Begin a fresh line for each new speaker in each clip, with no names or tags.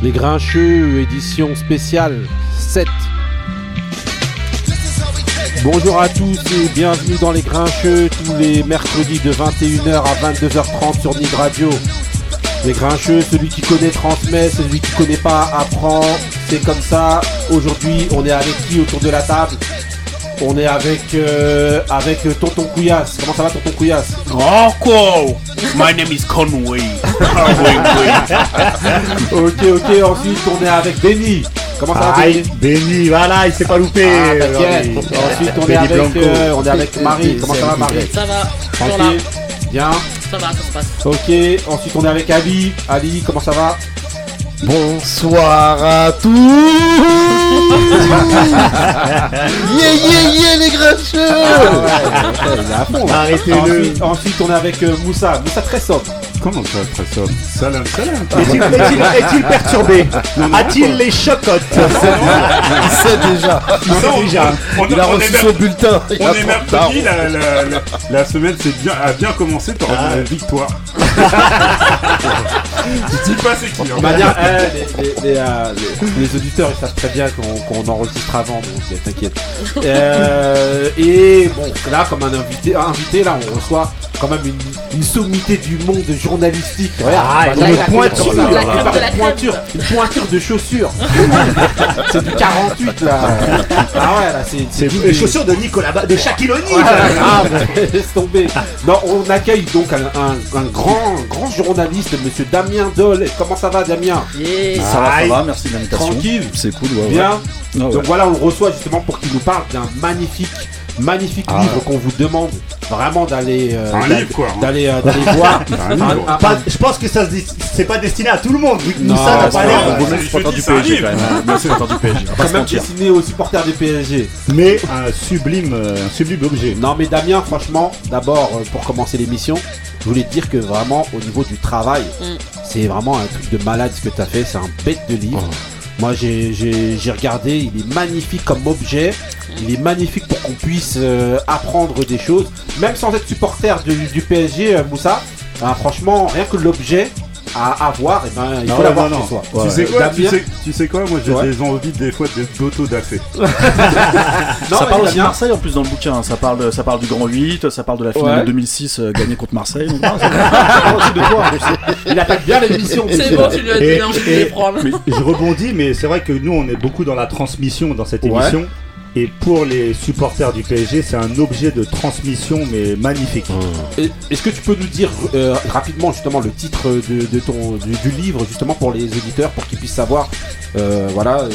Les Grincheux, édition spéciale 7. Bonjour à tous et bienvenue dans Les Grincheux, tous les mercredis de 21h à 22h30 sur Nid Radio. Les Grincheux, celui qui connaît transmet, celui qui connaît pas apprend. C'est comme ça. Aujourd'hui, on est avec qui autour de la table? On est avec euh, avec euh, Tonton Couillasse. Comment ça va, Tonton Couillasse?
Rocco! My name is Conway.
Ok, ok. Ensuite, on est avec Benny. Comment ça va, Benny?
Benny, voilà, il s'est pas loupé.
Ah, t'inquiète. Ensuite, on est avec, euh, on est avec Marie. Comment ça va, Marie?
Ça va.
Tranquille? Bien?
Ça va, ça se passe.
Ok. Ensuite, on est avec Ali. Ali, comment ça va?
Bonsoir à tous Yeah yeah yeah les grincheux
là.
Arrêtez-le.
Ensuite, ensuite, on est avec euh, Moussa. Moussa très sobre.
Comment ça, très sobre Salam, salam.
Est-il perturbé? A-t-il les chocottes?
Il sait déjà
Il sait déjà.
On,
Il a
on
reçu son bulletin
on est mercredi, la, la, la, la semaine bien, a bien commencé, t'auras
Ah.
la victoire. tu dis pas c'est qui
De manière, eh, les, auditeurs ils savent très bien qu'on enregistre avant, donc euh, t'inquiète. Euh, et bon, là, comme un invité, un invité, là, on reçoit quand même une, une sommité du monde journalistique. Regarde,
Ah,
bah,
une
là,
pointure.
là, là, une pointure, une pointure de chaussures. c'est du 48 là. Ah ouais, là, c'est
les chaussures de Nicolas, Ba- de Shaquille O'Neal.
Ouais, grave, laisse tomber. Non, on accueille donc un, un- un grand, grand journaliste, monsieur Damien Doll. Comment ça va, Damien
Yeah.
Ça va, ça va, merci de l'invitation.
Tranquille.
C'est cool, ouais.
Bien.
Ah ouais.
Donc voilà, on le reçoit justement pour qu'il nous parle d'un magnifique, magnifique
Ah.
livre qu'on vous demande vraiment d'aller, euh,
hein.
d'aller, euh, voir.
Un livre.
Un- un-
Pas- je pense que ça se dit- c'est pas destiné à tout le monde.
Non,
Moussa n'a pas l'air.
supporter du PSG quand même. du PSG.
Quand même destiné aux supporters du PSG.
Mais un sublime, euh, un sublime objet.
Non mais Damien, franchement, d'abord euh, pour commencer l'émission, je voulais te dire que vraiment au niveau du travail,
Mm.
c'est vraiment un truc de malade ce que tu as fait, c'est un bête de livre. Moi j'ai- regardé, il est magnifique comme objet, il est magnifique pour qu'on puisse euh, apprendre des choses, même sans être supporter du, du PSG, euh, Moussa. hein, franchement, rien que l'objet à avoir, et ben, il
Non,
faut l'avoir
non,
chez
non.
soi.
Ouais,
Tu sais quoi tu sais, tu sais quoi Moi j'ai
Ouais.
des envies des fois d'être d'auto-dafé.
Non,
ça parle aussi de Marseille en plus dans le bouquin. Ça parle, ça parle du Grand 8, ça parle de la finale
Ouais.
de 2006 euh, gagnée contre Marseille. Donc, non, ça parle aussi de toi.
il attaque bien l'émission.
C'est bon, tu lui as
Et-
donné envie de
et-
les prendre.
Je rebondis, mais c'est vrai que nous, on est beaucoup dans la transmission dans cette
Ouais.
émission. Et pour les supporters du PSG, c'est un objet de transmission, mais magnifique.
Et- Est-ce que tu peux nous dire euh, rapidement justement le titre de, de ton du, du livre justement pour les auditeurs pour qu'ils puissent savoir euh, voilà euh,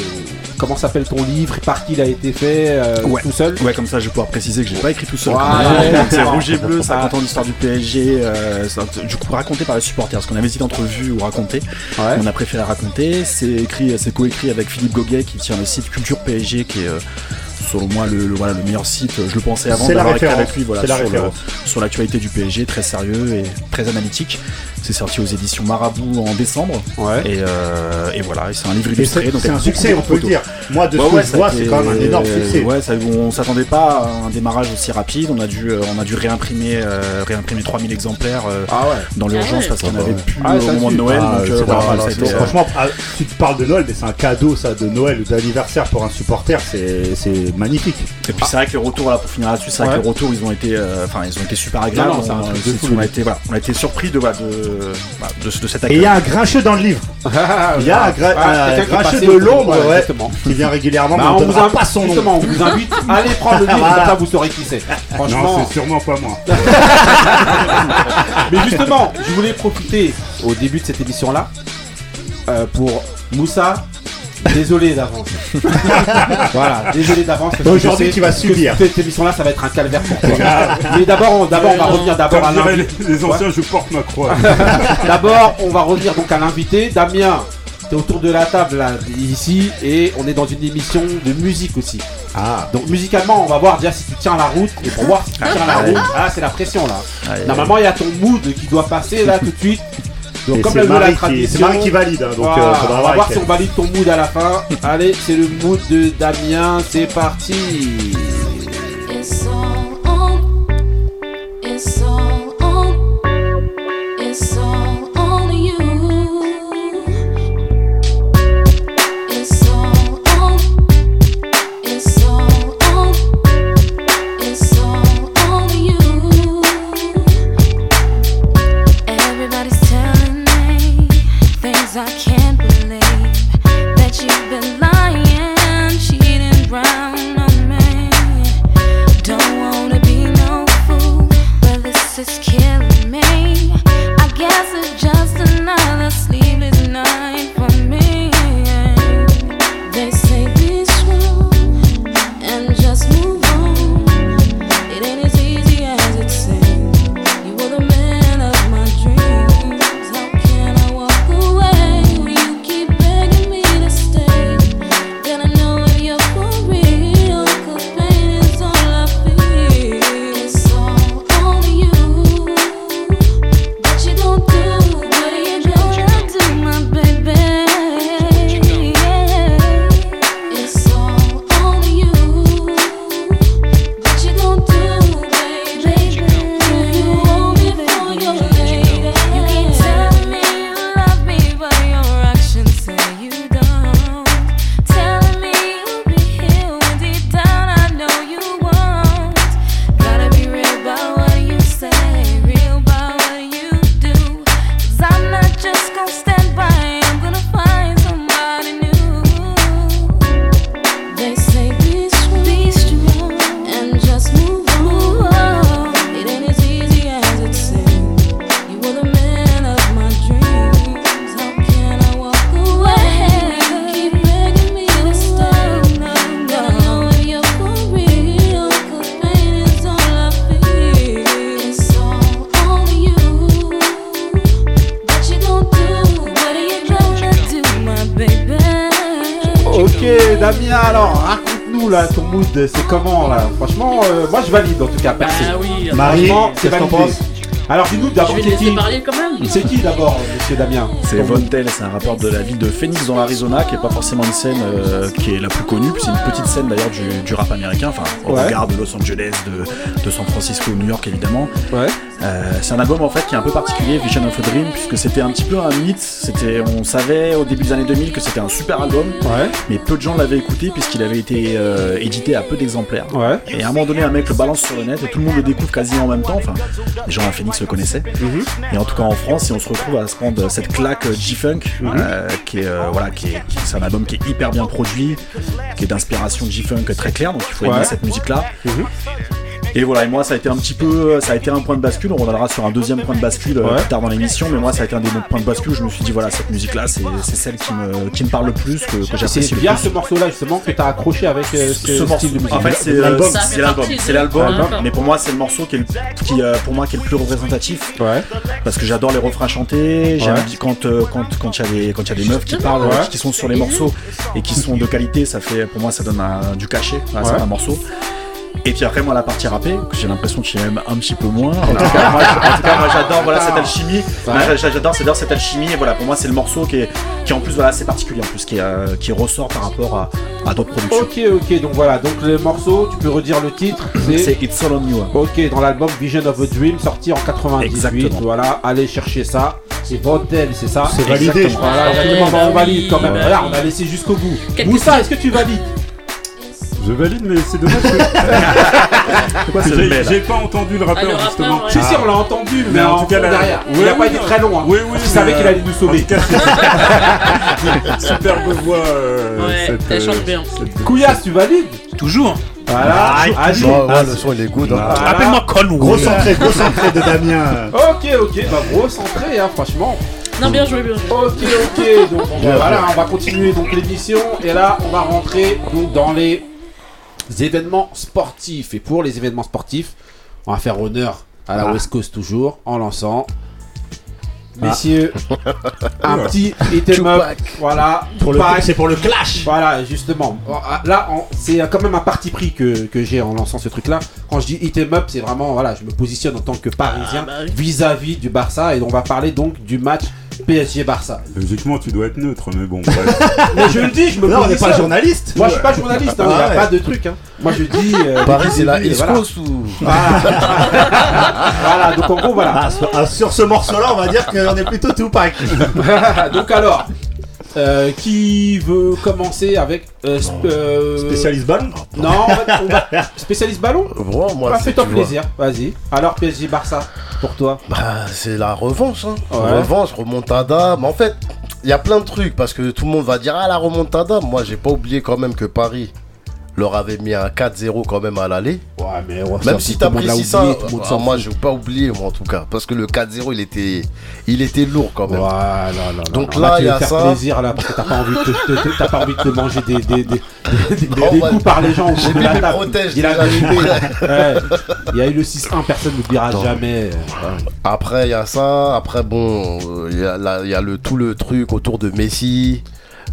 comment s'appelle ton livre et par qui il a été fait euh,
Ouais.
tout seul?
Ouais, comme ça, je vais pouvoir préciser que j'ai pas écrit tout seul. Ça. C'est. Rouge et Bleu, 50
Ah.
ans d'histoire du PSG. euh, du coup, raconté par les supporters. Parce qu'on avait hésité entre vu ou raconté.
Ouais.
On a préféré raconter. C'est écrit, c'est coécrit avec Philippe Goguet qui tient le site Culture PSG, qui est euh, selon moi le, le- voilà, le meilleur site. Je le pensais avant
C'est la
d'avoir écrit
référence.
avec lui. Voilà,
C'est la
sur le-
référence.
sur l'actualité du PSG, très sérieux et très analytique. C'est sorti aux éditions Marabout en décembre.
Ouais.
Et, euh, et voilà, et c'est un livre illustré.
c'est
donc
c'est
avec
un succès, on peut le dire. Moi, de ce
Ouais,
que
ouais,
je vois, c'est quand même un énorme succès.
Ouais, ça, on s'attendait pas à un démarrage aussi rapide. On a dû, euh, on a dû réimprimer, euh, réimprimer 3000 exemplaires euh,
Ah ouais.
dans l'urgence
ouais.
parce qu'on
Ah
avait
ouais.
plus
Ah,
au moment de. Noël.
Ah,
euh, euh,
franchement, ah, tu te parles de Noël, mais c'est un cadeau ça de Noël ou d'anniversaire pour un supporter, c'est c'est magnifique.
Et puis c'est vrai que les retours là pour finir là-dessus, c'est vrai
Ouais.
que les retours ils ont été, euh, enfin ils ont été super agréables.
Non, non,
On-
fou,
a
le
été, voilà, on a été surpris de, voilà, de, voilà, de, de cet
Et il y a un grincheux dans le livre Il y a un gra-
Ah,
un
est
grincheux de l'ombre,
ouais,
qui vient régulièrement,
Bah,
on
vous invite,
pas son nom.
justement, on vous invite, allez prendre le livre,
Voilà.
ça vous saurez qui c'est.
Non,
Franchement,
c'est sûrement pas moi.
mais justement, je voulais profiter au début de cette émission-là euh, pour Moussa. Désolé d'avance. voilà, désolé d'avance.
Aujourd'hui, tu vas subir.
Cette émission-là, ça va être un calvaire pour toi. Mais d'abord, on, d'abord, on va revenir d'abord à l'invité.
les, anciens, je porte ma croix.
D'abord, on va revenir donc à l'invité. Damien, t'es autour de la table là, ici et on est dans une émission de musique aussi.
Ah,
Donc musicalement, on va voir déjà si tu tiens la route et pour voir si tu tiens la route, ah c'est la pression là. Normalement, il y a ton mood qui doit passer là tout de suite. Donc
Et
comme la
Marie, qui, c'est Marie qui valide, hein, donc
voilà,
euh,
on va
voir
si on valide ton mood à la fin. Allez, c'est le mood de Damien, c'est parti.
Marie,
Franchement, c'est d'abord c'est qui
parler quand même.
C'est qui d'abord, monsieur Damien
C'est Von Tell, c'est un rappeur de la ville de Phoenix dans l'Arizona, qui est pas forcément une scène euh, qui est la plus connue, puis c'est une petite scène d'ailleurs du, du rap américain, enfin au
Ouais.
regard de Los Angeles, de, de San Francisco, New York évidemment.
Ouais.
Euh, c'est un album en fait qui est un peu particulier, Vision of a Dream, puisque c'était un petit peu un mythe. C'était, on savait au début des années 2000 que c'était un super album,
Ouais.
mais peu de gens l'avaient écouté puisqu'il avait été euh, édité à peu d'exemplaires.
Ouais.
Et à un moment donné, un mec le balance sur le net et tout le monde le découvre quasiment en même temps. Enfin, les gens à Phoenix le connaissaient. Et en tout cas en France, et on se retrouve à se prendre cette claque euh, G-Funk, euh, qui est euh, voilà, qui est, c'est un album qui est hyper bien produit, qui est d'inspiration G-Funk très claire. Donc il faut aimer cette musique-là.
Mhm.
Et voilà, et moi ça a été un petit peu, ça a été un point de bascule. On reviendra sur un deuxième point de bascule euh,
Ouais.
plus tard dans l'émission, mais moi ça a été un des points de bascule. où Je me suis dit voilà, cette musique-là, c'est c'est celle qui me, qui me parle le plus, que, que j'apprécie
C'est bien ce morceau-là justement que t'as accroché avec euh, ce,
Ce morceau,
style de musique.
en fait, c'est
L'album.
euh, c'est l'album, c'est l'album. Mais pour moi, c'est le morceau qui est, le- qui, euh, pour moi, qui est le plus représentatif
Ouais.
parce que j'adore les refrains chantés. J'aime
Ouais.
quand euh, quand quand il y a des quand il y a des meufs qui parlent,
Ouais.
euh, qui sont sur les morceaux et qui sont de qualité. Ça fait, pour moi, ça donne un- du cachet à
Ouais.
certains morceaux. Et puis après, moi, la partie rappée, que j'ai l'impression qu'il y a même un petit peu moins. En tout cas, moi, je- j'adore voilà, cette alchimie. J'adore j'adore cette alchimie. Et voilà, pour moi, c'est le morceau qui est, qui en plus, voilà, c'est particulier en plus, qui, est, euh, qui ressort par rapport à, à d'autres productions.
Ok, ok, donc voilà, donc le morceau, tu peux redire le titre, c'est...
C'est It's All On You. hein.
Ok, dans l'album Vision of a Dream, sorti en 98,
Exactement.
voilà, allez chercher ça. C'est Vontel, c'est ça
C'est validé, je.
Voilà,
Ouais,
exactement, on valide quand même. Voilà, on a laissé jusqu'au bout. Moussa, est-ce que tu valides?
Je valide, mais c'est dommage que j'ai pas entendu le
Ah,
rappeur
le rappeur,
justement.
ouais.
Si, si, on l'a entendu, mais,
Mais en
en
tout cas,
derrière. Il a
oui,
pas été très long. Hein.
Oui, oui.
Savait
mais,
qu'il allait nous sauver.
Superbe voix. euh,
Ouais,
cette,
elle chante
euh,
bien.
cette-
Couillasse, tu valides
Toujours.
Voilà, allez.
Ouais, ouais, le son il est good. hein.
Voilà.
Appelle-moi Conway.
Grosse entrée, grosse entrée de Damien.
Ok, ok, bah gros centré, hein, franchement.
Non, bien joué, bien joué.
Ok, ok, donc on va, voilà, on va continuer donc l'émission et là on va rentrer donc dans les événements sportifs et pour les événements sportifs, on va faire honneur à la
Ah.
West Coast toujours en lançant. Messieurs, un petit item up, voilà,
Pour le-
Tupac.
C'est pour le clash.
Voilà, justement. Là, on- c'est quand même un parti pris que, que j'ai en lançant ce truc-là. Quand je dis item up, c'est vraiment, voilà, je me positionne en tant que Parisien
Ah, bah oui.
vis-à-vis du Barça et on va parler donc du match PSG-Barça.
Logiquement, tu dois être neutre, mais bon, bref.
Mais je le dis, je me
Non, on n'est
positionne.
pas journaliste.
Moi, je suis pas journaliste, hein, il
Ah
n'y a
ouais.
pas de truc. Hein. Moi, je dis. euh,
Paris, c'est la East
voilà.
Coast ou.
voilà, donc en gros, voilà.
Ah, sur, ah, sur ce morceau-là, on va dire qu'on est plutôt Tupac.
donc alors, euh, qui veut commencer avec. euh, sp- euh,
Spécialiste ballon.
Non, on va, on va- spécialiste ballon
moi,
Bah,
c'est-
Fais-toi plaisir, vas-y. Alors, PSG-Barça, pour toi
Bah, c'est la revanche, hein.
Ouais.
Revanche, remontada. Mais en fait, il y a plein de trucs parce que tout le monde va dire Ah, la remontada. Moi, j'ai pas oublié quand même que Paris leur avait mis un 4-0 quand même à l'aller.
Ouais, mais
Même si t'apprécies ça, ah, moi, j'ai pas oublié, moi, en tout cas. Parce que le 4-0, il était, il était lourd quand même.
Non, non,
Donc
non.
là, il y a
faire
ça.
plaisir là parce que t'as pas envie de te, t'as pas envie de te manger des, des, des, des,
Oh, ouais.
coups par les gens
J'ai
de la table.
protèges
Il a
je.
Ouais. Il y a eu le 6-1, personne n'oubliera
Attends.
jamais.
Après, il y a ça. Après, bon, euh, il y a, il y a le, tout le truc autour de Messi.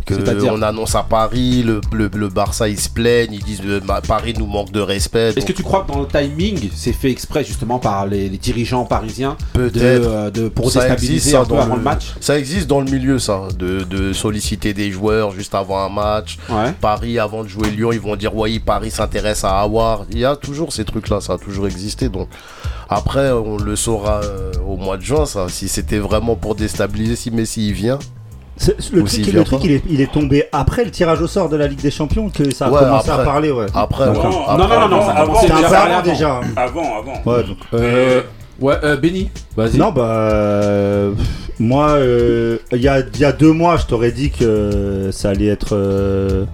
Que on annonce à Paris, le, le, le Barça ils se plaignent, ils disent euh, bah, Paris nous manque de respect.
Est-ce
donc
que tu crois que dans le timing, c'est fait exprès justement par les, les dirigeants parisiens de, euh, de, pour
Ça
déstabiliser
existe,
un
ça,
peu
dans
avant
le-
match?
Ça existe dans le milieu, ça, de, de solliciter des joueurs juste avant un match.
Ouais.
Paris, avant de jouer Lyon, ils vont dire oui, Paris s'intéresse à Awar. Il y a toujours ces trucs-là, ça a toujours existé. Donc après, on le saura euh, au mois de juin, ça. Si c'était vraiment pour déstabiliser, si Messi y vient.
C'est- Le truc, le il, est, il est tombé après le tirage au sort de la Ligue des Champions que ça a
Ouais,
commencé à parler. Ouais.
Après,
Non, non,
Après,
non, non, non, ça a
avant,
C'était avant
avant.
déjà.
Avant, avant.
Ouais, donc.
Euh, ouais, euh, Benny, vas-y.
Non, bah. euh, moi, euh, il y, a, il y a deux mois, je t'aurais dit que ça allait être. euh,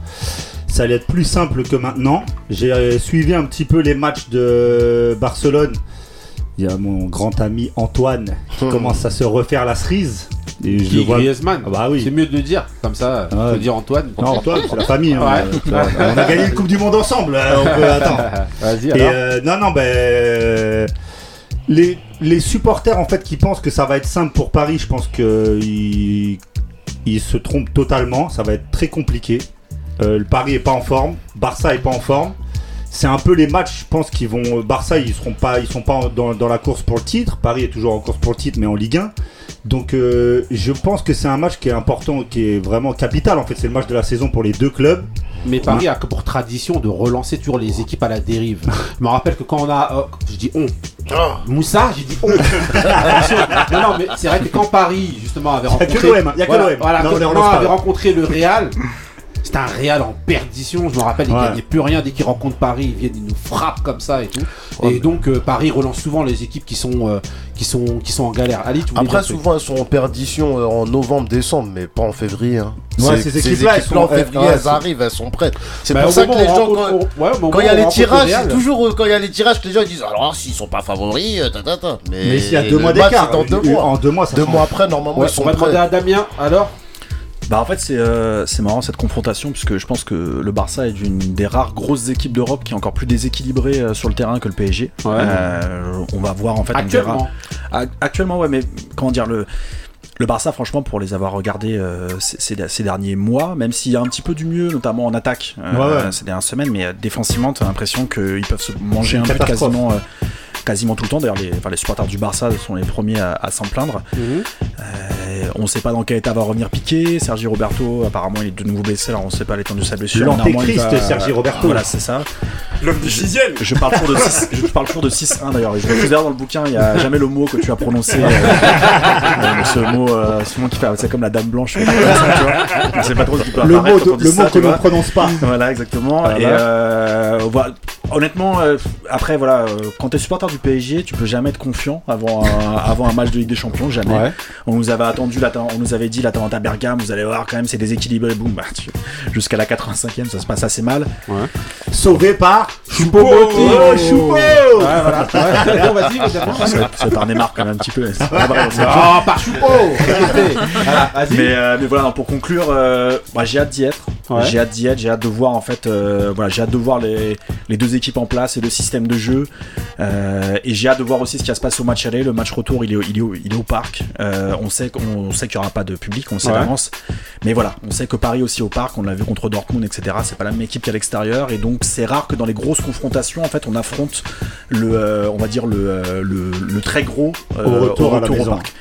ça allait être plus simple que maintenant. J'ai euh, suivi un petit peu les matchs de Barcelone. Il y a mon grand ami Antoine qui
Hmm.
commence à se refaire la cerise. Et je le vois.
Griezmann
Ah bah oui.
C'est mieux de le dire, comme ça,
Ouais.
faut dire Antoine.
Non, Antoine, c'est la famille. hein.
Ouais.
Euh, On a gagné une Coupe du Monde ensemble. euh, on peut attendre.
Vas-y
Et
alors.
euh, non, non, ben. euh, les, les supporters, en fait, qui pensent que ça va être simple pour Paris, je pense qu'ils ils se trompent totalement. Ça va être très compliqué. Euh, le Paris est pas en forme. Barça est pas en forme. C'est un peu les matchs, je pense, qui vont. Barça, ils seront pas, ils sont pas en- dans, dans la course pour le titre. Paris est toujours en course pour le titre, mais en Ligue 1. Donc, euh, je pense que c'est un match qui est important, qui est vraiment capital. En fait, c'est le match de la saison pour les deux clubs.
Mais Paris a que pour tradition de relancer toujours les équipes à la dérive. Je me rappelle que quand on a. euh, je dis on. Moussa, j'ai dit on. Attention. non, non, mais c'est vrai que quand Paris, justement, avait
y a que
rencontré.
l'OM, il y a que
voilà,
l'OM.
voilà,
Non,
quand-
on
avait rencontré le Real. C'était un Real en perdition, je me rappelle, il
Ouais.
gagnait plus rien dès qu'ils rencontrent Paris, ils viennent, ils nous frappent comme ça et tout. et donc euh, Paris relance souvent les équipes qui sont, euh, qui sont, qui sont en galère. Ali, tu
Après, souvent, elles sont en perdition euh, en novembre, décembre, mais pas en février. Hein.
Ouais,
C'est-
ces équipes-là,
en
sont-
février,
ouais,
elles arrivent, elles sont prêtes. C'est
Bah,
pour ça que les gens,
rencontre-
quand, il y a les
rencontre
tirages, c'est toujours quand il y a les tirages que les gens ils disent alors s'ils sont pas favoris, ta, ta, ta. Mais,
Mais s'il y a deux mois d'écart,
c'est dans deux mois.
en deux mois,
Deux mois après, normalement, ils sont
on va demander
prêts.
à Damien alors.
Bah en fait c'est euh, c'est marrant cette confrontation puisque je pense que le Barça est une des rares grosses équipes d'Europe qui est encore plus déséquilibrée euh, sur le terrain que le PSG.
Ouais.
Euh, on va voir en fait on verra.
Actuellement.
Ac- Actuellement ouais mais comment dire le le Barça, franchement, pour les avoir regardés euh, ces, ces- ces derniers mois, même s'il y a un petit peu du mieux, notamment en attaque euh,
Ouais, ouais.
ces dernières semaines, mais euh, défensivement, t'as l'impression qu'ils peuvent se manger un but
catastrophe.
quasiment, euh, quasiment tout le temps. D'ailleurs, les, enfin, les supporters du Barça sont les premiers à, à s'en plaindre.
Mhm.
Euh, on sait pas dans quel état va revenir Piqué. Sergi Roberto, apparemment, il est de nouveau blessé. Alors, on sait pas l'étendue de sa blessure.
L'antéchrist, Sergi Roberto.
Voilà, c'est ça.
L'homme du sixième.
Je parle toujours de 6, je parle toujours de 6-1 d'ailleurs. Je refuse d'ailleurs dans le bouquin, il n'y a jamais le mot que tu as prononcé. euh, euh, ce mot, euh, ce mot qui fait, c'est comme la dame blanche. tu vois. On sait pas trop ce qui peut
Le mot, de- le
ça,
que l'on
vois.
prononce pas.
Voilà, exactement.
Voilà.
Et euh, voilà. Honnêtement, euh, après, voilà, euh, quand t'es supporter du PSG, tu peux jamais être confiant avant un, avant un match de Ligue des Champions, jamais.
Ouais.
On nous avait attendu, l'Ata- on nous avait dit l'Atalanta à Bergame, vous allez voir quand même, c'est déséquilibré, boum, bah, tu- jusqu'à la 85e, ça se passe assez mal.
Sauvé par
Choupo-Moting.
Oh, Choupo
Ouais, voilà. Ouais, bon, vas-y, évidemment.
C'est un Neymar quand même un petit peu.
Oh, par Choupo. Voilà.
Mais, euh, mais voilà, non, pour conclure, moi, j'ai hâte d'y être. J'ai hâte d'y être, j'ai hâte de voir en fait, voilà, j'ai hâte de voir les, les deux équipes en place et le système de jeu. Euh, et j'ai hâte de voir aussi ce qui se passer au match aller. Le match retour, il est, au- il est, au, il est au parc. Euh, on sait qu'on sait qu'il n'y aura pas de public, on sait
Ouais.
d'avance. Mais voilà, on sait que Paris aussi au parc, on l'a vu contre Dortmund, etc. C'est pas la même équipe qu'à l'extérieur. Et donc c'est rare que dans les grosses confrontations, en fait, on affronte le, euh, on va dire le, le, le très gros
Au retour à la
au
maison.
parc.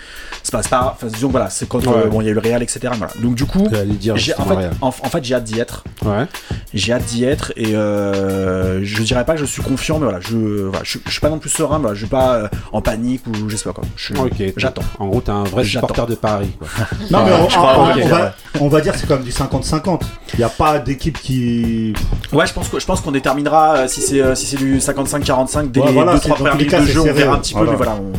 C'est pas, pas, enfin, disons voilà, c'est quand
Ouais.
bon, il y a eu le Real, etc. Voilà. Donc du coup, j'ai, en, fait,
Real.
en, en fait, j'ai hâte d'y être.
Ouais.
J'ai hâte d'y être et euh, je dirais pas que je suis confiant, mais voilà, je, voilà, je, je suis pas non plus serein, voilà, je suis pas euh, en panique ou je sais pas quoi. J'attends.
En gros, t'es un vrai
J'attends.
supporter de Paris. Quoi.
Non, mais on,
je crois,
on-
ok,
on va, on va dire que c'est comme du 50-50. Il n'y a pas d'équipe qui.
Ouais, je pense que je pense qu'on déterminera euh, si c'est euh, si c'est du 55-45 dès
Ouais,
les
voilà,
2
c'est-
3
dans
premières minutes de jeu, on verra un petit peu,
voilà.
mais voilà, on...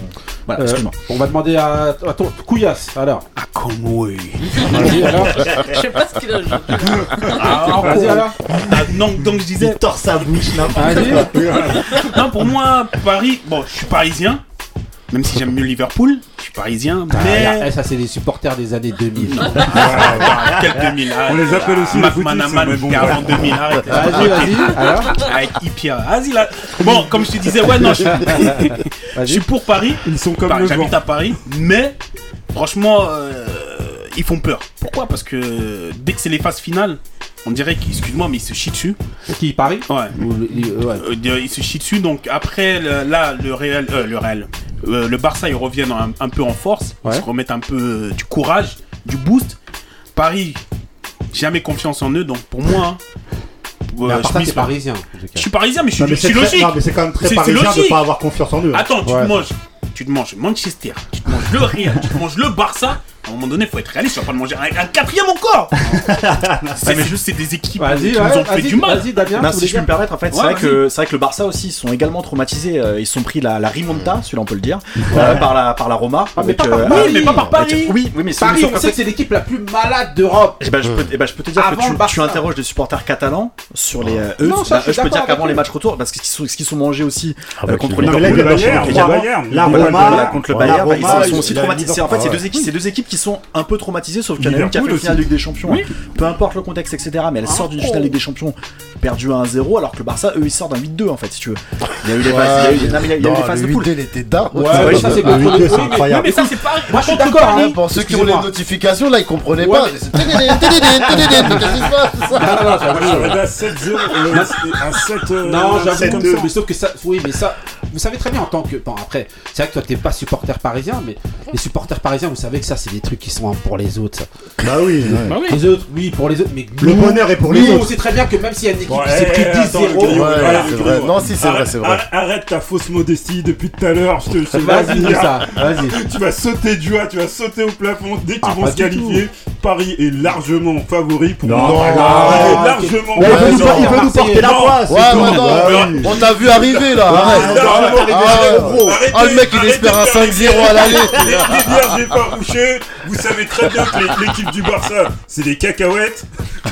voilà,
Euh,
excuse-moi.
on va demander à, à ton Couillasse alors.
À Conway.
Vas-y alors.
Je sais pas ce qu'il a joué.
Ah,
Vas-y alors.
ah, donc, donc je disais,
tord sa bouche,
Vas-y.
non, pour moi, Paris, bon, je suis parisien, même si j'aime mieux Liverpool, je suis parisien,
Ah,
mais.
ça c'est les supporters des années 2000.
Ah, Quel 2000
On les appelle aussi les
Manaman,
mais bon,
avant 2000, arrête.
Vas-y, vas-y.
Avec Ipia. Vas-y là. Bon, comme je te disais, ouais, non, je suis, je suis pour Paris.
Ils sont comme
Bah. J'habite à Paris, mais franchement, euh, ils font peur. Pourquoi? Parce que dès que c'est les phases finales, on dirait qu'ils, excuse-moi, mais ils se chient dessus.
Qui Paris?
Ouais.
Ou le- il- ouais.
Euh, ils se chient dessus. Donc après, le- là, le Real, euh, le Real, euh, le Barça, ils reviennent un, un peu en force.
Ouais.
Ils se remettent un peu euh, du courage, du boost. Paris, jamais confiance en eux. Donc pour moi, hein,
Mais
euh,
à part
je
ça,
mise
t'es
pas.
parisien.
Je suis parisien, mais je suis,
Non, mais
je
c'est
suis
très-
logique.
non, mais c'est quand même très
C'est- c'est
parisien de
logique.
pas avoir confiance en eux.
Attends, tu
Ouais.
te manges. Tu te manges Manchester, tu te manges le Real, tu te manges le Barça. À un moment donné, faut être réaliste, tu vas pas te manger un, un quatrième encore. c'est mais juste c'est des équipes qui
ouais,
nous ont fait du mal.
Vas-y, Damien.
Non, si je peux me permettre, en fait, c'est
Ouais,
vrai que c'est vrai que le Barça aussi sont également traumatisés. euh, ils sont pris la, la rimonta, celui-là on peut le dire, euh, par la par la Roma.
Ah, mais
avec,
pas par
euh,
Paris.
Oui, mais pas par
avec-
Paris.
Oui, oui, mais c'est-
Paris, on sait que c'est l'équipe la plus malade d'Europe.
Eh ben, je peux, eh ben, je peux te dire
Avant
que tu, tu interroges des supporters catalans sur les. euh, eux,
Non, ça,
bah,
je suis
eux, je peux dire qu'avant les matchs retour, parce que ce qu'ils sont, qu'ils sont mangés aussi euh,
Avec
contre
les-.
Bayern,
La. Roma,
contre le Bayern, bah, ils sont aussi traumatisés. En fait, c'est
Liverpool.
deux équipes, c'est deux équipes qui qui sont un peu traumatisées, sauf qu'il y en a une qui a fait le finale de Ligue des Champions.
Oui.
Peu importe le contexte, etc. Mais elle sort d'une finale de Ligue des Champions perdue à 1-0, alors que le Barça, eux, ils sortent d'un 8-2 en fait, si tu veux. Il y a eu des phases, il y a eu des, non, mais il y a- il y a eu des
Non,
phases
le
de poule.
8D, il était dingue.
Ouais,
Ouais,
ça c'est
le 8-2,
le-
incroyable.
mais ça, c'est pas.
Moi, je suis d'accord, hein.
Pour ceux qui ont les notifications, là, ils comprenaient pas.
Non, non, non, ça va
Moi,
pas.
j'arrive à 7-0, euh, à 7. euh,
Non, j'avoue
7-2.
comme ça. Mais sauf que ça, oui, mais ça, vous savez très bien en tant que. Bon, après, c'est vrai que toi, t'es pas supporter parisien, mais les supporters parisiens, vous savez que ça, c'est des trucs qui sont pour les autres. ça.
Bah oui. ouais.
Bah oui.
Les autres, oui, pour les autres, mais
Le
nous-
bonheur est pour les
nous,
autres.
on sait très bien que même s'il y a une équipe
Bon,
qui s'est pris
eh, attends,
10-0,
le Guillaume,
Ouais,
voilà,
c'est
le
vrai.
Guillaume.
Non, si, c'est vrai, c'est vrai.
Arrête, ta fausse modestie depuis tout à l'heure.
Vas-y, dis
dire.
ça, vas-y.
Tu vas sauter de joie, tu vas sauter au plafond dès qu'ils
Ah,
vont se
du
qualifier. Paris est largement favori pour
Non, non,
non,
largement
Ouais, il veut
favori.
nous, il veut nous porter la poisse.
Ouais, on t'a vu arriver là.
Ouais,
Ah, le mec il espère un
faire
5-0 à l'aller.
Les, les bières, j'ai pas bouché. Vous savez très bien que l'équipe du Barça, c'est des cacahuètes.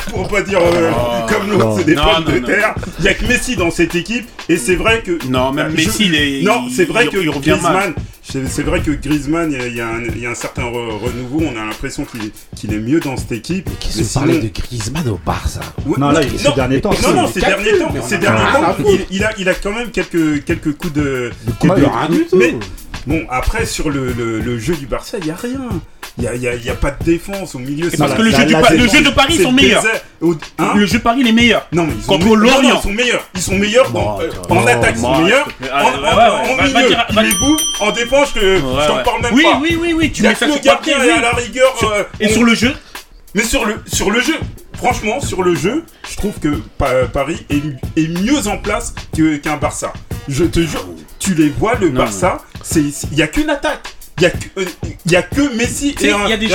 Pour pas dire euh, comme l'autre, c'est des
Non,
pommes
non,
de
non.
terre. Il y a que Messi dans cette équipe. Et c'est vrai que.
Non, même
Je-
Messi, il est.
Non, c'est vrai
il-
que. Griezmann, c'est vrai que Griezmann, il y a- il y, a un- il y a un certain re- renouveau. On a l'impression qu'il est, mieux dans cette équipe.
Qu'est-ce
Mais
vous parlez
sinon-
de Griezmann au Barça
Ouais,
Non, là, il- ces derniers temps,
Non,
c'est-
non, ces derniers temps, ces
a
derniers temps, il, a, il a quand même quelques, quelques coups de. De-. Mais bon, après sur le, le, le jeu du Barça, il y a rien. Il y a, y a- il y a pas de défense au milieu.
C'est parce
la-
que le
la-
jeu du
la
Pa- le
défense,
jeu de Paris, ils sont
le
meilleurs.
hein
Le jeu de Paris, il est meilleur.
non, mais ils sont
Contre
meilleurs.
Lorient.
Non, non, ils sont meilleurs. Ils sont meilleurs
Bon,
en, euh, en attaque, ils sont meilleurs. En,
Ah,
milieu, les bouffent. En défense, je, t'en parle même
oui,
pas.
Oui, oui, oui, tu mets ça
à la rigueur.
Sur-
euh,
Et sur le jeu
mais sur le, sur le jeu, franchement, sur le jeu, je trouve que Pa- Paris est, est mieux en place que- qu'un Barça. Je te jure, tu les vois, le
Non,
Barça, c'est il y a qu'une attaque. Il y a que euh, il y a que Messi et
il y a des il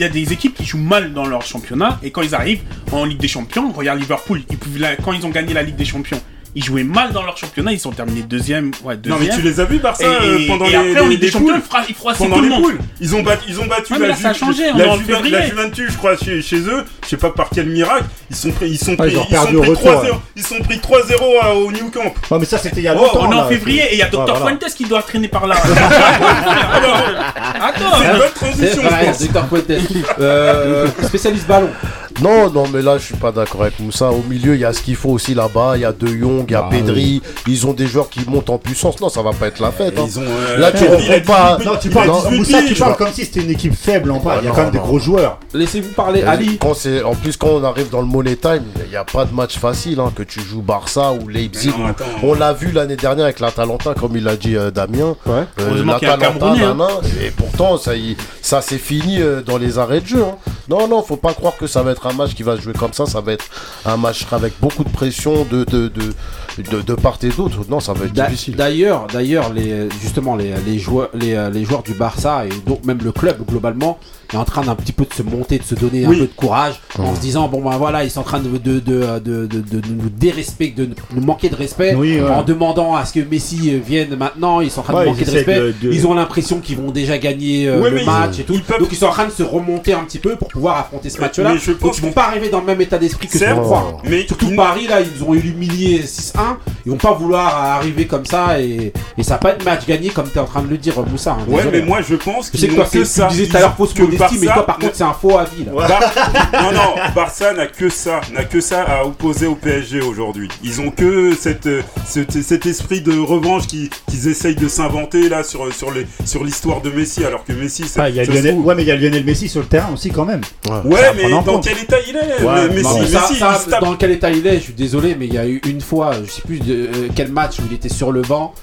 y a- des- équipes qui jouent mal dans leur championnat et quand ils arrivent en Ligue des Champions, regarde Liverpool, ils quand ils ont gagné la Ligue des Champions, ils jouaient mal dans leur championnat, ils sont terminés deuxième, ouais,
Non mais
deuxième.
tu les as vus Barça
et,
euh,
et-
pendant
et
les,
après
les-
Ligue des Champions, ils fra- ils froissent
pendant
tout le
les
monde.
ils ont battu, ils ont battu
Ouais,
la,
là, ça a
Ju-
changé, on
la,
est février.
la Juventus, je crois, chez, chez eux. Je sais pas par quel miracle, ils sont pris, ils sont
Ouais,
pris,
ils ont
ils sont pris
retour,
3-0,
ouais.
ils sont pris 3-0 à- au New Camp.
Ouais, mais ça, c'était il y a
Oh,
longtemps.
On est en
là.
février et il y a Dr
Ouais, voilà.
Fuentes qui doit traîner par là. Attends,
C'est une bonne transition,
vrai,
je pense.
Victor Fuentes. Euh, spécialiste ballon.
Non, non, mais là, je suis pas d'accord avec Moussa. Au milieu, il y a ce qu'il faut aussi là-bas. Il y a De Jong, il y a
Ah,
Pedri. Ils ont des joueurs qui montent en puissance. Non, ça va pas être la fête. hein.
Ils ont, euh,
Là, tu reprends
18
pas-
Non, tu parles,
18
Moussa, tu parles comme si c'était une équipe faible en bas. Il y a quand même
non,
des
non.
gros joueurs.
Laissez-vous parler, Ali.
Quand c'est, en plus, quand on arrive dans le money time, il n'y a pas de match facile. hein, que tu joues Barça ou Leipzig.
Non, attends.
on l'a vu l'année dernière avec l'Atalanta, comme il a dit euh, Damien.
Ouais.
Euh, l'Atalanta, et pourtant, ça, y- ça s'est fini euh, dans les arrêts de jeu. hein. Non, non, faut pas croire que ça va être un match qui va se jouer comme ça. Ça va être un match avec beaucoup de pression de, de, de, de, de part et d'autre. Non, ça va être difficile.
D'ailleurs, d'ailleurs, les, justement, les, les joueurs, les, euh, les joueurs du Barça et donc même le club globalement est en train d'un petit peu de se monter, de se donner un peu de courage, en se disant bon ben voilà, ils sont en train de, de, de, de, de- de nous dérespecter, de nous manquer de respect,
Oui, ouais.
en demandant à ce que Messi euh, vienne maintenant. Ils sont en train
Ouais,
de manquer de respect.
de- de-
Ils ont l'impression qu'ils vont déjà gagner euh,
Ouais,
le
ils-
match et tout.
ils peuvent-
Donc ils sont en train de se remonter un petit peu pour pouvoir affronter ce match-là.
mais je
Donc
pense
ils vont pas arriver dans le même état d'esprit que ce croit.
mais
Surtout Paris, là, ils ont humilié 6-1. Ils vont pas vouloir arriver comme ça et, et ça va pas être match gagné comme tu es en train de le dire, Moussa. hein,
Ouais, mais moi je pense qu'ils
que
n'ont que
tu
ça.
disais tout à l'heure fausse mais toi,
Barça
par contre, c'est un faux avis. Là.
Bar- non, non, Barça n'a que ça, n'a que ça à opposer au PSG aujourd'hui. Ils ont que cette, euh, cet, cet esprit de revanche qui- qu'ils essayent de s'inventer là sur, sur, les, sur l'histoire de Messi, alors que Messi, c'est.
Ah, il y a
ça se
Lionel... Ouais, mais il y a Lionel Messi sur le terrain aussi quand même.
Ouais, mais dans
compte.
quel état il est
Ouais,
Messi,
non,
Messi,
Ça-
tape-
dans quel état il est, je suis désolé, mais il y a eu une fois, je sais plus de, euh, quel match où il était sur le banc.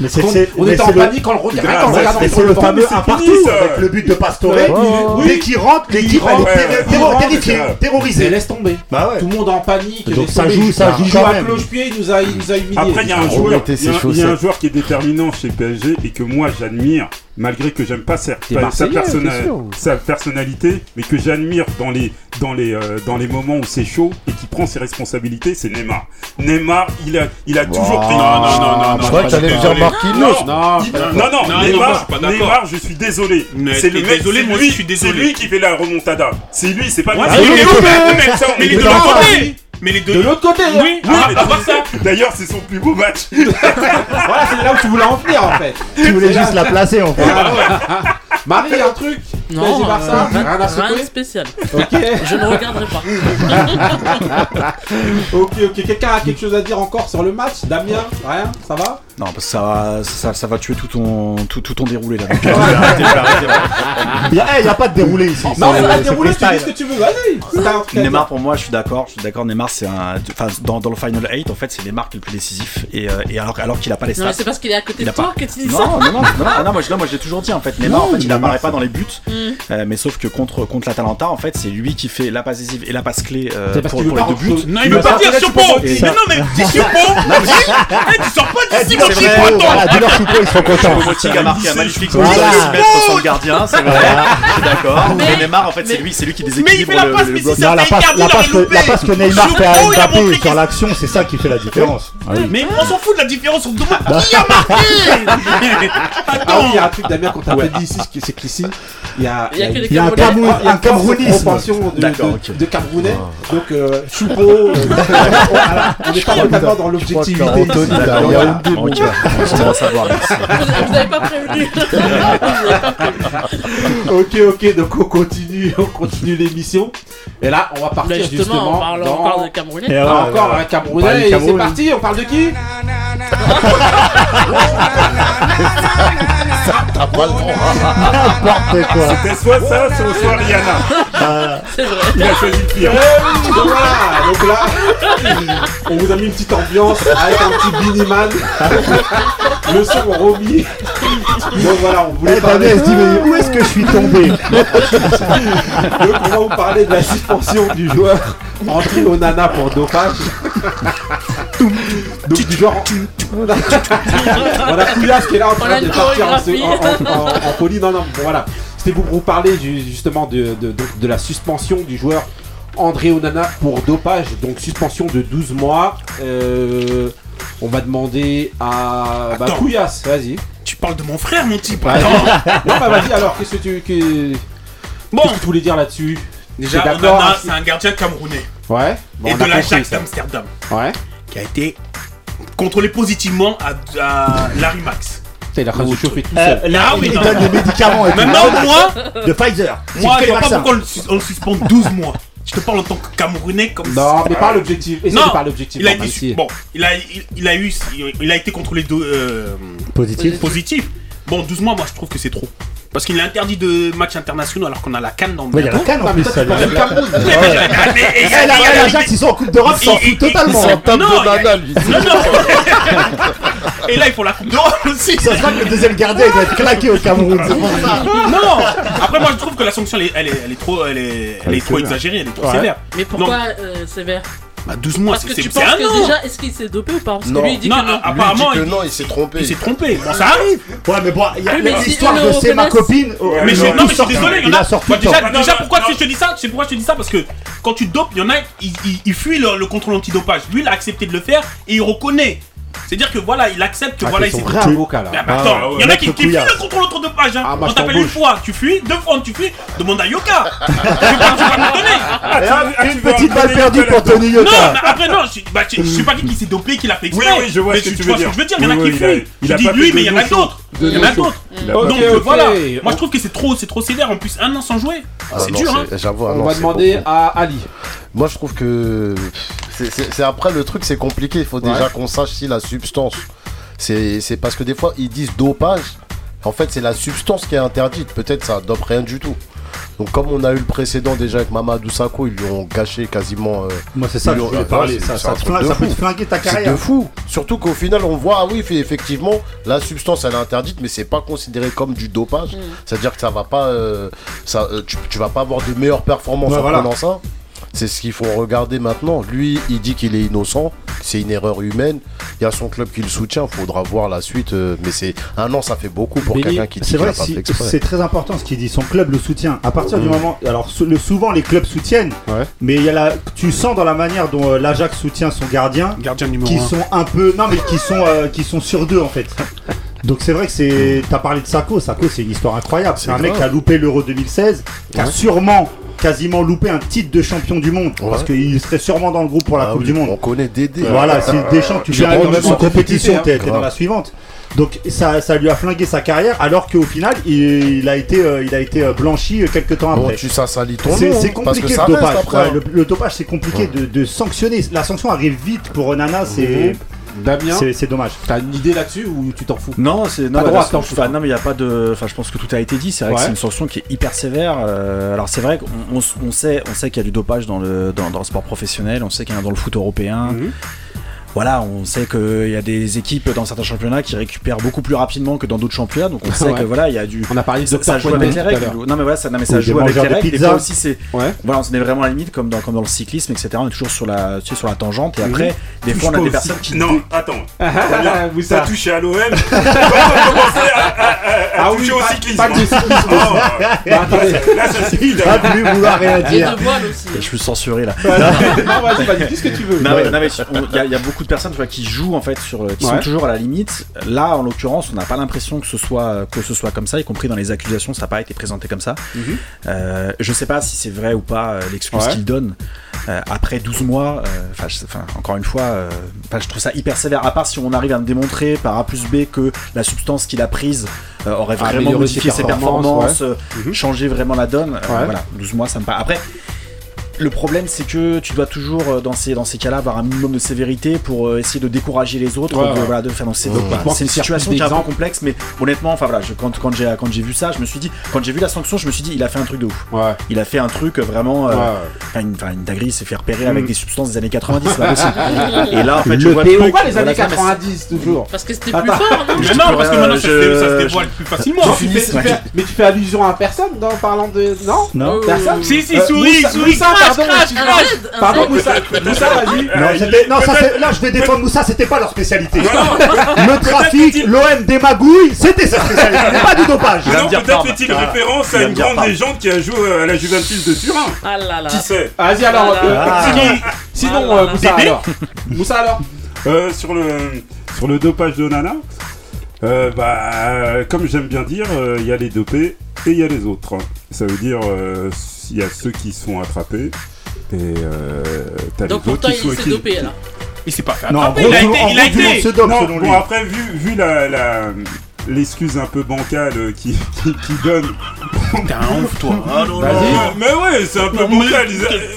Mais c'est
on on
mais
était en
le-
panique quand le regarde, le sur
c'est
le
le fameux
c'est
un partout
ça.
avec le but de Pastore.
Ouais,
Dès
oui.
qu'il rentre, l'équipe elle est.
Et
terrorisée.
laisse tomber.
Bah ouais.
Tout le monde en panique.
Donc ça joue, ça
Il
joue quand même.
cloche-pied, il nous a, humiliés.
Après, il y a un joueur qui est déterminant chez PSG et que moi j'admire, malgré que j'aime pas sa, sa, personna- sa personnalité, mais que j'admire dans les, dans, les, euh, dans les moments où c'est chaud et qui prend ses responsabilités, c'est Neymar. Neymar, il a, il a toujours pris.
Non, non, non, non,
Je
non.
crois que t'allais dire. Marquinhos.
Non,
Non, non,
non, non,
non, non,
Neymar,
moi, je.
Neymar, je suis désolé. C'est le mec,
désolé, moi
lui,
je suis désolé.
C'est lui qui fait la remontada. C'est lui, c'est pas
Ouais,
Messi.
mais il est de l'autre côté Mais les deux
De l'autre côté, hein.
Oui,
Oui,
ah, à part ça
D'ailleurs, c'est son plus beau match.
Voilà, c'est là où tu voulais en venir en fait.
Tu voulais juste la placer en fait.
Marie, un truc
Non,
Barça,
euh,
rien à
rien de spécial.
Ok,
Je ne regarderai pas.
ok, ok. Quelqu'un a quelque chose à dire encore sur le match Damien Rien Ça va?
Non, parce que ça va, ça, ça va tuer tout ton, tout, tout ton déroulé là. Donc, arrêtez, arrêtez, arrêtez.
Il y a, eh, a pas de déroulé ici.
Non,
c'est- c'est
dérouler, tu dis ce que tu veux, vas-y.
Neymar pour moi je suis d'accord, je suis d'accord Neymar c'est un enfin dans, dans le final 8 en fait c'est Neymar qui est le plus décisif et, euh, et alors, alors qu'il a pas les
Non, mais
stats.
c'est parce qu'il est à côté
Il
de toi
pas-
que tu dis
non,
ça.
non, non, non, non, non, moi je, non, moi je l'ai toujours dit en fait. Neymar
Non,
en fait il
Neymar,
apparaît pas dans les buts,
Mm.
euh, mais sauf que contre contre l'Atalanta en fait c'est lui qui fait la passe décisive et la passe clé euh,
C'est parce
pour, pour
pas
les deux buts.
Non, il veut pas
pas
dire Choupo, Mais non, mais dis Choupo Eh, Tu sors pas d'ici, mon
C'est vrai, voilà, dis-leur Choupo, ils sont contents.
Moting a marqué un magnifique but de 6 mètres sur le gardien, c'est vrai. Je suis d'accord.
Mais-
Neymar en fait c'est lui, c'est lui qui
Mais il
déséquilibre
fait la
le, bloc.
Non, la
fait
passe, que, la
loupé.
passe que Neymar fait à Mbappé sur l'action, c'est ça qui fait la différence. Ah.
Mais on s'en fout de la différence, on se demande qui a marqué
Ah oui,
Attends
il y a un truc, Damien, qu'on t'a pas dit ici, c'est qu'ici, il y a,
un
Camerounais.
Cameroun-
il y a
un
une forte
Camerounisme.
propension de, Camerounais. Donc, euh, Choupo, euh, voilà, on n'est pas totalement dans l'objectivité.
Il y a
On va savoir.
Vous pas prévenu.
Ok, ok, donc on continue, on continue l'émission. Et là, on va partir justement,
justement, on parle
dans...
encore de Camerounais.
Et
Ah,
voilà,
encore un Camerounais, et c'est parti, on parle de qui?
T'as pas le droit.
N'importe quoi.
C'était soit ça, soit, soit Rihanna.
C'est vrai.
Il a choisi le pire.
Donc voilà, donc là, on vous a mis une petite ambiance avec un petit Biniman. Le son remis. Donc voilà, on voulait
Eh,
parler.
Damien, il se dit, mais où est-ce que je suis tombé
Donc on va vous parler de la suspension du joueur André Onana pour dopage. Donc du genre. On a Couillasse qui est là en
On
train de partir en, en- en- en folie. Non, non, bon, voilà. C'était pour vous parler ju- justement de, de, donc, de la suspension du joueur André Onana pour dopage. Donc suspension de 12 mois. Euh, on va demander à. Bah. Couillasse, vas-y.
Tu parles de mon frère, mon type. Attends
Non, bah vas-y alors, qu'est-ce que tu. qu'est-
Bon,
Qu'est-ce que tu voulais dire là-dessus?
Déjà, c'est un gardien camerounais.
Ouais. Bon,
Et de l'Ajax d'Amsterdam.
Ouais.
Qui a été contrôlé positivement à, à Larry Max.
Putain, il a chauffer tout
Euh,
seul.
Là,
Ah oui,
il
non.
donne des médicaments et tout.
Maintenant, moi,
De Pfizer.
Moi, je vois pas pourquoi on le, on le suspend 12 mois. Je te parle en tant que Camerounais comme
Non, mais pas l'objectif.
Non,
parler l'objectif.
Il a, été, bon, il a, il, il a eu, il a été contrôlé de, euh,
Positif.
positif. Bon, 12 mois, moi je trouve que c'est trop. Parce qu'il est interdit de matchs internationaux alors qu'on a la canne dans le
il y a la canne en plus.
et-
Eh, ils sont en Coupe d'Europe, ils s'en foutent totalement.
Ils
Non. Non, non. Et là, il faut la coupe d'Europe aussi.
Ça se voit que le deuxième gardien il doit être claqué au Cameroun.
Non. Après, moi, je trouve que la sanction, elle est, trop, elle est, elle est trop exagérée, elle est trop sévère.
Mais pourquoi euh, sévère?
Bah, 12 mois,
Parce
c'est
que
c'est-
tu
c'est
penses
un
que
an.
déjà, est-ce qu'il s'est dopé ou pas Parce que
Non.
lui, il dit
Non,
que non.
apparemment,
Lui, il que non, il s'est trompé.
il s'est trompé. Bon, ça arrive.
Ouais, mais bon, il y a
Oui, mais si
l'histoire de
le
c'est ma
reconnaissent-
copine.
Mais je,
ils ont
non, mais je suis
sorti.
désolé, il y en
Il
a.
a sorti
Bah,
le temps.
déjà,
Non,
déjà,
non,
pourquoi
non.
je te dis ça C'est pourquoi je te dis ça parce que quand tu dopes, il y en a, ils, ils, ils fuient le, le contrôle antidopage. Lui, il a accepté de le faire et il reconnaît. C'est-à-dire que voilà, il accepte que
Ah,
voilà, il s'est
vrai avocat là.
Ah, bah,
Ah,
attends,
ouais,
il y en a qui,
le
qui fuient le contrôle. Hein.
Ah, moi,
On
je
t'appelle une fois, tu fuis, deux fois, tu fuis, demande à Yoka. tu vas me donner.
Ah, ah,
Une petite balle perdue pour Tony
Non,
Yoka.
mais après, non, je, bah, je, je suis pas dit qu'il s'est dopé, qu'il a fait exprès.
Oui, oui, je vois
mais
ce que tu
vois
veux dire.
je veux dire. Il y en a qui
oui, il a-
fuient.
a
dis lui,
de
mais il y en a d'autres.
De
Il y en a d'autres. Donc voilà, moi je trouve que c'est trop, c'est trop sévère. En plus, un an sans jouer,
Ah
c'est
non,
dur. Hein.
ah
On
non,
va demander à Ali.
Moi, je trouve que c'est- c'est c'est après le truc, c'est compliqué. Il faut déjà qu'on sache si la substance. C'est c'est parce que des fois, ils disent dopage. En fait, c'est la substance qui est interdite. Peut-être ça dope rien du tout. Donc, comme on a eu le précédent déjà avec Mamadou Sakho, ils lui ont gâché quasiment. euh,
Moi, c'est ça que je
ont-
voulais parler.
c'est-
Ça,
c'est
ça
de
ça peut
fou.
te flinguer ta
C'est de
carrière.
fou. Surtout qu'au final, on voit, ah oui, effectivement, la substance, elle est interdite, mais c'est pas considéré comme du dopage. C'est-à-dire que ça va pas, euh, ça, euh, tu, tu vas pas avoir de meilleures performances
Ouais,
en
voilà.
prenant ça. C'est ce qu'il faut regarder maintenant. Lui, il dit qu'il est innocent, c'est une erreur humaine. Il y a son club qui le soutient, faudra voir la suite. euh, mais c'est un an, ça fait beaucoup pour quelqu'un qui dit
C'est
qu'il
vrai,
a pas
si-
fait exprès.
c'est très important ce qu'il dit. Son club le soutient. À partir du moment, alors le- souvent les clubs soutiennent,
Ouais.
mais il y a la, tu sens dans la manière dont euh, l'Ajax soutient son gardien,
Gardien numéro
qui
1.
sont un peu, non mais qui sont, euh, qui sont sur deux en fait. Donc c'est vrai que c'est, t'as parlé de Sako, Sako c'est une histoire incroyable. C'est
C'est
un mec qui a loupé l'Euro 2016, qui a sûrement quasiment loupé un titre de champion du monde,
Ouais.
parce qu'il serait sûrement dans le groupe pour la
Ah
Coupe
oui,
du Monde.
On connaît Dédé.
Voilà, si Deschamps, tu viens
même en
compétition,
compétition,
t'es dans la suivante. Donc ça, ça lui a flingué sa carrière, alors qu'au final, il, il a été, euh, il a été euh, blanchi euh, quelques temps
Bon,
après.
tu ça salit ton
C'est
nom,
c'est
hein, parce que
compliqué
ça
le dopage.
après.
Ouais,
hein.
le, le dopage, c'est compliqué de, de sanctionner. La sanction arrive vite pour Onana, c'est
Damien,
c'est- c'est dommage.
t'as une idée là-dessus ou tu t'en fous?
Non, c'est non,
Pas droit, t'en fous
non, mais il y a pas de. Enfin, je pense que tout a été dit. C'est vrai que c'est une sanction qui est hyper sévère. euh, alors c'est vrai qu'on on, on sait, on sait qu'il y a du dopage dans le dans, dans le sport professionnel. On sait qu'il y en a dans le foot européen.
Mhm.
Voilà, on sait qu'il y a des équipes dans certains championnats qui récupèrent beaucoup plus rapidement que dans d'autres championnats. Donc on sait
Ouais.
que voilà, il y a du.
On a parlé de
Ça, joue avec les règles. Non mais voilà, ça, non, mais ça joue avec les règles. Fois aussi c'est.
Ouais.
Voilà, on est vraiment à la limite comme dans, comme dans le cyclisme, etc. On est toujours sur la, tu sais, sur la tangente. Et après, des fois on a des personnes qui.
Non, attends. Regarde,
Vous
ça touché à l'OM. Quand on a commencé à, à- à- à toucher au cyclisme.
pas que du cyclisme.
Oh,
Bah,
là, ça suffit.
Vouloir rien
Et
dire.
Je suis censuré là.
non, vas-y, dis ce que tu veux.
Non, mais, il y a beaucoup de personnes tu vois, qui jouent en fait sur, qui sont
Ouais.
toujours à la limite. Là, en l'occurrence, on n'a pas l'impression que ce soit que ce soit comme ça, y compris dans les accusations, ça n'a pas été présenté comme ça.
Mhm.
Euh, je sais pas si c'est vrai ou pas euh, l'excuse
Ouais.
qu'il donne. Euh, après 12 mois, euh, enfin, encore une fois, euh, je trouve ça hyper sévère. À part si on arrive à me démontrer par A plus B que la substance qu'il a prise euh, aurait vraiment modifié
ses
ses
performances,
performances, euh,
Mhm.
changer vraiment la donne. Euh,
Ouais.
Voilà, 12 mois, ça me paraît. Après. Le problème, c'est que tu dois toujours, euh, dans ces, dans ces cas-là, avoir un minimum de sévérité pour euh, essayer de décourager les autres,
Ouais,
de,
ouais.
voilà, de faire. Donc, c'est
Ouais.
une situation qui est un peu
d'exemple.
complexe, mais honnêtement, enfin voilà, je- quand, quand j'ai quand j'ai vu ça, je me suis dit, quand j'ai vu la sanction, je me suis dit, il a fait un truc de ouf.
Ouais.
Il a fait un truc vraiment. euh,
Ouais.
Enfin, une, une dinguerie, il s'est fait repérer avec
Mm.
des substances des années 90, c'est pas possible. Et là, en fait, je
Le
vois truc,
pourquoi les années
ça, mais
90 toujours
Parce que c'était
Attends.
plus fort, non
Mais non, parce que maintenant, ça,
je-
se- ça se
je-
dévoile plus facilement.
Mais tu fais allusion à personne dans parlant de. Non?
Non.
Personne?
Si, si, souris, souris,
pardon, Pardon. Moussa, Moussa, vas-y.
Non, ça, c'est- là je vais défendre Moussa, c'était pas leur spécialité. Le trafic, l'OM des magouilles, c'était sa spécialité, pas du dopage.
peut-être fait-il
Ah.
référence à une grande légende qui a joué à la Juventus de Turin.
Ah là là.
Qui sait
Vas-y alors.
Ah
euh, sinon-
Ah
euh. Moussa alors. Moussa alors.
Euh, sur le sur le dopage de Nana, euh, bah euh, comme j'aime bien dire, euh, il y a les dopés et il y a les autres. Ça veut dire euh, il y a ceux qui se font attraper et euh, t'as
Donc
les autres
pourtant,
qui sont
il s'est
qui-
dopé alors.
Il s'est pas fait
Non, en
attraper,
gros,
il a été. Il a été.
se dope
Non, bon après vu vu la, la l'excuse un peu bancale qui, qui, qui donne.
T'es un ouf, toi. Ah, non,
Vas-y.
non.
Mais ouais, c'est un peu
Non,
bancal.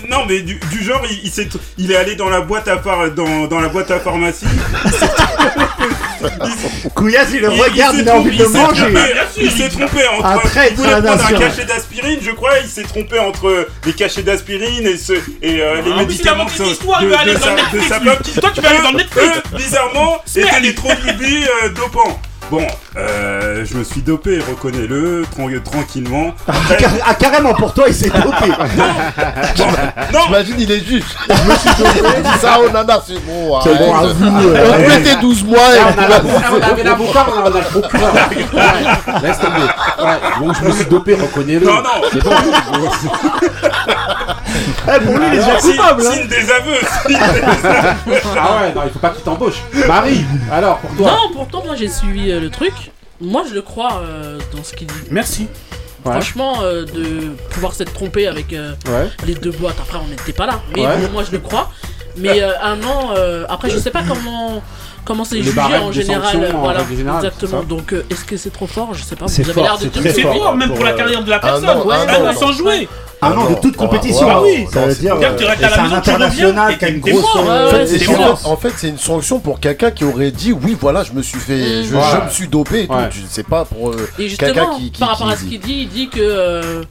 Non mais du, du genre il, il, s'est- il est allé dans la boîte à phar- dans, dans la boîte à pharmacie.
Couillasse, il le
Il-
regarde,
s'est
il a envie de le
il
manger.
trompé- Il s'est trompé
Un
entre.
traître
Il voulait prendre un
nation.
cachet d'aspirine, je crois. Il s'est trompé entre les cachets d'aspirine et, ce, et euh, les
Ah, mais
médicaments
moitié
de,
de l'histoire, il veut aller dans Netflix. Toi, tu vas aller dans Netflix.
bizarrement,
Merde.
étaient des produits euh, dopants. Bon, euh, je me suis dopé, reconnais-le, tran- tranquillement.
Ah, car- ah, carrément, pour toi, il s'est dopé.
Non,
J'imagine, il est juge. Je me suis dit ça, oh nana, c'est bon.
C'est bon,
arrête.
avoue, euh,
On mettait 12 mois et
Ah, on, a la-
on
on avait l'avocat, on a le procureur. Ouais, Laisse tomber. Ouais, Bon, je me suis dopé, reconnais-le.
Non, non.
C'est bon.
eh, pour lui, il est déjà
signe,
coupable. hein.
signe des aveux. signe des aveux.
Ah ouais, non, il faut pas qu'il t'embauche. Marie, alors pour toi.
Non, pourtant, moi j'ai suivi euh, le truc. Moi je le crois euh, dans ce qu'il dit.
Merci.
Ouais.
Franchement, euh, de pouvoir s'être trompé avec euh,
Ouais.
les deux boîtes, après on n'était pas là. Mais
Ouais.
bon, moi je le crois. Mais euh, un an, euh, après je sais pas comment comment c'est
Les
jugé en général. euh, voilà,
règle générale,
exactement. Donc euh, est-ce que c'est trop fort? Je sais pas.
C'est
Vous avez
fort,
l'air de
c'est
tout
très
C'est
fort.
fort, même
pour,
pour la
euh,
carrière de la
ah
personne.
non, ah non,
sans
non.
jouer.
Ah non, de toute
Ah,
compétition,
ouais,
ah oui.
ouais,
Ça veut
c'est-
dire. Euh,
restes
et
à la
C'est un international qui a une grosse. euh,
ouais, ouais,
en fait- en fait, c'est une sanction pour quelqu'un qui aurait dit oui, voilà, je me suis fait, je,
Ouais.
je me suis dopé et tout.
Ouais.
Tu- C'est pas pour euh,
Et
quelqu'un
justement,
qui, qui,
par rapport
qui
à ce
dit.
qu'il dit, il dit que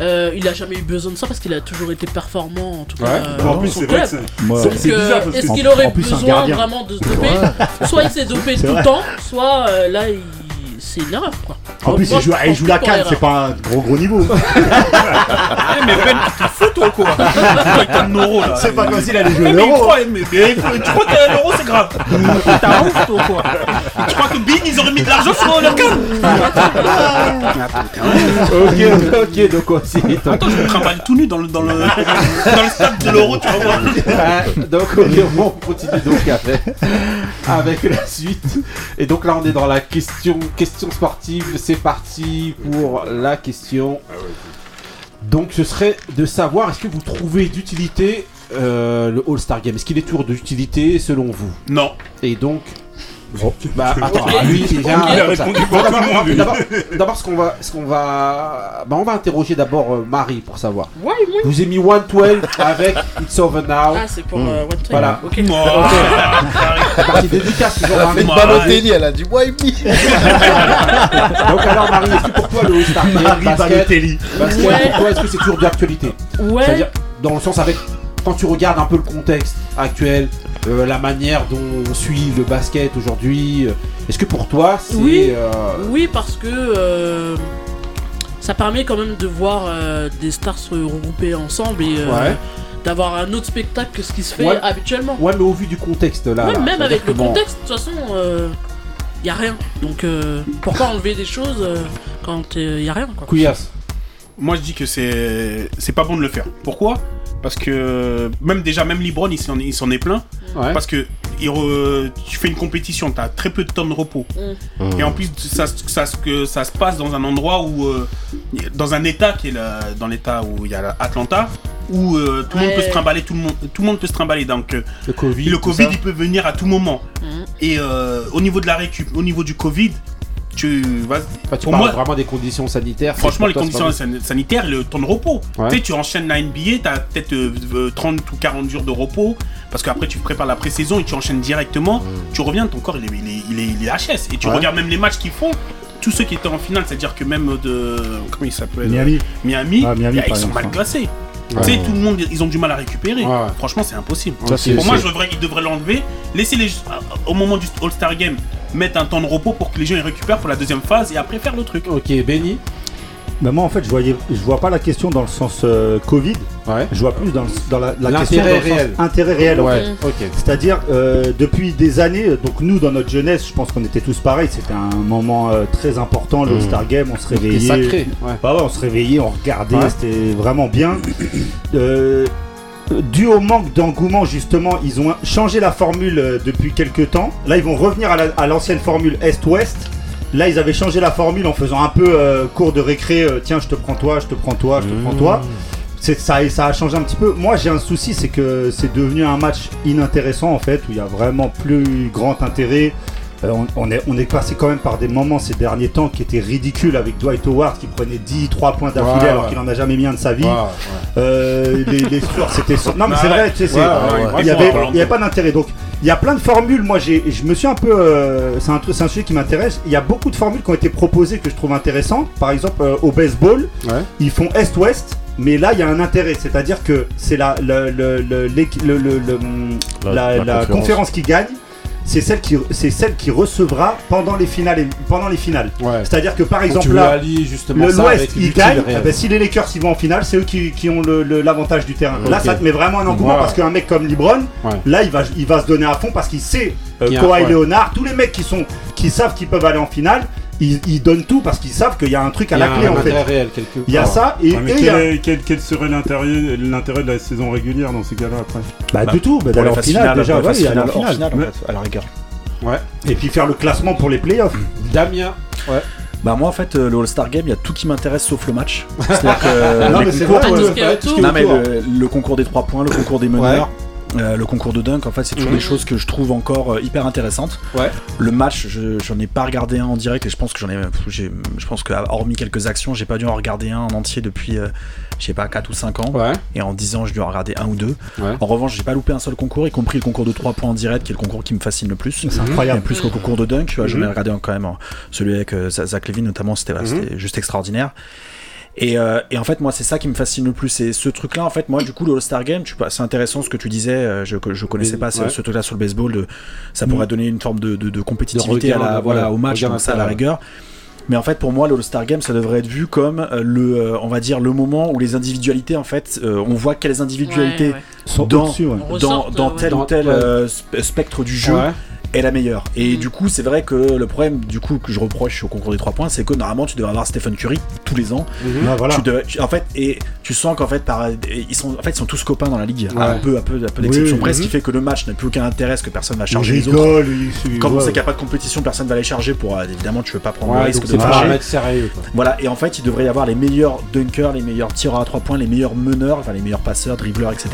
euh, il a jamais eu besoin de ça parce qu'il a toujours été performant en tout cas.
Ouais.
euh,
en plus, c'est vrai bizarre
Est-ce qu'il aurait
en plus, un
besoin vraiment de se doper Soit il s'est dopé tout le temps, soit euh, là il... c'est une erreur quoi.
En plus, il joue, joue la canne, c'est pas un gros gros niveau.
Eh, mais Ben, tu te fous, toi, quoi. Avec ton euro, là.
C'est pas comme s'il allait
Eh,
jouer
mais il
l'euro.
croit, mais, mais tu crois qu'un euro c'est grave T'as ouf toi quoi Tu crois que Bean ils auraient mis de l'argent sur leur cam
Ok, ok, donc aussi.
Attends je me trimballe tout nu dans le, dans le, dans le stade de l'euro tu vas voir
Ouais, donc ok, on continue donc avec, avec la suite. Et donc là on est dans la question, question sportive. C'est parti pour la question. Donc ce serait de savoir est-ce que vous trouvez d'utilité euh, le All-Star Game? Est-ce qu'il est toujours d'utilité selon vous?
Non
Et donc? Bah attends, ah, lui il vient.
Il a répondu
Bon,
pour
d'abord-
tout le monde.
D'abord, ce qu'on va, ce qu'on va, bah on va interroger d'abord euh, Marie pour savoir.
Ouais, oui.
Je vous ai mis 112 avec It's Over Now.
Ah, c'est pour euh, One Train.
Voilà.
Ok.
Oh,
La partie dédicace toujours
Elle a
Marie.
fait une Balotelli, elle a dit Why me?
Donc alors Marie, est-ce que pour toi le Game,
Marie
basket,
Balotelli.
basket,
Ouais.
pour toi est-ce que c'est toujours d'actualité?
Ouais.
C'est-à-dire dans le sens avec quand tu regardes un peu le contexte actuel, euh, la manière dont on suit le basket aujourd'hui, euh, est-ce que pour toi c'est
Oui.
euh,
Oui, parce que euh, ça permet quand même de voir euh, des stars se regrouper ensemble et euh,
Ouais.
d'avoir un autre spectacle que ce qui se fait
Ouais.
habituellement.
Ouais, mais au vu du contexte là.
Ouais,
là,
même avec le contexte, de toute façon, il y a rien. Donc euh, pourquoi enlever des choses euh, quand il y a rien quoi.
Couillasse.
Moi, je dis que c'est c'est pas bon de le faire. Pourquoi? Parce que même déjà, même Libron, il s'en il s'en est plein.
Ouais.
Parce que il re- tu fais une compétition, tu as très peu de temps de repos. Et en plus, ça, ça, que ça se passe dans un endroit où. euh, dans un état qui est la- dans l'état où il y a la- Atlanta, où euh, tout le monde peut se trimballer, tout le monde, tout le monde peut se trimballer. Donc, euh,
Le Covid.
le Covid, il peut venir à tout moment.
Mhm.
Et euh, au niveau de la récup, au niveau du Covid, tu vas.
Enfin, tu
pour moi-
vraiment des conditions sanitaires.
Franchement, les
toi,
conditions sanitaires, le temps de repos.
Ouais.
Tu sais, tu enchaînes la NBA, tu as peut-être euh, euh, 30 ou 40 jours de repos, parce qu'après tu prépares la pré-saison et tu enchaînes directement. Tu reviens, ton corps il est, il est, il est, il est HS. Et tu
Ouais.
regardes même les matchs qu'ils font, tous ceux qui étaient en finale, c'est-à-dire que même de. Comment il s'appelle
Miami.
Miami,
Ah, Miami, par
ils sont
exemple,
mal
ouais.
classés.
Ouais.
Tu sais, tout le monde, ils ont du mal à récupérer.
Ouais.
Franchement, c'est impossible.
Ça,
Pour moi,
c'est-
je devrais, ils devraient l'enlever, laisser les au moment du All-Star Game mettre un temps de repos pour que les gens ils récupèrent pour la deuxième phase et après faire le truc.
Ok, Benny.
Bah moi en fait je voyais je vois pas la question dans le sens euh, Covid,
Ouais.
je vois plus dans, le- dans la, la question
L'intérêt
dans le sens
réel.
intérêt réel. en fait. C'est-à-dire euh, depuis des années, donc nous dans notre jeunesse, je pense qu'on était tous pareils, c'était un moment euh, très important, le
Mhm.
All-Star Game, on se réveillait.
sacré. Ouais.
Bah ouais, on se réveillait, on regardait, c'était vraiment bien. Euh, dû au manque d'engouement, justement, ils ont changé la formule euh, depuis quelques temps. Là, ils vont revenir à la- à l'ancienne formule Est-Ouest. Là, ils avaient changé la formule en faisant un peu euh, cours de récré. euh, Tiens, je te prends toi, je te prends toi, je te prends toi. C'est ça, ça a changé un petit peu. Moi, j'ai un souci, c'est que c'est devenu un match inintéressant en fait, où il y a vraiment plus grand intérêt. Euh, on, on est, on est passé quand même par des moments ces derniers temps qui étaient ridicules avec Dwight Howard qui prenait 10, 3 points d'affilée
Ouais,
alors
ouais.
qu'il en a jamais mis un de sa vie.
Ouais.
Euh, les, les scores, c'était. Non, mais c'est vrai, tu sais, il
ouais.
y avait, pas d'intérêt. Donc, il y a plein de formules. Moi, j'ai, je me suis un peu. euh, c'est un truc, c'est un sujet qui m'intéresse. Il y a beaucoup de formules qui ont été proposées que je trouve intéressantes. Par exemple, au baseball, ils font Est-Ouest. Mais là, il y a un intérêt, c'est-à-dire que c'est la,
conférence
qui gagne, c'est celle qui, c'est celle qui recevra pendant les finales. et- pendant les finales.
Ouais.
C'est-à-dire que par exemple là, le l'Ouest, il gagne. ben, si les Lakers ils vont en finale, c'est eux qui, qui ont le- le- l'avantage du terrain. Là, ça te met vraiment un engouement
Ouais.
parce qu'un mec comme LeBron,
Ouais.
là, il va, il va se donner à fond parce qu'il sait euh, Kawhi. Leonard, tous les mecs qui sont, qui savent qu'ils peuvent aller en finale, ils, ils donnent tout parce qu'ils savent qu'il y a un truc à
Il y a
la clé
un
en fait.
intérêt réel quelque
Il y a ça et,
Ouais, mais
et il y
quel,
a-
est- quel- quel serait l'intérêt l'intérêt de la saison régulière dans ces cas-là après?
Bah,
Bah,
du tout, bah, d'aller en finale, déjà, ouais, en finale.
finale, en fait, à la rigueur.
Et puis faire le classement pour les playoffs.
Damien.
Bah moi en fait euh, le All-Star Game il y a tout qui m'intéresse sauf le match. C'est-à-dire que
Non, mais
concours-
vrai, ouais.
ouais, tout
Non mais le, le concours des trois points, le concours des meneurs, euh, le concours de dunk en fait c'est toujours
Mhm.
des choses que je trouve encore euh, hyper intéressantes.
Ouais.
Le match je- j'en ai pas regardé un en direct et je pense que j'en ai, j'ai- je pense que hormis quelques actions j'ai pas dû en regarder un en entier depuis euh, je sais pas 4 ou 5 ans
Ouais.
et en 10 ans j'ai dû en regarder un ou deux.
Ouais.
En revanche j'ai pas loupé un seul concours y compris le concours de 3 points en direct qui est le concours qui me fascine le plus.
C'est
Et
incroyable.
plus qu'au concours de dunk, tu vois, j'en ai
Mhm.
regardé quand même hein, celui avec euh, Zach Levine notamment,
Mhm.
c'était juste extraordinaire. Et, euh, et en fait, moi, c'est ça qui me fascine le plus. Et ce truc-là, en fait, moi, du coup, le All-Star Game, c'est intéressant ce que tu disais. euh, Je, je connaissais pas ce,
ouais.
ce truc-là sur le baseball. De, ça pourrait donner une forme de, de, de compétitivité
De regain,
à la,
de-
voilà,
ouais,
au match, ça à la rigueur. Mais en fait, pour moi, le All-Star Game, ça devrait être vu comme euh, le, euh, on va dire, le moment où les individualités, en fait, euh, on voit quelles individualités
Ouais, ouais.
Sont
dans,
ouais.
dans, tel ou tel euh, spectre du jeu
Ouais.
Est la meilleure. Et
Mm.
du coup, c'est vrai que le problème, du coup, que je reproche au concours des 3 points, c'est que normalement, tu devrais avoir Stephen Curry tous les ans.
Mhm.
Ah, voilà.
Tu devrais- tu- en fait, et tu sens qu'en fait, par, ils sont, en fait, ils sont tous copains dans la ligue,
Ouais.
un peu, un peu, un peu d'exception
Oui,
près, ce qui fait que le match n'a plus aucun intérêt, que personne va charger les autres.
il-
on sait qu'il n'y a pas de compétition, personne va les charger pour. euh, évidemment, tu veux pas prendre le risque de
à mettre sérieux. quoi.
Voilà, et en fait, il devrait y avoir les meilleurs dunkers, les meilleurs tireurs à 3 points, les meilleurs meneurs, enfin les meilleurs passeurs, dribbleurs, etc.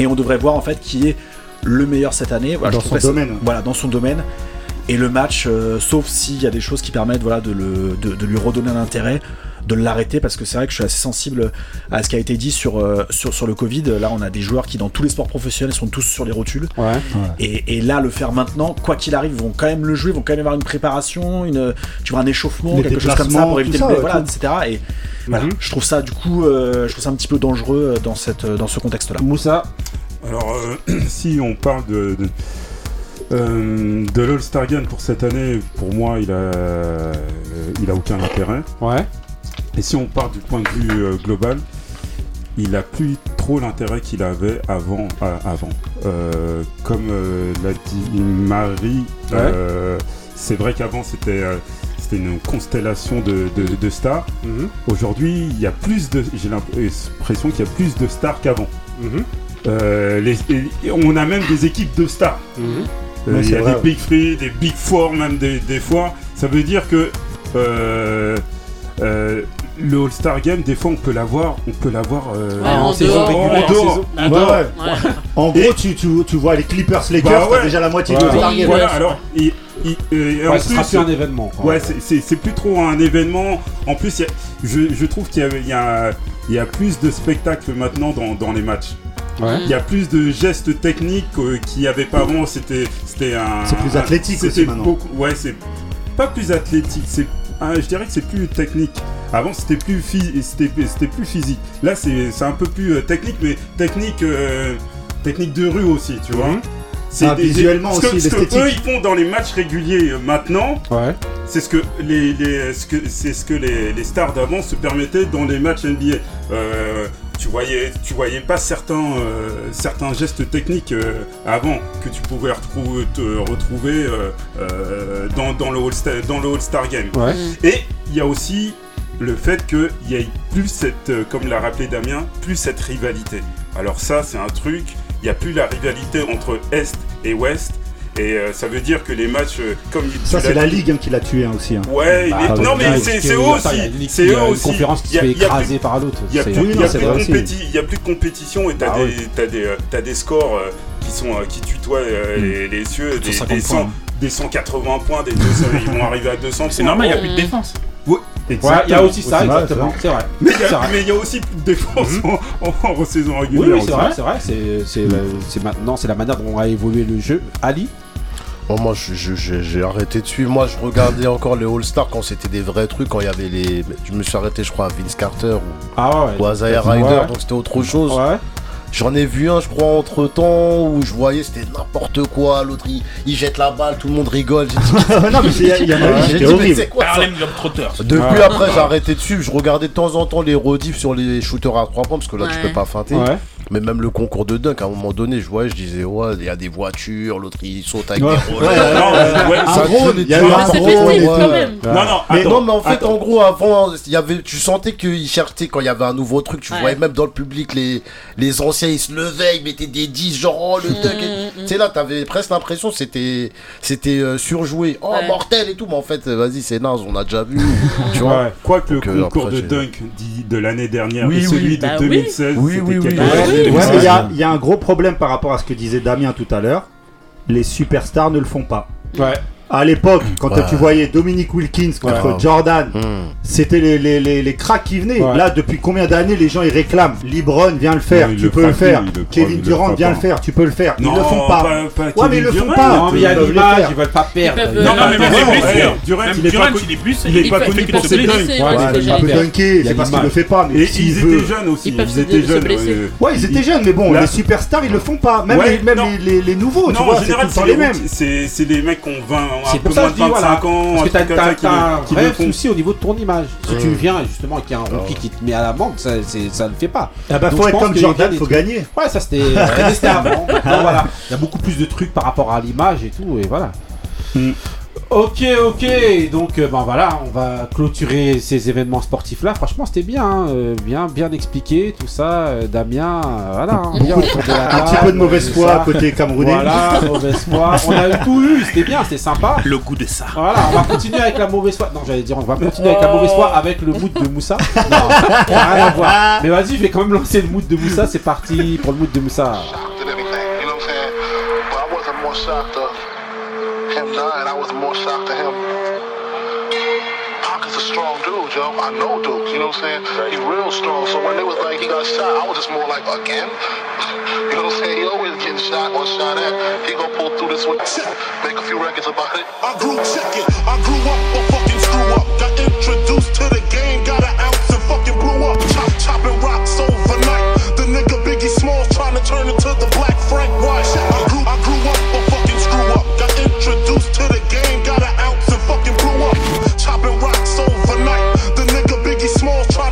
Et on devrait voir en fait qui est le meilleur cette année. Voilà,
Dans son
ça-
domaine.
Voilà, dans son domaine. Et le match, euh, sauf s'il y a des choses qui permettent voilà, de, le, de, de lui redonner un intérêt, de l'arrêter, parce que c'est vrai que je suis assez sensible à ce qui a été dit sur, euh, sur, sur le Covid. Là, on a des joueurs qui, dans tous les sports professionnels, sont tous sur les rotules.
Ouais.
Et, et là, le faire maintenant, quoi qu'il arrive, ils vont quand même le jouer, ils vont quand même avoir une préparation, une, tu vois, un échauffement, quelque chose comme ça pour éviter
tout
le
ça,
voilà, etc. Et voilà, je trouve ça, du coup, euh, je trouve ça un petit peu dangereux dans, cette, dans ce contexte-là.
Moussa,
Alors, euh, si on parle de, de, euh, de l'All-Star Game pour cette année, pour moi, il a, euh, il a aucun intérêt.
ouais.
Et si on part du point de vue global, il a plus trop l'intérêt qu'il avait avant. avant. Comme l'a dit Marie, c'est vrai qu'avant c'était c'était une constellation de, de- de stars.
Mhm.
Aujourd'hui, il y a plus de, j'ai l'impression qu'il y a plus de stars qu'avant.
Mhm.
Les- et on a même des équipes de stars.
Mhm.
Euh, il y a
vrai,
des
ouais.
Big Three, des Big Four même des, des fois. Ça veut dire que euh, euh, le All-Star Game, des fois on peut l'avoir, on peut l'avoir euh,
en
saison régulière,
En dehors.
saison-
Ouais,
dehors.
ouais.
Ouais.
En
Et-
gros, tu, tu, tu vois les Clippers Lakers,
Bah
t'as
ouais.
déjà la moitié
Ouais.
de All-Star Game.
Voilà, alors, euh, et en
sera
plus,
un événement. quoi.
Ouais, c'est- plus trop un événement. En plus, il y a- je, je trouve qu'il y a plus de spectacles maintenant dans, dans les matchs.
Ouais.
Il y a plus de gestes techniques euh, qu'il n'y avait pas avant. C'était c'était un.
C'est plus
un-
athlétique
c'était
aussi maintenant.
beaucoup- Ouais, c'est pas plus athlétique. C'est ah, je dirais que c'est plus technique. Avant, c'était plus phy- c'était c'était plus physique. Là, c'est c'est un peu plus euh, technique, mais technique euh, technique de rue aussi, tu vois.
Mhm.
C'est
Ah, visuellement
ce que-
aussi,
ce que eux ils font dans les matchs réguliers euh, maintenant.
Ouais.
C'est ce que les, les ce que c'est ce que les, les stars d'avant se permettaient dans les matchs NBA. Euh, tu voyais tu voyais pas certains euh, certains gestes techniques euh, avant que tu pouvais retrouver te retrouver euh, dans, dans le All Star dans le All Star Game.
Ouais.
Et il y a aussi le fait qu'il y ait plus cette, comme l'a rappelé Damien, plus cette rivalité. Alors ça, c'est un truc, il n'y a plus la rivalité entre Est et Ouest. Et euh, ça veut dire que les matchs, euh, comme tu
Ça, c'est la ligue hein, qui l'a tué hein, aussi. hein.
Ouais,
Bah,
les- non mais c'est eux
il
aussi,
une-
c'est
il
eux aussi.
conférence qui
Il
se fait
il
écraser par l'autre.
Il y a
C'est-
plus,
oui,
il de
aussi.
compéti- il y a plus de compétition et t'as
Ah
des,
ouais.
t'as des, euh, t'as des scores euh, qui sont euh, qui tutoient euh, les, les cieux, des,
150
des, 100
points.
des 180 points, des 200, ils vont arriver à 200
C'est normal, il n'y a plus de
Mhm.
défense.
Ouais,
Ouais, il y a aussi ça, exactement. C'est vrai.
Mais il y, a- il y aussi plus de défense en, en, en saison
Oui,
régulière.
oui, c'est vrai, c'est vrai. Euh, c'est maintenant, c'est la manière dont a évolué le jeu. Ali
Bon, moi, j'ai arrêté de suivre. Moi, je regardais encore les All-Stars quand c'était des vrais trucs, quand il y avait les. Je me suis arrêté, je crois, à Vince Carter ou,
Ah ouais.
ou à
Ouais.
Donc c'était autre chose.
Ouais.
J'en ai vu un, je crois, entre temps, où je voyais c'était n'importe quoi. L'autre, il, il jette la balle, tout le monde rigole. J'ai dit,
non, mais c'est- il y en a eu,
j'ai dit, mais c'est quoi ça. Depuis
Ouais.
après, j'ai arrêté de suivre. Je regardais de temps en temps les rediffs sur les shooters à 3 points, parce que là, tu peux pas feinter. Mais même le concours de dunk, à un moment donné, je voyais, je disais, ouais, il y a des voitures, l'autre, il saute avec
Ouais.
des rollers.
Ouais,
Non, mais- ouais,
Un
tue
il y a eu un
quand même.
Non, non,
Mais
attends,
non, mais en fait,
attends.
en gros, avant, il y avait, tu sentais qu'ils cherchaient quand il y avait un nouveau truc. Tu
Ouais.
voyais même dans le public, les, les anciens, ils se levaient, ils mettaient des 10, genre, oh, le dunk. et-
Mm, mm,
Tu sais, là, t'avais presque l'impression que c'était, c'était euh, surjoué. Oh,
Ouais.
mortel et tout. Mais en fait, euh, vas-y, c'est naze, on a déjà vu. tu vois.
Ouais.
Quoique le concours
après,
de dunk dit de l'année dernière
Oui,
et celui
oui.
de
Bah oui.
2016,
Oui,
c'était
oui, oui.
Oui.
Ouais, il y, a- y a un gros problème par rapport à ce que disait Damien tout à l'heure. Les superstars ne le font pas.
Ouais.
À l'époque, quand
Ouais.
tu voyais Dominique Wilkins contre
Ouais.
Jordan,
Hmm.
c'était les, les, les, les cracks qui venaient.
Ouais.
Là, depuis combien d'années les gens ils réclament LeBron, viens le faire,
Non,
tu
le
peux le faire.
le
Kevin Durant, viens le faire, tu peux le faire. Ils
Non,
le font pas.
pas
Ouais, mais ils le font
Durant.
pas.
Non, mais il y a
ils
l'image, ils veulent pas perdre.
peuvent,
Ils-
euh,
Non, mais même
non,
les blessures.
Durant,
Même
il est
Durant,
pas
il est plus.
il est pas connu pour
que
ses
se
dunks.
ils
il
pas
peut dunker, c'est parce qu'il le fait pas. Mais
ils étaient jeunes aussi,
Ils
ils étaient jeunes.
Ouais, ils étaient jeunes, mais bon, les superstars ils le font pas. Même, les,
non.
les, les, les nouveaux, tu
Non,
vois, c'est les
les
mêmes.
c'est des mecs qui ont 20, un
C'est pour ça
moins
que
de
je dis, voilà.
25 ans,
Parce que t'as
ça qui
un
qui
vrai souci au niveau de ton image. Si tu
Mm.
viens justement et qu'il y a un rookie qui te met à l'amende, ça, c'est- ça le fait pas.
Ah bah,
Donc,
faut
je
être
pense
comme Jordan, faut gagner.
Ouais, ça c'était c'était avant. Voilà, il y a beaucoup plus de trucs par rapport à l'image et tout, et voilà. Ok, ok, donc euh, ben voilà, on va clôturer ces événements sportifs là. Franchement, c'était bien, hein, euh, bien, bien expliqué tout ça. euh, Damien, euh, voilà, hein, bien autour de la
Un petit peu de mauvaise foi
ça.
côté camerounais.
Voilà, mauvaise foi. On a tout eu, c'était bien, c'était sympa.
Le goût de ça.
Voilà, on va continuer avec la mauvaise foi. Non, j'allais dire, on va continuer avec la mauvaise foi avec le mood de Moussa. Non, rien à voir. Mais vas-y, je vais quand même lancer le mood de Moussa. C'est parti pour le mood de Moussa.
Shocked and everything. You know what I'm saying? But I wasn't more shocked of him dying. I was more shock to him. Pac is a strong dude, yo. I know Duke, you know what I'm saying? He's real strong. So when they was like, he got shot, I was just more like, again? You know what I'm saying? He always getting shot or shot at. He gonna pull through this with make a few records about it.
I grew chicken. I grew up a fucking screw up. Got introduced to the game, got an ounce and fucking blew up. Chop, chopping rocks overnight. The nigga Biggie Smalls trying to turn into the Black Frank White. I grew, I grew up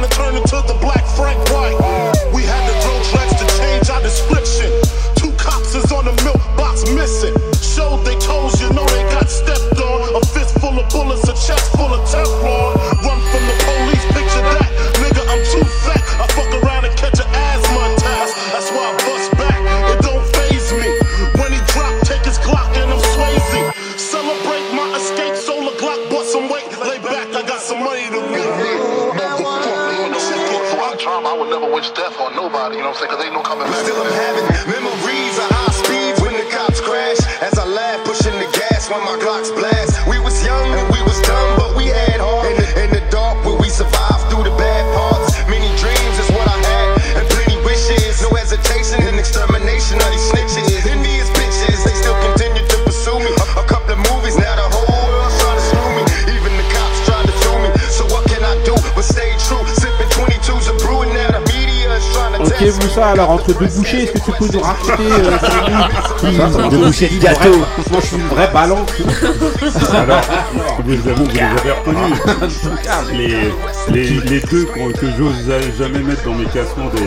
to turn into the Black Frank White. We had to throw tracks to change our description. Two cops is on the milk box missing. Showed they toes, you know they got stepped on. A fist full of bullets, a chest full of Teflon.
Know what I'm saying? Cause ain't no coming back.
Still I'm having memories of high speeds when the cops crash. As I laugh, pushing the gas when my me.
Moussa, alors entre deux bouchées, est-ce que tu peux nous raconter euh,
Ça, deux bouchées de gâteau.
Moi, je suis une vraie ballon.
Alors, vous les avez, vous les avez reconnus. Les, les, les deux que j'ose jamais mettre dans mes classements des,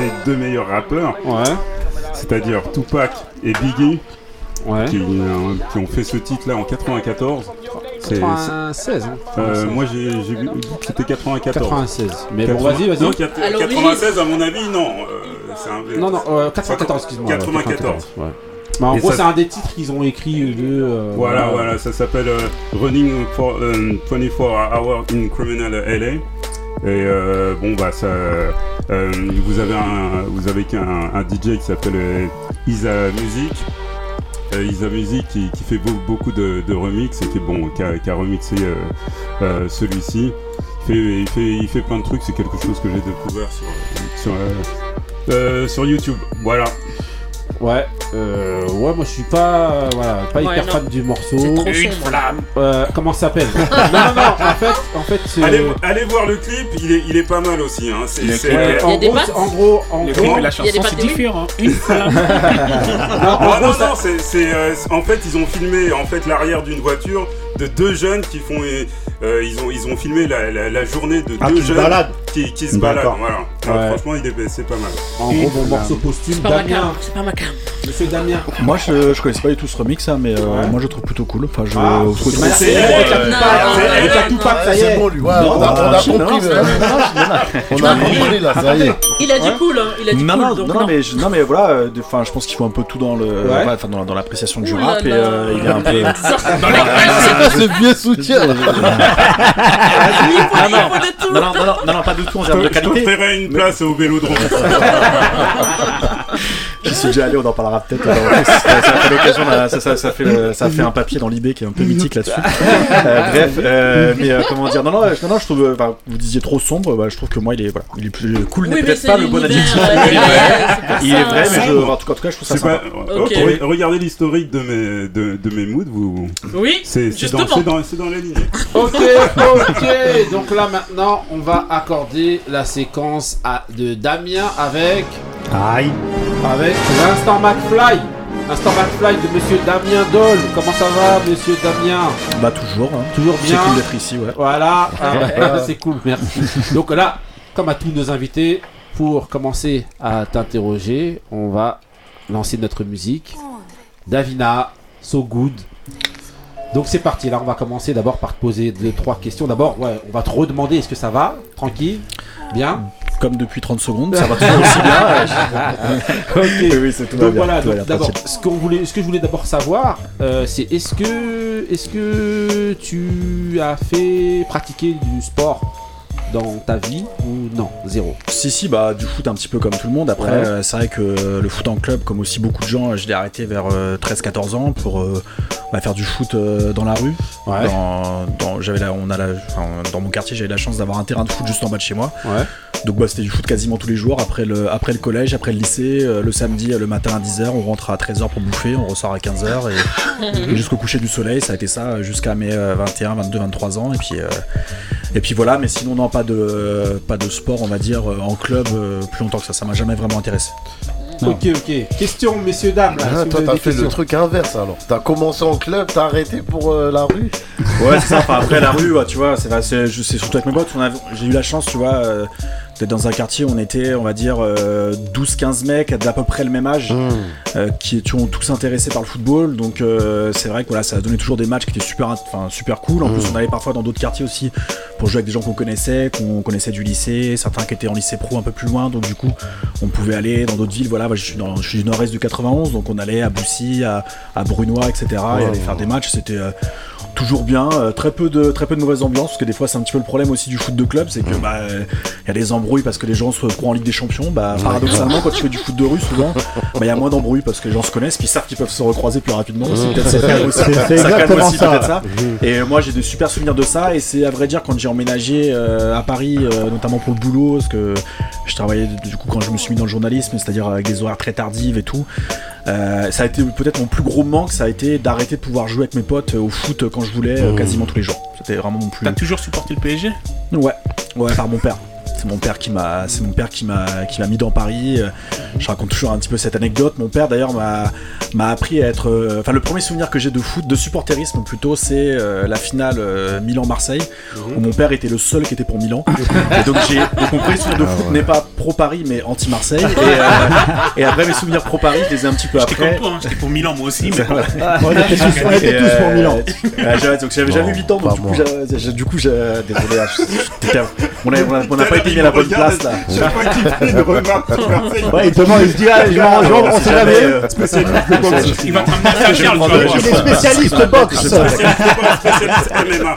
des deux meilleurs rappeurs,
Ouais.
c'est-à-dire Tupac et Biggie,
Ouais.
qui, euh, qui ont fait ce titre-là en 94. C'est-
96, hein.
euh, moi j'ai vu dit que c'était 94.
96. Mais bon,
80
vas-y, vas-y.
Non, quat-
À l'origine.
96 à mon avis, non. euh, c'est un...
Non, non, euh, 94, excuse-moi. ouais,
94.
ouais. Mais en
Et
gros,
ça-
c'est un des titres qu'ils ont écrit euh,
Voilà, voilà, ça s'appelle euh, Running for euh, 24 Hours in Criminal LA. Et euh, bon, bah, ça, euh, vous avez un, vous avez qu'un un DJ qui s'appelle Isa Music. Euh, Isa Music qui, qui fait beau- beaucoup de, de remix et qui, bon, qui, a, qui a remixé euh, euh, celui-ci. Il fait, il, fait, il fait plein de trucs, c'est quelque chose que j'ai découvert sur, sur, euh, euh, sur YouTube. Voilà.
Ouais, euh, ouais, moi je suis pas, euh, voilà, pas
Ouais,
hyper
non.
fan du morceau.
C'est trop
Une
sombre.
flamme.
Euh, comment ça s'appelle Non, non, non, en fait, en fait, c'est.
Allez, allez voir le clip, il est, il est pas mal aussi. Hein. C'est- c'est-
Ouais,
Il y
en,
a des
gros, en gros, en
Le
gros,
la
Il y a des
chanson, c'est
pattes de oui.
différent. Une flamme.
non, en
Ah
gros,
non,
ça-
non, c'est, c'est, euh, en fait, ils ont filmé en fait l'arrière d'une voiture de deux jeunes qui font, euh, ils ont, ils ont filmé la, la, la journée de
Ah,
deux
qui se
jeunes
baladent.
qui, qui se baladent. Voilà.
Ouais.
Alors, franchement, il est, c'est pas mal.
en gros, mon morceau posthume,
C'est pas ma
Damien,
c'est pas ma cam.
Monsieur Damien.
Moi, je, je connaissais pas du tout ce remix, hein, mais euh,
Ouais.
moi je le trouve plutôt cool. Enfin, je
Ah,
trouve
c'est
c'est- euh,
bon lui, ouais, on a, on a compris. On a compris là, ça y est.
Il a dit cool, hein. Il a dit cool,
non,
donc
non,
non.
mais, je- non, mais voilà, euh, enfin, je pense qu'il faut un peu tout dans le, enfin, dans, dans l'appréciation du rap et euh, il est un peu.
C'est vieux soutien là
non, non, non, non, non, non, non, pas du tout en termes de qualité.
Place au vélodrome.
J'y suis déjà allé, on en parlera peut-être. Ça, ça fait l'occasion, ça, ça, ça fait, ça fait un papier dans l'IB qui est un peu mythique là-dessus. Euh, bref, euh, mais euh, comment dire? Non, non, je- non, non, je trouve. enfin, vous disiez trop sombre. bah, je trouve que moi, il est, voilà, il est plus cool.
Oui,
n'est peut-être
c'est
pas le bon adjectif. Il est vrai. mais je, en tout cas, en tout cas, je trouve ça sympa.
pas,
Ok.
Re- regardez l'historique de mes, de, de mes moods, vous.
Oui,
C'est, dans,
justement.
c'est, dans, c'est dans la lignée.
Ok, ok. Donc là maintenant, on va accorder la séquence à, de Damien avec
Aïe.
avec l'instant McFly. L'instant McFly de Monsieur Damien Doll. Comment ça va, Monsieur Damien?
Bah, toujours. Hein.
Toujours
C'est
bien.
cool d'être ici, ouais.
Voilà, Ah c'est cool, merci. Donc là, comme à tous nos invités, pour commencer à t'interroger, on va lancer notre musique. Davina, So Good. Donc c'est parti, là on va commencer d'abord par te poser deux, trois questions. D'abord, ouais, on va te redemander est-ce que ça va? Tranquille? Bien?
Comme depuis 30 secondes, ça va toujours aussi bien.
Ok.
Oui, oui, c'est tout
Donc
bien.
voilà,
tout va
donc
bien,
d'abord, ce, qu'on voulait, ce que je voulais d'abord savoir, euh, c'est est-ce que, est-ce que tu as fait pratiquer du sport dans ta vie ou non Zéro.
Si, si, bah du foot un petit peu comme tout le monde. Après,
Ouais.
euh, c'est vrai que euh, le foot en club, comme aussi beaucoup de gens, je l'ai arrêté vers euh, 13-14 ans pour euh, bah, faire du foot euh, dans la rue.
Ouais.
Dans, dans- j'avais la- on a la- enfin, dans mon quartier, j'avais la chance d'avoir un terrain de foot juste en bas de chez moi.
Ouais.
Donc bah, c'était du foot quasiment tous les jours, après le, après le collège, après le lycée, euh, le samedi, le matin à 10h, on rentre à 13h pour bouffer, on ressort à 15h et, et jusqu'au coucher du soleil, ça a été ça jusqu'à mes euh, 21, 22, 23 ans et puis, euh, et puis voilà, mais sinon non pas de, pas de sport on va dire euh, en club euh, plus longtemps que ça, ça m'a jamais vraiment intéressé. Non.
Ok, ok. Question, messieurs, dames. là,
Ah,
si
toi, t'as fait le truc inverse alors. T'as commencé en club, t'as arrêté pour euh, la rue.
Ouais, c'est ça. Enfin, après la rue, ouais, tu vois, c'est surtout avec mes potes. J'ai eu la chance, tu vois, euh, d'être dans un quartier on était, on va dire, euh, 12-15 mecs d'à peu près le même âge, euh, qui étions tous intéressés par le football. Donc euh, c'est vrai que voilà, ça a donné toujours des matchs qui étaient super, enfin super cool. En plus, on allait parfois dans d'autres quartiers aussi pour jouer avec des gens qu'on connaissait, qu'on connaissait du lycée, certains qui étaient en lycée pro un peu plus loin. Donc du coup, on pouvait aller dans d'autres villes. Voilà, moi, je suis, dans, je suis du nord-est du 91, donc on allait à Boussy, à, à Brunois, etc. et aller faire des matchs. C'était euh, toujours bien, euh, très peu de très peu de mauvaise ambiance parce que des fois c'est un petit peu le problème aussi du foot de club, c'est que bah euh, il y a des embrouilles parce que les gens se croient en Ligue des Champions. Bah paradoxalement quand tu fais du foot de rue souvent, bah il y a moins d'embrouilles parce que les gens se connaissent, puis ils savent qu'ils peuvent se recroiser plus rapidement. aussi. Peut-être ça calme aussi,
C'est- c'est
ça calme aussi
ça.
peut-être ça. Et moi j'ai des super souvenirs de ça et c'est à vrai dire quand j'ai emménagé euh, à Paris, euh, notamment pour le boulot, parce que je travaillais du coup quand je me suis mis dans le journalisme, c'est-à-dire avec des horaires très tardives et tout. Euh, ça a été peut-être mon plus gros manque, ça a été d'arrêter de pouvoir jouer avec mes potes euh, au foot euh, quand je voulais, euh, quasiment tous les jours. C'était vraiment mon plus.
T'as toujours supporté le PSG
Ouais, ouais, par mon père. C'est mon père qui m'a, c'est mon père qui m'a, qui m'a mis dans Paris. Euh, Je raconte toujours un petit peu cette anecdote. Mon père d'ailleurs m'a, m'a appris à être. euh, Enfin, le premier souvenir que j'ai de foot, de supporterisme plutôt, c'est euh, la finale euh, Milan-Marseille, où mon père était le seul qui était pour Milan. Et donc j'ai, premier souvenir de foot n'est pas pro Paris mais anti Marseille. Et, euh, et après mes souvenirs pro Paris, je les ai un petit peu
J'étais
après.
comme toi, hein, j'étais pour Milan moi aussi. Mais bon.
On était tous, on était tous pour
euh,
Milan.
ouais, j'avais- donc j'avais j'avais 8 ans, donc du coup,
moi.
j'ai- j'ai- du coup, j'ai- désolé, hein, on n'a pas été mis à la bonne place là.
Chaque fois qu'il fait une remarque sur Marseille,
Ouais, il demande, il se dit, ah, je m'en on sait jamais.
euh,
spécialiste de boxe.
Il va à Saint-Charles, tu vas voir.
Il est spécialiste
de boxe, spécialiste MMA.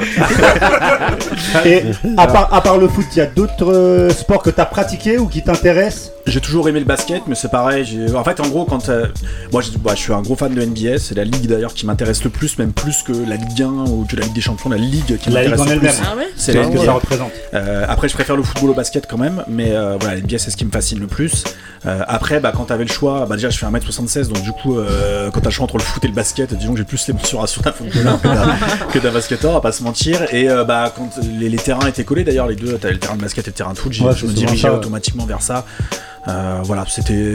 Et à part, à part le foot, il y a d'autres euh, sports que tu as pratiqués ou qui t'intéressent?
J'ai toujours aimé le basket, mais c'est pareil. En fait, en gros, quand euh, moi, je, bah, je suis un gros fan de NBA, c'est la ligue d'ailleurs qui m'intéresse le plus, même plus que la Ligue 1 ou que la Ligue des Champions, la ligue qui m'intéresse
en
le
elle-même.
plus.
Ah ouais
C'est la
ce que ça représente?
Euh, après, je préfère le football au basket quand même, mais euh, voilà, la NBA c'est ce qui me fascine le plus. Euh, après, bah, quand t'avais le choix, bah, déjà je fais 1m76, donc du coup, euh, quand t'as le choix entre le foot et le basket, disons que j'ai plus les mensurations d'un footballeur que d'un- que d'un basketteur, à pas se mentir. Et euh, bah, quand les, les terrains étaient collés d'ailleurs, les deux, t'avais le terrain de basket et le terrain de foot,
Ouais,
je me dirigeais
ça, ouais.
automatiquement vers ça. Euh, voilà, c'était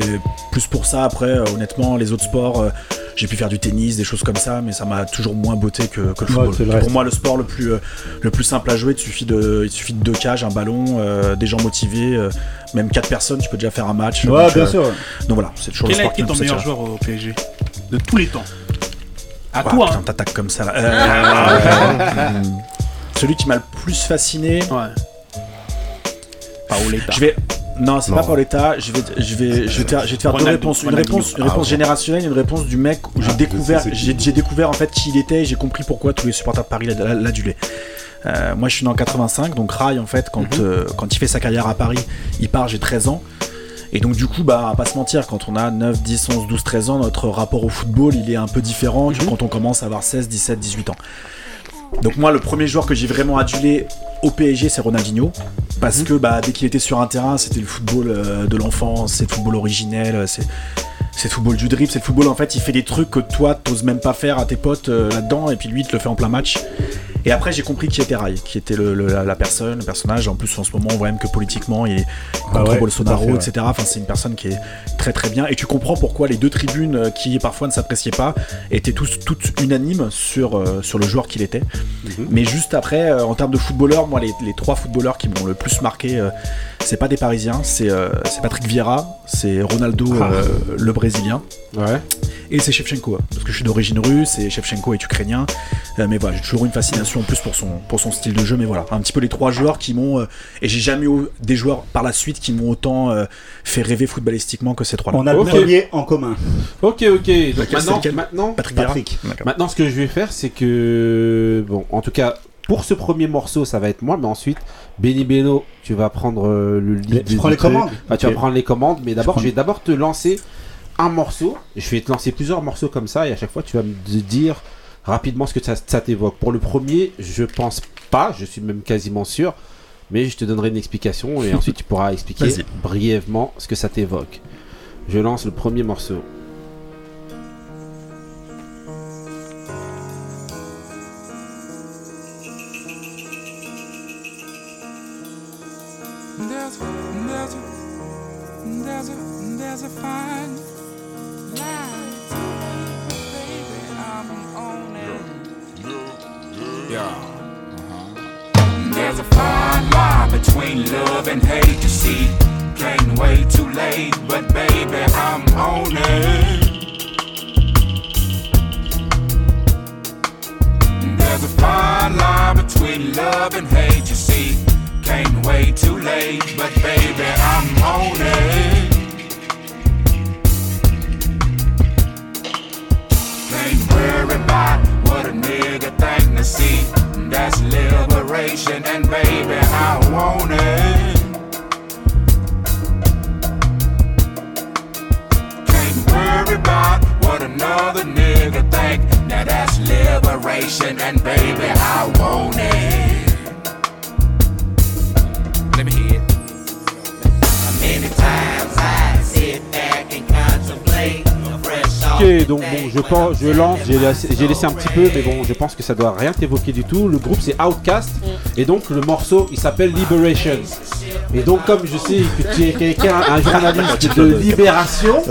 plus pour ça. Après, euh, honnêtement, les autres sports, euh, j'ai pu faire du tennis, des choses comme ça, mais ça m'a toujours moins botté que, que le football.
le
pour moi, le sport le plus, euh, le plus simple à jouer, il suffit de, il suffit de deux cages, un ballon, euh, des gens motivés, euh, même quatre personnes, tu peux déjà faire un match.
Ouais,
donc,
bien
euh,
sûr.
Donc voilà, c'est toujours
Quel
le sport
été ton meilleur joueur au PSG De tous les temps? À
Ah,
toi
putain,
hein.
t'attaques comme ça là. Euh, Celui qui m'a le plus fasciné,
Ouais. Paoletta.
je vais. Non, c'est pas pour l'État. Je vais, je vais, je vais te faire, je vais te faire deux réponses. Une réponse, une
Ah
réponse
ouais.
générationnelle, une réponse du mec où j'ai
Ah,
découvert, j'ai découvert en fait qui il était et j'ai compris pourquoi tous les supporters de Paris l'a- l'a- l'adulaient. Euh, moi, je suis né en 85, donc Rai, en fait, quand, euh, quand il fait sa carrière à Paris, il part, j'ai 13 ans. Et donc, du coup, bah, à pas se mentir, quand on a 9, 10, 11, 12, 13 ans, notre rapport au football, il est un peu différent que quand on commence à avoir 16, 17, 18 ans. Donc moi, le premier joueur que j'ai vraiment adulé au PSG, c'est Ronaldinho. Parce que bah, dès qu'il était sur un terrain, c'était le football euh, de l'enfance, c'est le football originel, euh, c'est c'est le football du dribble, c'est le football en fait, il fait des trucs que toi t'oses même pas faire à tes potes euh, là-dedans, et puis lui il te le fait en plein match. Et après j'ai compris qui était Rai, qui était le- le- la, la personne, le personnage. En plus en ce moment on voit même que politiquement il est contre
ouais,
Bolsonaro,
fait, ouais.
etc. Enfin c'est une personne qui est très très bien. Et tu comprends pourquoi les deux tribunes euh, qui parfois ne s'appréciaient pas étaient tous toutes unanimes sur, euh, sur le joueur qu'il était. Mais juste après, euh, en termes de footballeurs, moi les, les trois footballeurs qui m'ont le plus marqué, c'est pas des Parisiens, c'est Patrick Vieira, c'est Ronaldo le Brésilien.
Ouais.
Et c'est Shevchenko, hein, parce que je suis d'origine russe et Shevchenko est ukrainien. Euh, mais voilà, j'ai toujours eu une fascination en plus pour son, pour son style de jeu. Mais voilà, un petit peu les trois joueurs qui m'ont. euh, et j'ai jamais eu des joueurs par la suite qui m'ont autant euh, fait rêver footballistiquement que ces trois-là.
On a
Ok.
le premier en commun.
Ok, ok. Donc maintenant,
lequel
maintenant,
Patrick
Patrick.
Maintenant, ce que je vais faire, c'est que bon, en tout cas, pour ce premier morceau, ça va être moi, mais ensuite, Benny Beno, tu vas prendre euh, le lead.
Tu prends les commandes
Ah, Tu vas prendre les commandes, mais d'abord,
prends-
je vais d'abord te lancer un morceau. Je vais te lancer plusieurs morceaux comme ça, et à chaque fois, tu vas me dire rapidement ce que ça, ça t'évoque. Pour le premier, je pense pas, je suis même quasiment sûr, mais je te donnerai une explication, et ensuite, tu pourras expliquer brièvement ce que ça t'évoque. Je lance le premier morceau.
Between love and hate. You see, can't wait too late, but baby, I'm on it. There's a fine line between love and hate. You see, can't wait too late, but baby, I'm on it. Can't worry about what a nigga think to see. That's liberation, and baby, I want it. Can't worry about what another nigga think. Now that's liberation, and baby, I want it.
Ok, donc bon, je, pense, je lance, j'ai laissé, j'ai laissé un petit peu, mais bon, je pense que ça doit rien t'évoquer du tout. Le groupe c'est Outcast, et donc le morceau il s'appelle Liberation. Et donc, comme je sais que tu es quelqu'un, un journaliste de Libération,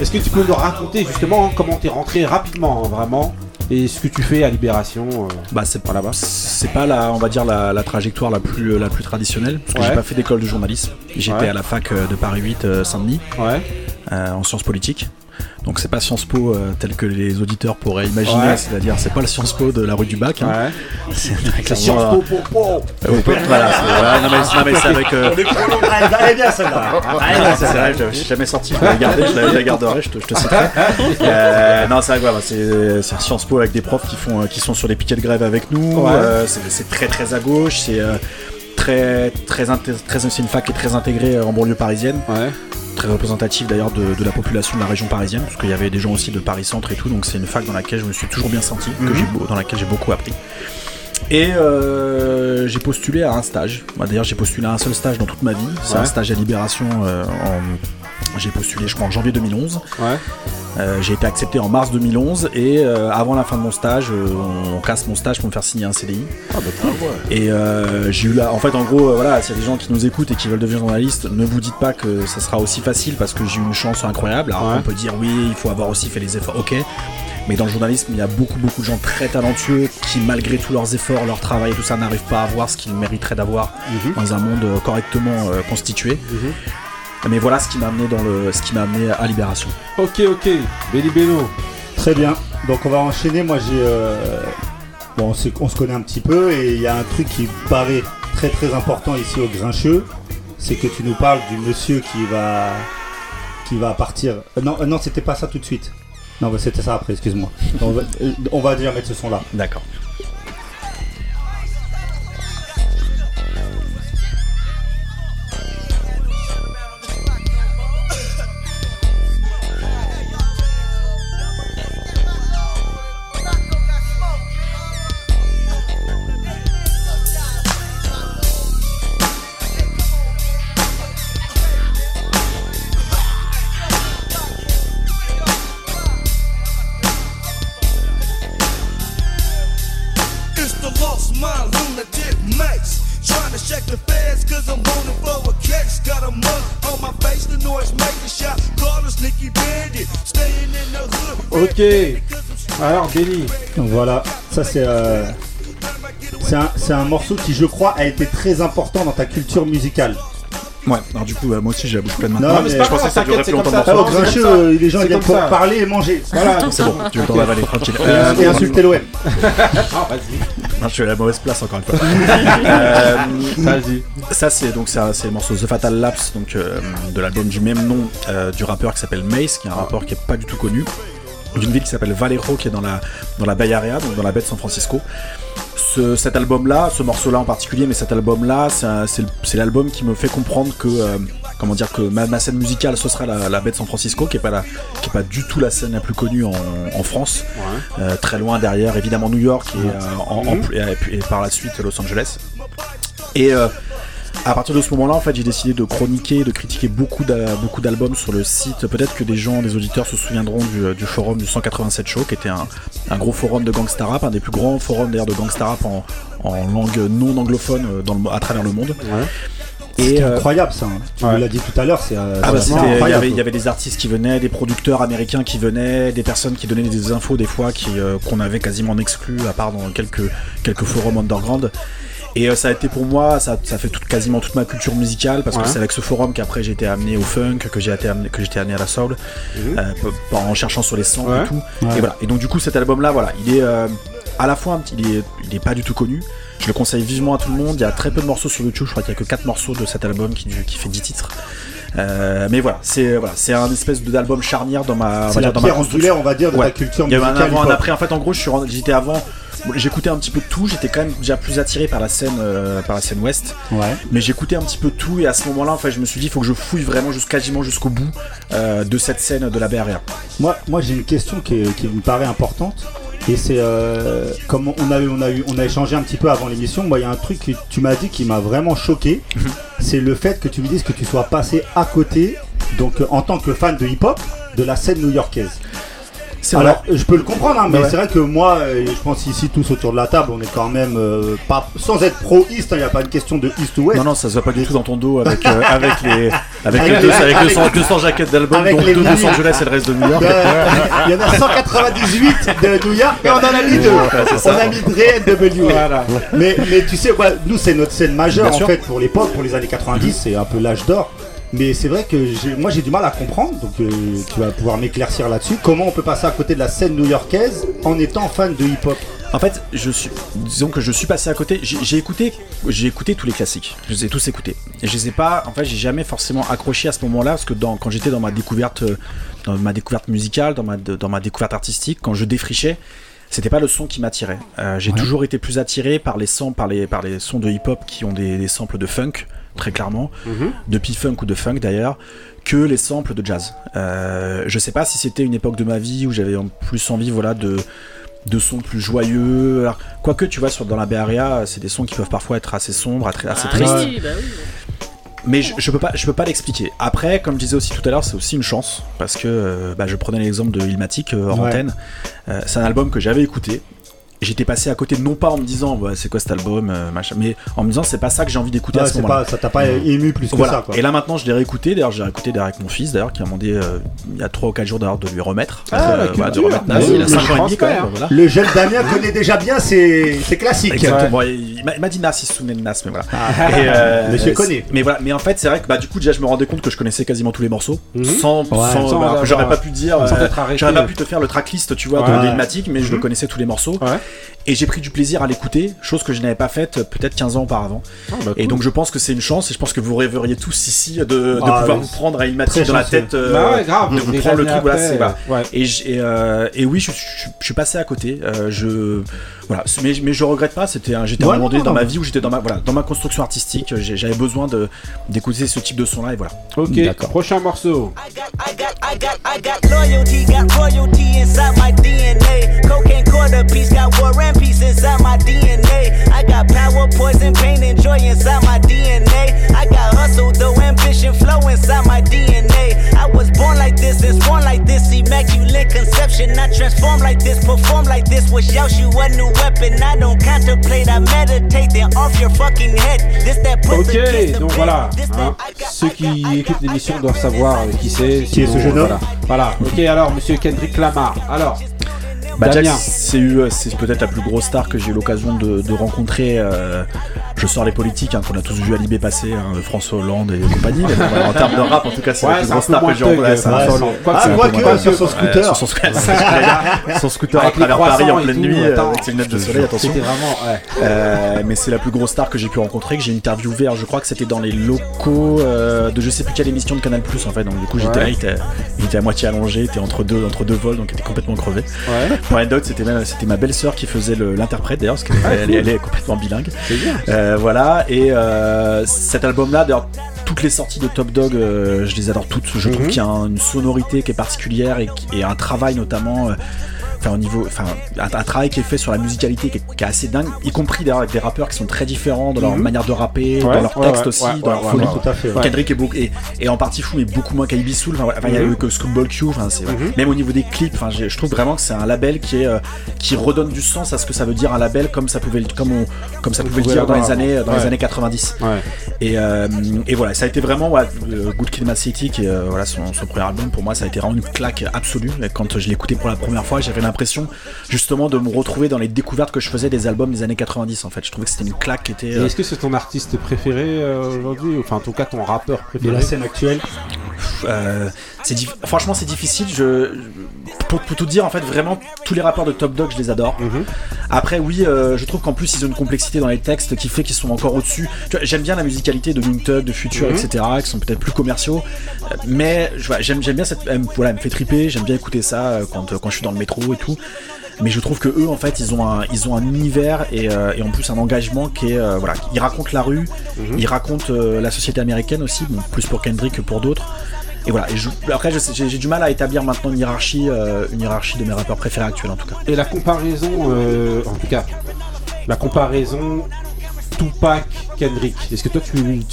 est-ce que tu peux nous raconter justement comment t'es rentré rapidement, hein, vraiment, et ce que tu fais à Libération euh,
Bah c'est
par là-bas?
c'est pas la on va dire la, la trajectoire la plus la plus traditionnelle parce que
Ouais.
j'ai pas fait d'école de journalisme j'étais
Ouais.
à la fac euh, de Paris 8 euh, Saint-Denis
Ouais.
euh, en sciences politiques donc c'est pas Sciences Po euh, tel que les auditeurs pourraient imaginer
Ouais.
c'est-à-dire c'est pas le Sciences Po de la rue du Bac hein.
Ouais.
c'est clairement,
Sciences Po, po, po.
euh, voilà c'est ouais, non, mais, mais c'est avec euh,
Elle bien celle-là.
Ah, non, c'est vrai, je suis jamais sorti, je la garder, je la, je la garderai, je te, je te citerai. Euh, non, c'est vrai, voilà, c'est c'est Sciences Po avec des profs qui, font, euh, qui sont sur les piquets de grève avec nous.
Ouais.
Euh, c'est très très à gauche, c'est très, très, très, c'est une fac qui est très intégrée euh, en banlieue parisienne.
Ouais.
Très représentative d'ailleurs de, de la population de la région parisienne, parce qu'il y avait des gens aussi de Paris Centre et tout, donc c'est une fac dans laquelle je me suis toujours bien senti,
Mhm.
dans laquelle j'ai beaucoup appris. Et euh, j'ai postulé à un stage. D'ailleurs, j'ai postulé à un seul stage dans toute ma vie. C'est
Ouais.
un stage à Libération. euh, en... J'ai postulé, je crois, en janvier 2011.
Ouais.
Euh, j'ai été accepté en mars 2011 et euh, avant la fin de mon stage, euh, on casse mon stage pour me faire signer un CDI.
Ah bah cool.
Et j'ai eu là, en fait, en gros, voilà, s'il y a des gens qui nous écoutent et qui veulent devenir journalistes, ne vous dites pas que ça sera aussi facile parce que j'ai eu une chance incroyable. Alors
Ouais.
on peut dire oui, il faut avoir aussi fait les efforts, ok. Mais dans le journalisme, il y a beaucoup, beaucoup de gens très talentueux qui, malgré tous leurs efforts, leur travail et tout ça, n'arrivent pas à avoir ce qu'ils mériteraient d'avoir
Mhm.
dans un monde correctement constitué. Mais voilà ce qui m'a amené dans le, ce qui m'a amené à Libération.
Ok, ok. Benny Beno.
Très bien. Donc on va enchaîner. Moi j'ai. euh, Bon, on, se connaît un petit peu et il y a un truc qui me paraît très très important ici au Grincheux. C'est que tu nous parles du monsieur qui va. qui va partir. Euh, non, euh, non, c'était pas ça tout de suite. Non, bah, c'était ça après, excuse-moi. on, va, on va déjà mettre ce son là.
D'accord.
Voilà, ça c'est. euh, c'est un, morceau qui, je crois, a été très important dans ta culture musicale.
Ouais, alors du coup, bah, moi aussi j'ai la bouche pleine
Non,
maintenant.
mais c'est
je
pas
pensais
grave,
que ça durait plus longtemps le
ça.
morceau.
Au Grincheux, les gens ils viennent pour parler et manger.
Voilà.
C'est bon, tu veux t'en avaler tranquille.
Et-
Euh,
et insulter l'OM.
Ah, vas-y.
Non, je suis à la mauvaise place encore une fois. Euh,
Vas-y.
ça c'est donc c'est le morceau The Fatal Lapse donc euh, de l'album du même nom euh, du rappeur qui s'appelle Mace qui est un rappeur qui est pas du tout connu d'une ville qui s'appelle Vallejo qui est dans la dans la Bay Area donc dans la baie de San Francisco. Ce- cet album-là, ce morceau-là en particulier, mais cet album-là, c'est l'album qui me fait comprendre que, euh, comment dire, que ma, ma scène musicale, ce sera la, la baie de San Francisco, qui est pas la, qui est pas du tout la scène la plus connue en, en France, Euh, très loin derrière, évidemment New York et, euh, en- en- et, et par la suite Los Angeles. Et à partir de ce moment-là, en fait, j'ai décidé de chroniquer, de critiquer beaucoup d'a- beaucoup d'albums sur le site. Peut-être que des gens, des auditeurs se souviendront du, du forum du 187 Show, qui était un, un gros forum de gangsta rap, un des plus grands forums d'ailleurs de gangsta rap en, en langue non anglophone euh, dans le, à travers le monde.
C'est
euh,
incroyable ça. hein. Tu me l'as dit tout à l'heure, c'est euh,
ah bah, il y, avait, il y avait des artistes qui venaient, des producteurs américains qui venaient, des personnes qui donnaient des infos des fois euh, qu'on avait quasiment exclus à part dans quelques, quelques forums underground. Et euh, ça a été pour moi, ça, ça fait quasiment toute ma culture musicale parce
Ouais.
que c'est avec ce forum qu'après j'ai été amené au funk, que j'ai été amené, que j'étais amené à la soul,
Mhm.
euh, en cherchant sur les
Ouais.
et tout.
Ouais.
Et voilà. Et donc du coup cet album là, voilà, il est euh, à la fois il est, il est pas du tout connu. Je le conseille vivement à tout le monde. Il y a très peu de morceaux sur YouTube. Je crois qu'il y a que 4 morceaux de cet album qui, qui fait 10 titres. Euh, mais voilà, c'est voilà, c'est un espèce d'album charnière dans ma, on va
C'est la
dire, dans ma
pierre
construction.
angulaire, on va dire, de
Ouais.
la culture
Il y avait un
musicale.
avant, un après. En fait, en gros, je suis rentré- j'étais avant. J'écoutais un petit peu de tout. J'étais quand même déjà plus attiré par la scène, euh, par la scène ouest.
Ouais.
Mais j'écoutais un petit peu de tout et à ce moment-là, en fait, je me suis dit, il faut que je fouille vraiment jusqu'à quasiment jusqu'au bout euh, de cette scène de la BRA.
Moi, moi j'ai une question qui, est- qui me paraît importante. Et c'est euh, comme on a, eu, on, a eu, on a échangé un petit peu avant l'émission. Moi, il y a un truc que tu m'as dit qui m'a vraiment choqué. c'est le fait que tu me dises que tu sois passé à côté, donc euh, en tant que fan de hip-hop, de la scène new-yorkaise.
C'est
Alors, je peux le comprendre, hein, mais
Ouais.
c'est vrai que moi, euh, et je pense ici tous autour de la table, on est quand même euh, pas sans être pro-East. Il n'y a pas une question de East ou West.
Non, non, ça se voit pas du tout dans ton dos avec, euh, avec les, avec
Avec
les deux,
les-
avec
avec-
200, 200 jaquettes d'albums,
avec
dont
les
deux de Los. Angeles et le reste de New York.
Il y en a 198 de New York, mais on en a mis deux.
Ouais,
on a mis Dre NWA.
Voilà.
Mais, mais tu sais, ouais, nous c'est notre scène majeure
Bien
en
sûr.
fait pour l'époque, pour les années 90, c'est un peu l'âge d'or. Mais c'est vrai que moi j'ai du mal à comprendre, donc euh, tu vas pouvoir m'éclaircir là-dessus. Comment on peut passer à côté de la scène new-yorkaise en étant fan de hip-hop?
En fait, je suis, disons que je suis passé à côté. J'ai écouté, j'ai écouté tous les classiques. Je les ai tous écoutés. Et je les ai pas. En fait, j'ai jamais forcément accroché à ce moment-là parce que dans, quand j'étais dans ma découverte, euh, dans ma découverte musicale, dans ma, dans ma découverte artistique, quand je défrichais, c'était pas le son qui m'attirait. Euh, j'ai
Ouais.
toujours été plus attiré par les sons, par les, par les sons de hip-hop qui ont des, des samples de funk, très clairement,
Mhm.
de P-funk ou de funk d'ailleurs, que les samples de jazz. Euh, je sais pas si c'était une époque de ma vie où j'avais en plus envie, voilà, de de sons plus joyeux. Alors, quoique, tu vois, sur, dans la Bay Area, c'est des sons qui peuvent parfois être assez sombres, assez, assez
Ah
tristes.
oui, bah oui.
Mais je, je peux pas, je peux pas l'expliquer. Après, comme je disais aussi tout à l'heure, c'est aussi une chance parce que euh, bah, je prenais l'exemple de Ilmatic euh, hors
Ouais.
antenne. Euh, c'est un album que j'avais écouté. J'étais passé à côté, non pas en me disant ouais, c'est quoi cet album, euh, machin, mais en me disant c'est pas ça que j'ai envie d'écouter
Ouais,
à ce moment-là.
Ça t'a pas ému plus que
Voilà.
ça quoi.
Et là maintenant je l'ai réécouté, d'ailleurs j'ai réécouté d'ailleurs avec mon fils d'ailleurs qui a demandé euh, il y a 3 ou 4 jours d'ailleurs de lui remettre.
Ah,
Euh,
la
voilà, de
culture.
remettre Nas.
Le-
il a
le
5 ans et demi quand même. Voilà.
Le jeune Damien connaît déjà bien ses, ses classiques.
Exactement. Il m'a- il m'a dit Nas, il se souvenait de Nas, mais voilà.
Ah.
Et, euh,
Monsieur connaît.
Mais voilà, mais en fait, c'est vrai que bah, du coup, déjà, je me rendais compte que je connaissais quasiment tous les morceaux.
Mhm.
Sans,
Ouais.
sans-
Sans
bah, j'aurais pas pu dire. j'aurais pas pu te faire le tracklist, tu vois, de mais je le connaissais tous les morceaux. Et j'ai pris du plaisir à l'écouter, chose que je n'avais pas faite euh, peut-être 15 ans auparavant.
Ah, bah,
Et donc je pense que c'est une chance, et je pense que vous rêveriez tous ici de, de
Ah,
pouvoir vous prendre à
Très
Ilmatic dans la tête. euh,
Bah ouais, grave.
de vous prendre le truc, voilà,
après,
c'est voilà.
ouais.
Et, j- et, euh, et oui, je, je- je suis passé à côté. euh, je voilà, mais, mais je regrette pas. C'était un- j'étais à un moment donné dans ma vie où j'étais dans ma voilà dans ma construction artistique. j'ai- J'avais besoin de d'écouter ce type de son là et voilà.
Ok, prochain morceau.
I got, I got, I got war and peace inside my DNA. I got power, poison, pain, and joy inside my DNA. I got hustle, though ambition, flow inside my DNA. I was born like this, and born like this, immaculate conception. I transform like this, perform like this, was you a new weapon? I don't contemplate, I meditate, then off your fucking head. This that put the kids
Ok, donc voilà. Hein. Ceux qui écoutent l'émission doivent savoir euh, qui c'est.
Qui est ce jeune homme
voilà. Voilà. Ok, alors, monsieur Kendrick Lamar. Alors,
Bah,
Damien.
Jack, c'est eu- c'est peut-être la plus grosse star que j'ai eu l'occasion de, de rencontrer. euh, je sors les politiques hein, qu'on a tous vu à Libé passer, hein, François Hollande et compagnie. mais bon, en termes de rap, en tout cas, c'est
Ouais,
la plus grosse star que j'ai rencontrée. peu
quoique,
moins
sur son scooter.
Euh, sur son scooter. que. Son scooter à travers Paris en pleine nuit, euh, avec ses lunettes de soleil, attention.
Vraiment.
Euh, mais c'est la plus grosse star que j'ai pu rencontrer, que j'ai interviewé. Je crois que c'était dans les locaux euh, de je sais plus quelle émission de Canal Plus en fait. Donc du coup j'étais là, il était, il était à moitié allongé, il était entre deux, entre deux vols, donc il était complètement crevé.
Ouais.
Pour anecdote, c'était c'était ma belle-sœur qui faisait l'interprète d'ailleurs, parce qu'elle
Ah,
elle,
cool.
elle est complètement bilingue.
Bien.
Euh, voilà, et euh, cet album-là, d'ailleurs, toutes les sorties de Top Dog, euh, je les adore toutes. Je trouve
Mhm.
qu'il y a un- une sonorité qui est particulière et un travail notamment. Enfin, au niveau, enfin, un, un travail qui est fait sur la musicalité qui est, qui est assez dingue, y compris d'ailleurs avec des rappeurs qui sont très différents dans leur
Mhm.
manière de rapper,
Ouais,
dans leur
ouais,
texte aussi, dans leur folie.
tout à fait, ouais.
Kendrick est beaucoup, et, et en partie fou, mais beaucoup moins qu'Ibi Soul. Enfin, il y a
Mhm.
eu que Schoolboy Q. Enfin, c'est
Mhm.
même au niveau des clips. Enfin, je trouve vraiment que c'est un label qui est euh, qui redonne du sens à ce que ça veut dire un label, comme ça pouvait, le- comme on, comme ça pouvait le dire dans les années, dans les années 90.
Ouais.
Et, euh, et voilà, ça a été vraiment euh, Good Kid, Mad City, qui est voilà, son, son premier album. Pour moi, ça a été vraiment une claque absolue. Quand je l'écoutais pour la première fois, j'avais l'impression justement de me retrouver dans les découvertes que je faisais des albums des années 90. En fait, je trouvais que c'était une claque qui était. Euh,
est-ce que c'est ton artiste préféré euh, aujourd'hui Enfin, en tout cas, ton rappeur
De
préféré?
la scène actuelle
Euh, franchement c'est difficile je pour, pour tout dire en fait vraiment tous les rappeurs de Top Dog je les adore
Mhm.
après oui euh, je trouve qu'en plus ils ont une complexité dans les textes qui fait qu'ils sont encore au-dessus j'aime bien la musicalité de Young Thug de Future
Mhm.
etc qui sont peut-être plus commerciaux mais j'aime j'aime bien cette voilà elle me fait triper j'aime bien écouter ça quand, quand je suis dans le métro et tout. Mais je trouve que eux en fait ils ont un, ils ont un univers et, euh, et en plus un engagement qui est euh, voilà ils racontent la rue
Mhm.
ils racontent euh, la société américaine aussi bon, plus pour Kendrick que pour d'autres. Et voilà et je- après j'ai du mal à établir maintenant une hiérarchie une hiérarchie de mes rappeurs préférés actuels en tout cas.
Et la comparaison, en tout cas, la comparaison Tupac Kendrick. Est-ce que toi tu,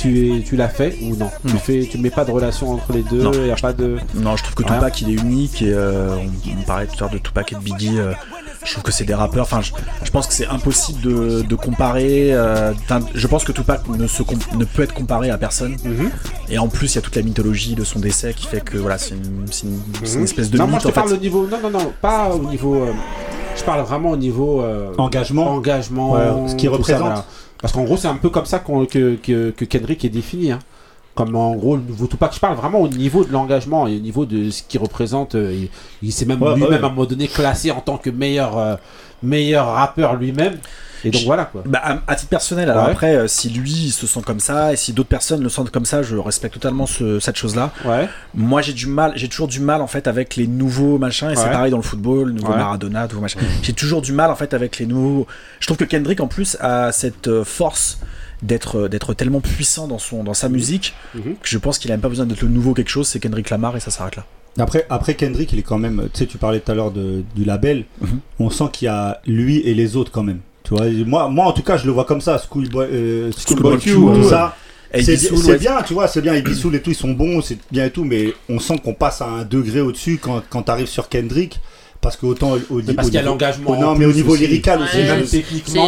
tu, l'as fait ou non, Tu fais, tu mets pas de relation entre les deux.
Non.
Il y a pas de.
non je trouve que
Rien.
Tupac il est unique et euh, on, on parlait tout à l'heure de Tupac et de Biggie euh, je trouve que c'est des rappeurs enfin je, je pense que c'est impossible de, de comparer euh, je pense que Tupac ne, se ne peut être comparé à personne
Mhm.
et en plus il y a toute la mythologie de son décès qui fait que voilà c'est une, une espèce de
non,
mythe
moi je te
en fait.
parle au niveau. Non, non, non, pas au niveau. euh, je parle vraiment au niveau. euh,
Engagement.
engagement.
Ouais, ce
ça,
représente.
Parce qu'en gros, c'est un peu comme ça qu'on- que, que, que Kendrick est défini. hein. Comme en gros, le nouveau Tupac. Je parle vraiment au niveau de l'engagement et au niveau de ce qu'il représente. euh, il il s'est même
Ouais,
lui-même
ouais.
à un moment donné classé en tant que meilleur, euh, meilleur rappeur lui-même. Et donc
Je-
voilà quoi.
Bah, à, à titre personnel, alors
Ouais.
après, euh, si lui il se sent comme ça et si d'autres personnes le sentent comme ça, je respecte totalement ce- cette chose-là.
Ouais.
Moi, j'ai du mal, j'ai toujours du mal en fait avec les nouveaux machins et c'est pareil dans le football, le nouveau
Ouais.
Maradona, nouveau machin. J'ai toujours du mal en fait avec les nouveaux. Je trouve que Kendrick en plus a cette euh, force d'être d'être tellement puissant dans son dans sa musique
Mhm.
que je pense qu'il a même pas besoin d'être le nouveau quelque chose. C'est Kendrick Lamar et ça s'arrête là.
Après, après Kendrick, il est quand même. Tu sais, tu parlais tout à l'heure du label.
Mhm.
On sent qu'il y a lui et les autres quand même. Tu vois, moi, moi en tout cas, je le vois comme ça. Schoolboy, euh, Schoolboy Q,
Q,
tout
ouais.
ça. C'est
ouais.
bien, tu vois, c'est bien. Ibis Soul et tout, ils sont bons, c'est bien et tout, mais on sent qu'on passe à un degré au-dessus quand, quand t'arrives sur Kendrick. Parce que autant au,
parce
au
qu'il y a
niveau-
l'engagement
au- Non, mais au niveau lyrical aussi.
Même techniquement.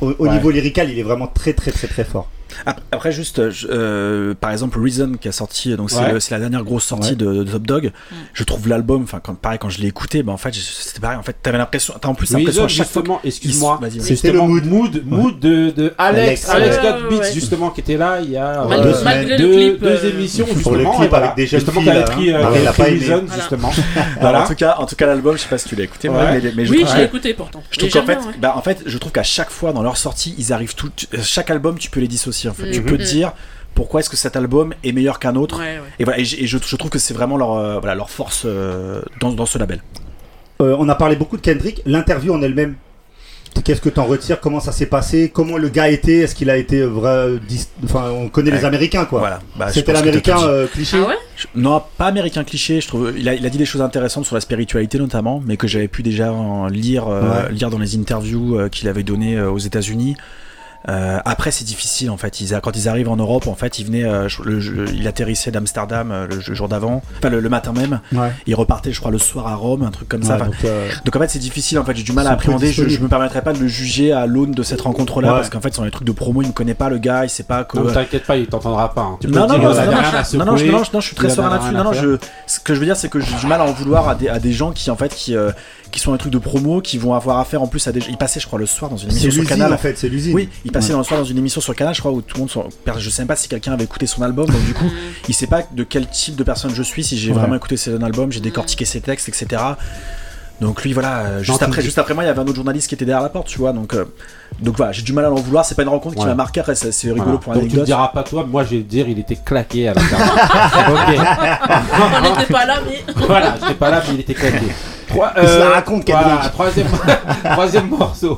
Au- niveau lyrical, il est vraiment très très très très fort.
Ap- Après, juste, je- euh, par exemple, Reason qui a sorti, donc c'est
Ouais.
c'est la dernière grosse sortie
Ouais.
de, de Top Dog. Je trouve l'album, enfin, quand pareil, quand je l'ai écouté, bah en fait, c'était pareil. En fait, t'avais l'impression, t'as en plus l'impression à chaque fois.
justement, excuse-moi.
C'était
justement,
le mood.
mood, mood de, de Alex,
Alex,
Alex
ouais.
God
Ouais,
Beats,
ouais.
justement, qui était là il y a euh,
deux
deux,
clip.
deux
euh,
émissions,
Pour le
justement,
clip
voilà.
avec des jeunes
justement,
filles,
pris,
hein.
euh,
l'a
pris. Reason,
Voilà.
justement.
En tout cas, en tout cas, l'album, je sais pas si tu l'as écouté,
Ouais.
mais, je
Oui,
trouve
je l'ai écouté pourtant.
Je trouve qu'en fait,
ouais.
bah, en fait, je trouve qu'à chaque fois dans leur sortie, ils arrivent tout. Chaque album, tu peux les dissocier. En fait, tu peux te dire pourquoi est-ce que cet album est meilleur qu'un autre.
Ouais, ouais.
Et voilà, et, j- et je, je trouve que c'est vraiment leur, euh, voilà, leur force euh, dans, dans ce label.
Euh, on a parlé beaucoup de Kendrick. L'interview en elle-même, qu'est-ce que t'en retires? Comment ça s'est passé? Comment le gars était? Est-ce qu'il a été vrai Enfin, on connaît les. Américains, quoi.
Voilà. Bah,
C'était l'américain euh, cliché.
Ah ouais?
Je- Non, pas américain cliché. Je trouve, il a, il a dit des choses intéressantes sur la spiritualité notamment, mais que j'avais pu déjà en lire, euh,
Ouais.
lire dans les interviews euh, qu'il avait données euh, aux États-Unis. Euh, après, c'est difficile en fait. Ils, quand ils arrivent en Europe, en fait, ils venaient, euh, le- je- il atterrissait d'Amsterdam euh, le, jour d'avant, enfin le, le matin même.
Ouais.
Il repartait, je crois, le soir à Rome, un truc comme ça.
Ouais,
Enfin,
donc, euh,
donc en fait c'est difficile en fait j'ai du mal
Ils
à appréhender je, je me permettrais pas de le juger à l'aune de cette rencontre là
Ouais.
parce qu'en fait sur les trucs de promo il me connaît pas le gars il sait pas que
Non, T'inquiète pas, il t'entendra pas. hein. Tu
non, non,
dire,
non, non, non, je, non, je- non, je suis très serein là-dessus. Non, non, je, ce que je veux dire, c'est que j'ai du mal à en vouloir à des, à des gens qui, en fait, qui, euh, qui sont des trucs de promo, qui vont avoir affaire en plus à des. Il passait, je crois, le soir dans une
C'est
émission sur
l'usine,
Canal.
en fait, c'est l'usine.
Oui, passé dans le soir dans une émission sur Canal, je crois, où tout le monde, sont- je sais même pas si quelqu'un avait écouté son album, donc du coup, il sait pas de quel type de personne je suis, si j'ai
Ouais.
vraiment écouté son album, j'ai décortiqué ses textes, etc. Donc lui, voilà, euh, juste
Non,
après, juste après moi, il y avait un autre journaliste qui était derrière la porte, tu vois. Donc, euh, donc voilà, j'ai du mal à l'en vouloir. C'est pas une rencontre qui m'a marqué. Après, c'est rigolo
Voilà.
pour
Donc tu ne
l'anecdote.
diras pas toi, moi je vais te dire, il était claqué à l'intérieur.
On n'était pas là, mais.
ok. Voilà, j'étais pas là, mais il était claqué. Trois,
la raconte,
voilà, troisième, troisième morceau.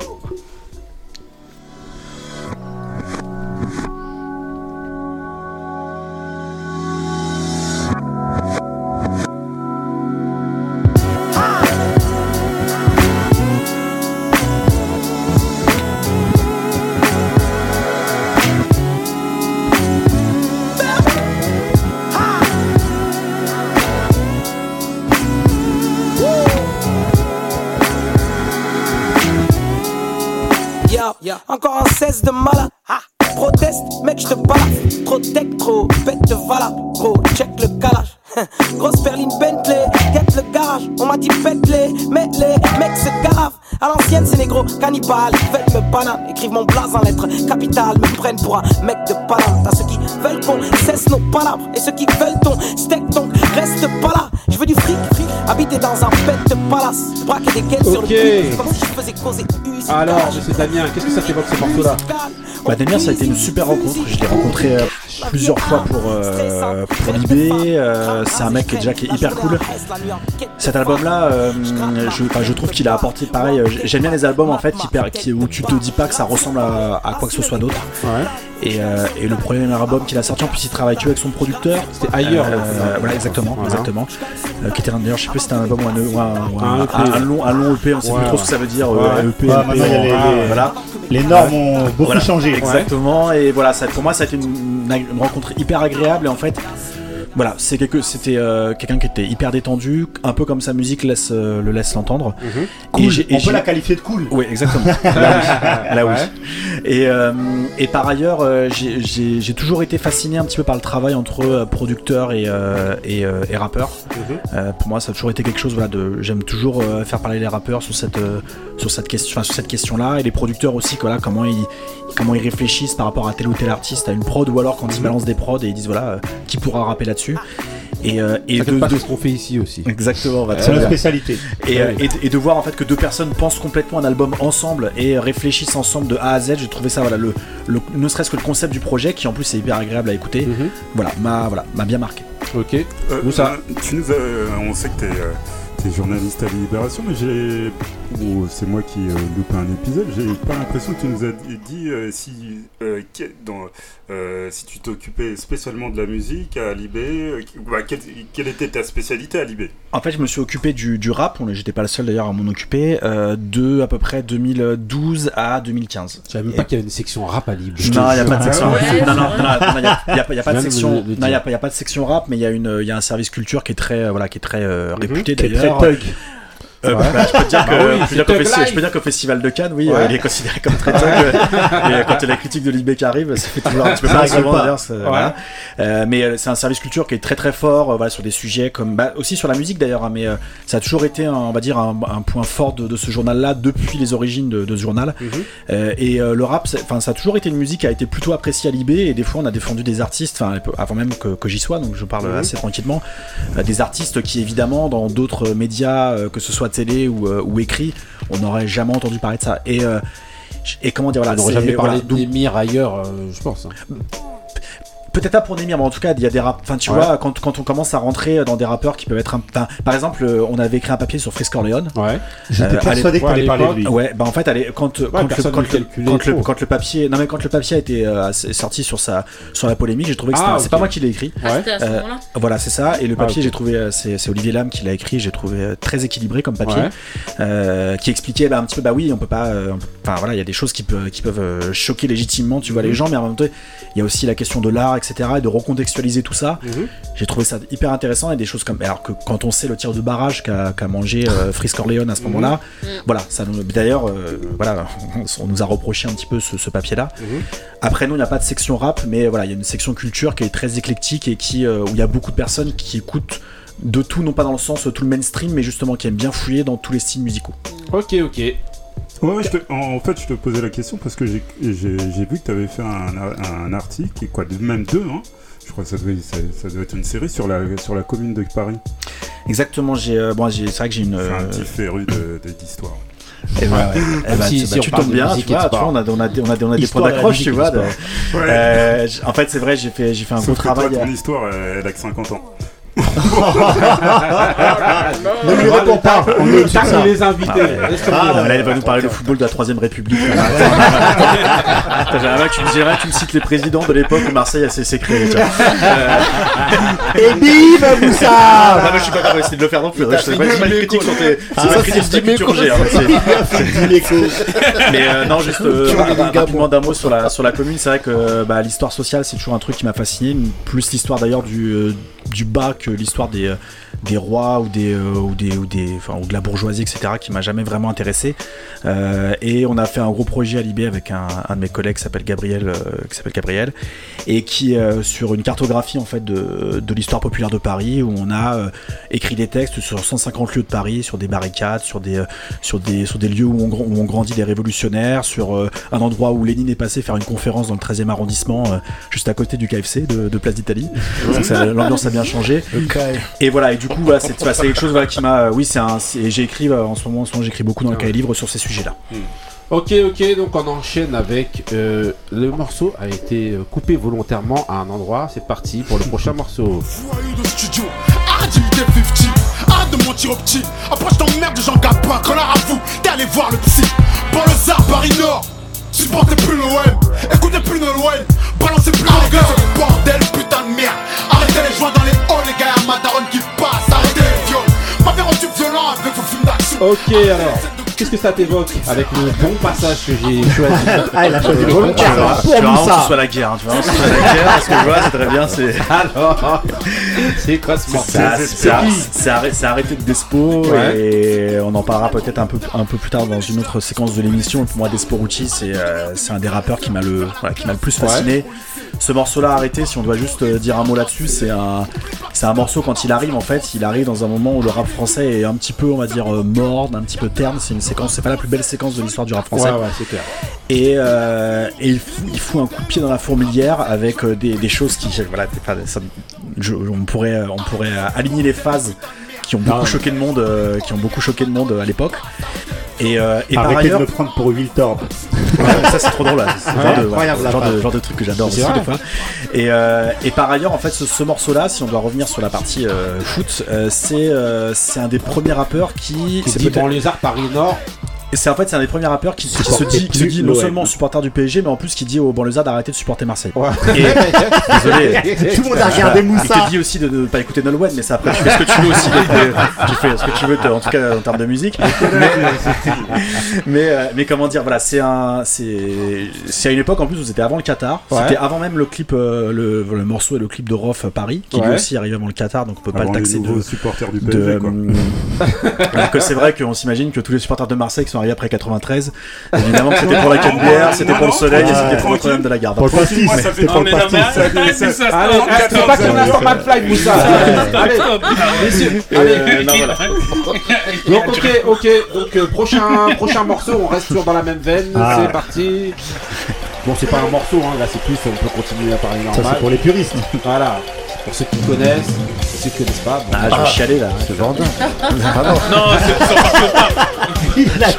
Proteste, mec, je te balade. Trop tech, trop bête de valable. Gros, check le calage. Grosse berline Bentley, guette le garage. On m'a dit pète-les, mets-les, mec, se gave. À l'ancienne, c'est négro, cannibale. Ils veulent me banane, écrivent mon blaze en lettres capitales. Me prennent pour un mec de Paname. T'as ceux qui veulent qu'on cesse nos palabres. Et ceux qui veulent ton steak, donc reste pas là. Je veux du fric, fric. Habiter dans un bête palace. Braquer des sur le. Comme si je faisais causer usage.
Alors, monsieur Damien, qu'est-ce que ça t'évoque ce morceau-là
Bah, Damien, ça a été une super rencontre. Je l'ai rencontré euh, plusieurs fois pour, euh, pour l'IB. Euh, c'est un mec qui est déjà qui est hyper cool. Cet album-là, euh, je, enfin, je trouve qu'il a apporté pareil. J'aime bien les albums en fait qui, qui- où tu te dis pas que ça ressemble à, à quoi que ce soit d'autre. Et, euh, et le premier album qu'il a sorti, en plus, il travaille que avec son producteur.
C'était ailleurs.
Euh,
là.
voilà, exactement,
Voilà.
exactement. Euh, qui était un- d'ailleurs, je sais plus si c'était un album ou un, ou un- ou un-
Un EP.
un- un long, un long EP. On sait
Ouais,
plus trop
ouais.
ce que ça veut dire.
Ouais.
euh, EP,
y a les- les-
voilà.
les normes ont beaucoup
Voilà,
changé.
Exactement. Et voilà, ça, pour moi, ça a été une, une rencontre hyper agréable. Et en fait, voilà, c'est quelque, c'était euh, quelqu'un qui était hyper détendu, un peu comme sa musique laisse, euh, le laisse l'entendre.
Cool.
j'ai-
On peut la qualifier de cool.
Oui, exactement. Là. Là oui. Et, euh, et par ailleurs, j'ai- toujours été fasciné un petit peu par le travail entre euh, producteur et, et, euh, et rappeur. Euh, pour moi, ça a toujours été quelque chose. Voilà, de j'aime toujours faire parler les rappeurs sur cette sur cette question, enfin, sur cette question-là, et les producteurs aussi. Voilà, comment ils comment ils réfléchissent par rapport à tel ou tel artiste, à une prod, ou alors quand ils balancent des prods et ils disent voilà, qui pourra rapper là-dessus. Et, euh, et de-
pas,
de-
c'est ce qu'on fait ici aussi.
Exactement, on va
C'est notre spécialité.
Et, euh,
Ouais.
et de- et de voir en fait que deux personnes pensent complètement un album ensemble et réfléchissent ensemble de A à Z, j'ai trouvé ça voilà le, le- ne serait-ce que le concept du projet qui en plus est hyper agréable à écouter.
Mhm.
Voilà, m'a voilà, m'a bien marqué.
Ok.
Euh,
Où ça
euh, tu nous euh, on sait que t'es euh, t'es journaliste à Libération, mais j'ai. ou c'est moi qui euh, loupe un épisode. J'ai pas l'impression que tu nous as dit, euh, si, euh, dans, euh, si tu t'occupais spécialement de la musique à Libé. euh, bah, quelle, quelle était ta spécialité à Libé?
En fait, je me suis occupé du, du rap, on- j'étais pas le seul d'ailleurs à m'en occuper, euh, de à peu près 2012 à 2015.
Je savais même pas qu'il y avait une section rap à Libre.
Non, il n'y a pas de section. Non, non, non, il a, pas- de section. Non, il y a, pas- de section rap, mais il y a une, il y a un service culture qui est très, euh, voilà, qui est très euh, réputé d'ailleurs.
Thug.
Euh,
Ouais.
bah, je peux te dire que,
oui,
je peux
c'est
dire qu'au festival de Cannes, oui,
Ouais.
euh, il est considéré comme très et quand il y a la critique de l'IB qui arrive, ça fait toujours un petit peu
pas.
d'ailleurs. voilà. Euh, mais euh, c'est un service culture qui est très très fort, euh, voilà, sur des sujets comme, bah, aussi sur la musique d'ailleurs, hein, mais ça a toujours été, un, on va dire, un, un point fort de, de ce journal-là depuis les origines de, de ce journal. Euh, et le rap, enfin, ça a toujours été une musique qui a été plutôt appréciée à l'IB et des fois on a défendu des artistes, enfin, avant même que, que j'y sois, donc je parle assez tranquillement, des artistes qui évidemment dans d'autres médias, que ce soit télé ou, euh, ou écrit, on n'aurait jamais entendu parler de ça. Et euh, et comment dire
On
voilà,
n'aurait
c'est-
jamais parlé
voilà,
d'émir ailleurs, euh, je pense. hein.
Peut-être pas pour Némir, mais en tout cas, il y a des rap. Enfin, tu
Ouais.
vois, quand, quand on commence à rentrer dans des rappeurs qui peuvent être un. enfin, par exemple, euh, on avait écrit un papier sur Frisk Corleone.
Ouais.
J'étais
Euh,
persuadé que t'allais parler de lui.
Ouais, bah en fait, allez, quand, quand, le,
personne
quand,
ne
le,
calculait
quand, le,
trop.
quand le papier, non mais quand le papier a été euh, sorti sur sa sur la polémique, j'ai trouvé que c'était
Ah,
c'est pas moi qui l'ai écrit.
Ah, c'était à ce
Euh,
moment-là
Voilà, c'est ça. Et le
Ah,
papier, j'ai trouvé, euh, c'est c'est Olivier Lam qui l'a écrit. J'ai trouvé euh, très équilibré comme papier,
Ouais.
euh, qui expliquait bah, un petit peu, bah oui, on peut pas. euh, Enfin voilà, il y a des choses qui peuvent qui peuvent euh, choquer légitimement, tu vois les gens, mais en même temps, il y a aussi la question de l'art, etc. Et de recontextualiser tout ça.
Mhm.
J'ai trouvé ça hyper intéressant et des choses comme alors que quand on sait le tir de barrage qu'a qu'a mangé euh, Frisk Corleone à ce moment-là, voilà, ça nous d'ailleurs euh, voilà, on nous a reproché un petit peu ce, ce papier-là.
Mhm.
Après nous, il n'y a pas de section rap, mais voilà, il y a une section culture qui est très éclectique et qui euh, où il y a beaucoup de personnes qui écoutent de tout, non pas dans le sens tout le mainstream, mais justement qui aiment bien fouiller dans tous les styles musicaux.
Ok, ok.
Ouais, ouais, je te- en fait, je te posais la question parce que j'ai vu que tu avais fait un, un article, et quoi, de- même deux, hein. Je crois que ça devait, ça, ça doit être une série sur la, sur la commune de Paris.
Exactement, j'ai, euh, bon, c'est vrai que j'ai une.
C'est un
euh,
petit féru d'histoire.
Eh ben, ouais. Eh ben,
Si-
tu-
si
bah, tu tombes bien, tu vois, tu vois, on a, on a, des- on a, des- on a des
Histoire
points d'accroche, tu vois. de-.
Ouais.
Euh, en fait, c'est vrai, j'ai fait, j'ai fait un gros
que toi,
travail.
ton
euh,
histoire, elle a que 50 ans.
Ne lui réponds pas, on de ça. les invités.
Ah, ah, là, il va nous parler de football de la 3ème République. Attends, J'aimerais que tu me- que tu me cites les présidents de l'époque où Marseille a s'est créé. vois.
Et bim,
Ah,
Moussa
non, mais je suis pas capable de le faire non plus. C'est pas une critique sur tes. C'est
Ah,
pas
ça,
critique sur. Mais euh, non, juste euh, rapidement d'un mot sur la, sur la commune. C'est vrai que bah, l'histoire sociale, c'est toujours un truc qui m'a fasciné. Plus l'histoire d'ailleurs du, euh, du bas que l'histoire des, euh, des rois ou, des, euh, ou, des, ou, des, enfin, ou de la bourgeoisie, etc., qui m'a jamais vraiment intéressé. Euh, et on a fait un gros projet à Libé avec un, un de mes collègues qui s'appelle Gabriel, euh, qui s'appelle Gabriel, et qui sur une cartographie en fait de, de l'histoire populaire de Paris, où on a écrit des textes sur 150 lieux de Paris, sur des barricades, sur des, sur des, sur des lieux où on, où on grandit des révolutionnaires, sur un endroit où Lénine est passé faire une conférence dans le 13e arrondissement, juste à côté du KFC de, de Place d'Italie. L'ambiance a bien changé. Et voilà, et du coup, voilà, c'est quelque chose voilà, qui m'a. Oui, c'est un. écrit euh, en ce moment, en ce moment j'écris beaucoup dans le cahier livre sur ces sujets-là.
Ok, ok, donc on enchaîne avec euh, le morceau a été euh, coupé volontairement à un endroit. C'est parti pour le prochain morceau.
De studio, arrête d'imiter 50 Arrête de mentir au petit Après je t'emmerde de Jean Capin Connard à vous, t'es allé voir le psy Pour le Zar, Paris Nord Supportez plus l'OM Écoutez plus Nolwenn Balancez plus en gueule Bordel, putain de merde. Arrêtez les joints dans les halls Les gars, y'a Mataron qui passe Arrêtez les viols. M'a rendu violent avec vos films d'action
Ok, alors, qu'est-ce que ça t'évoque avec le bon passage que j'ai choisi
Ah, il a choisi le bon
Tu veux
pour
vraiment que
Moussa.
ce soit la guerre, hein, tu veux vraiment que ce soit la guerre, parce que je vois, c'est très bien, c'est.
Alors, c'est quoi ce morceau
C'est arr- c'est arr- c'est arr- c'est arrêté de Despo
Ouais.
et on en parlera peut-être un peu, un peu plus tard dans une autre séquence de l'émission. Pour moi, Despo Rucci, c'est euh, un des rappeurs qui m'a le, voilà, qui m'a le plus fasciné. Ce morceau-là, arrêté, si on doit juste euh, dire un mot là-dessus, c'est un, c'est un morceau quand il arrive en fait, il arrive dans un moment où le rap français est un petit peu, on va dire, euh, morne, un petit peu terne. C'est une séquence, c'est pas la plus belle séquence de l'histoire du rap français.
Ouais, ouais, c'est clair.
Et, euh, et il, fout, il fout un coup de pied dans la fourmilière avec des, des choses qui, voilà, ça- je- on pourrait, on pourrait aligner les phases qui ont beaucoup choqué le monde, euh, qui ont beaucoup choqué le monde à l'époque. Et, euh, et par ailleurs,
de me prendre pour Wiltord.
Ouais, ça c'est trop drôle. là.
Ouais,
de, ouais, genre, de, genre de truc que j'adore aussi des fois. Et, euh, et par ailleurs, en fait, ce, ce morceau-là, si on doit revenir sur la partie euh, foot, euh, c'est euh, c'est un des premiers rappeurs qui. C'est
dit banlieusard Paris Nord.
Et c'est en fait c'est un des premiers rappeurs qui, qui se
Supporter
dit, qui se
plus
dit non seulement supporter du PSG, mais en plus qui dit aux banlieusards d'arrêter de supporter Marseille.
Ouais.
Et, désolé.
Tout le monde a regardé Moussa.
Il te dit aussi de ne pas écouter Nolwenn, mais ça après tu fais ce que tu veux aussi. euh, tu fais ce que tu veux, en tout cas en termes de musique. Mais, mais, euh, mais comment dire, voilà, c'est un, c'est, c'est à une époque en plus où c'était avant le Qatar.
Ouais.
C'était avant même le clip, euh, le, le morceau et le clip de Rof Paris, qui lui
Ouais.
aussi arrivait avant le Qatar, donc on peut pas
Avant
le taxer de.
supporters du
de,
PSG, quoi.
alors que c'est vrai qu'on s'imagine que tous les supporters de Marseille qui sont arrivés après 93, évidemment que c'était pour la canne bière, c'était pour le soleil et c'était pour le problème de la garde.
Pour le pastis.
Ça
c'est ça,
Allez, pas qu'on a Moussa. Allez, messieurs, allez.
Euh.
Donc ok, ok, donc euh, prochain, prochain morceau, on reste toujours dans la même veine,
Ah.
c'est parti. Bon c'est pas un morceau, hein, là c'est plus, on peut continuer à parler
Ça,
normal.
c'est pour les puristes.
Voilà, pour ceux qui connaissent, ceux qui connaissent pas. bon,
Ah, je vais chialer là.
c'est Vandin.
Non, c'est pas.
Il a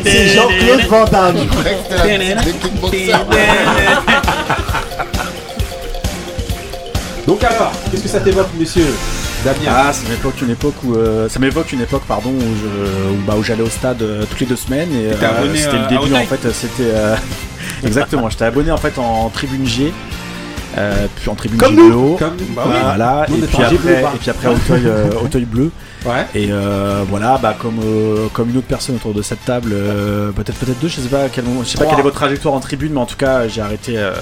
dit, c'est Jean-Claude Van Damme.
Donc alors, qu'est-ce que ça t'évoque, monsieur Damien
Ah, ça m'évoque une époque où euh, ça m'évoque une époque pardon où je où, bah, où j'allais au stade euh, toutes les deux semaines et euh,
abonné
c'était le début en fait c'était euh, exactement j'étais abonné en fait en tribune G euh, puis en tribune
Comme nous.
bleu
Comme
Bah oui.
voilà
Nous, on
et
est
puis
en G bleu,
après
pas.
et puis après Auteuil euh, Auteuil bleu
Ouais.
et euh, voilà bah comme euh, comme une autre personne autour de cette table euh, peut-être peut-être deux je sais pas quel je sais pas
Trois.
quelle est votre trajectoire en tribune mais en tout cas j'ai arrêté euh,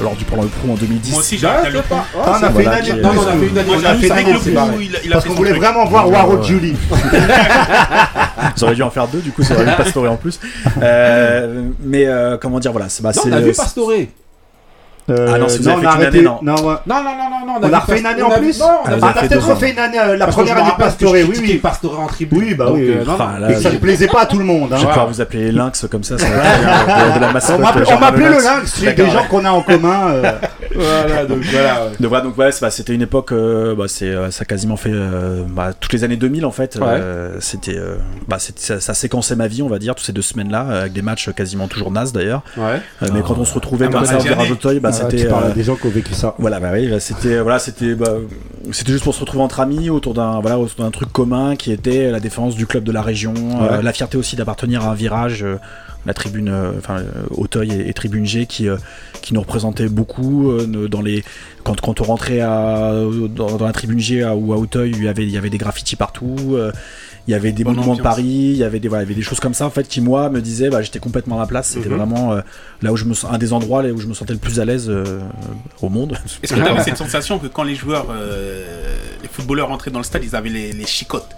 lors du pendant le pro en 2010
Moi aussi, j'ai arrêté le
pas.
Ah, on a fait une
Voilà,
année
qui
de
est-
Non, on a fait une année.
Moi,
On
j'ai
a
arrêté
fait
avec
une
le
année, c'est
Blue,
pareil.
il a- il a
Parce
fait
qu'on
son
voulait
truc.
vraiment voir Warhol Julie.
J'aurais dû en faire deux, du coup, ça aurait eu Pastore en plus. Euh, mais euh, comment dire, voilà, c'est bah,
Non,
c'est
on a vu Pastoré.
Euh,
Ah non, si vous
non,
avez
on
fait
a
qu'une
arrêté.
année, non.
Non, ouais.
Non, non, non, non, non.
On a refait une année en plus
Non, on
Ah,
a
vous
On a
avez fait
peut-être
deux ans.
refait une année, euh, la première
je
année
je
oui, oui.
Pastore en tribune.
Oui, bah
Donc,
oui.
euh, non,
Ah,
non.
là,
Et que ça ne plaisait pas à tout le monde.
Je
hein.
vais pouvoir vous appeler Lynx comme ça, ça va être de, de la mascotte.
On m'appelait- le
Lynx.
lynx, c'est
D'accord,
des gens qu'on a en commun. euh,
Voilà, donc voilà. ouais.
Donc voilà, donc ouais, c'est- bah, c'était une époque, euh, bah, c'est, euh, ça a quasiment fait euh, bah, toutes les années 2000 en fait. euh, c'était, euh, bah, ça, ça séquençait ma vie, on va dire, toutes ces deux semaines-là, euh, avec des matchs quasiment toujours nazes d'ailleurs.
Ouais.
Euh, mais quand on se retrouvait
Ah,
comme
bah,
ça au virage bah,
ah,
c'était.
Tu parles à des gens qui ont vécu ça.
Voilà, bah oui, c'était voilà, c'était bah, c'était juste pour se retrouver entre amis autour d'un voilà autour d'un truc commun qui était la défense du club de la région, euh,
Ouais.
la fierté aussi d'appartenir à un virage, euh, la tribune, euh, enfin euh, Auteuil et, et tribune G qui euh, qui nous représentait beaucoup euh, dans les quand quand on rentrait à, dans, dans la tribune G à- ou à Auteuil, il y avait il y avait des graffitis partout. il y avait des
Bonne
monuments de. Paris, il y avait des voilà, il y avait des choses comme ça en fait qui moi me disaient bah, j'étais complètement à la place, c'était
Mhm.
vraiment là où je me un des endroits là où je me sentais le plus à l'aise au monde.
Est-ce que tu avais cette sensation que quand les joueurs, les footballeurs rentraient dans le stade, ils avaient les, les chicottes?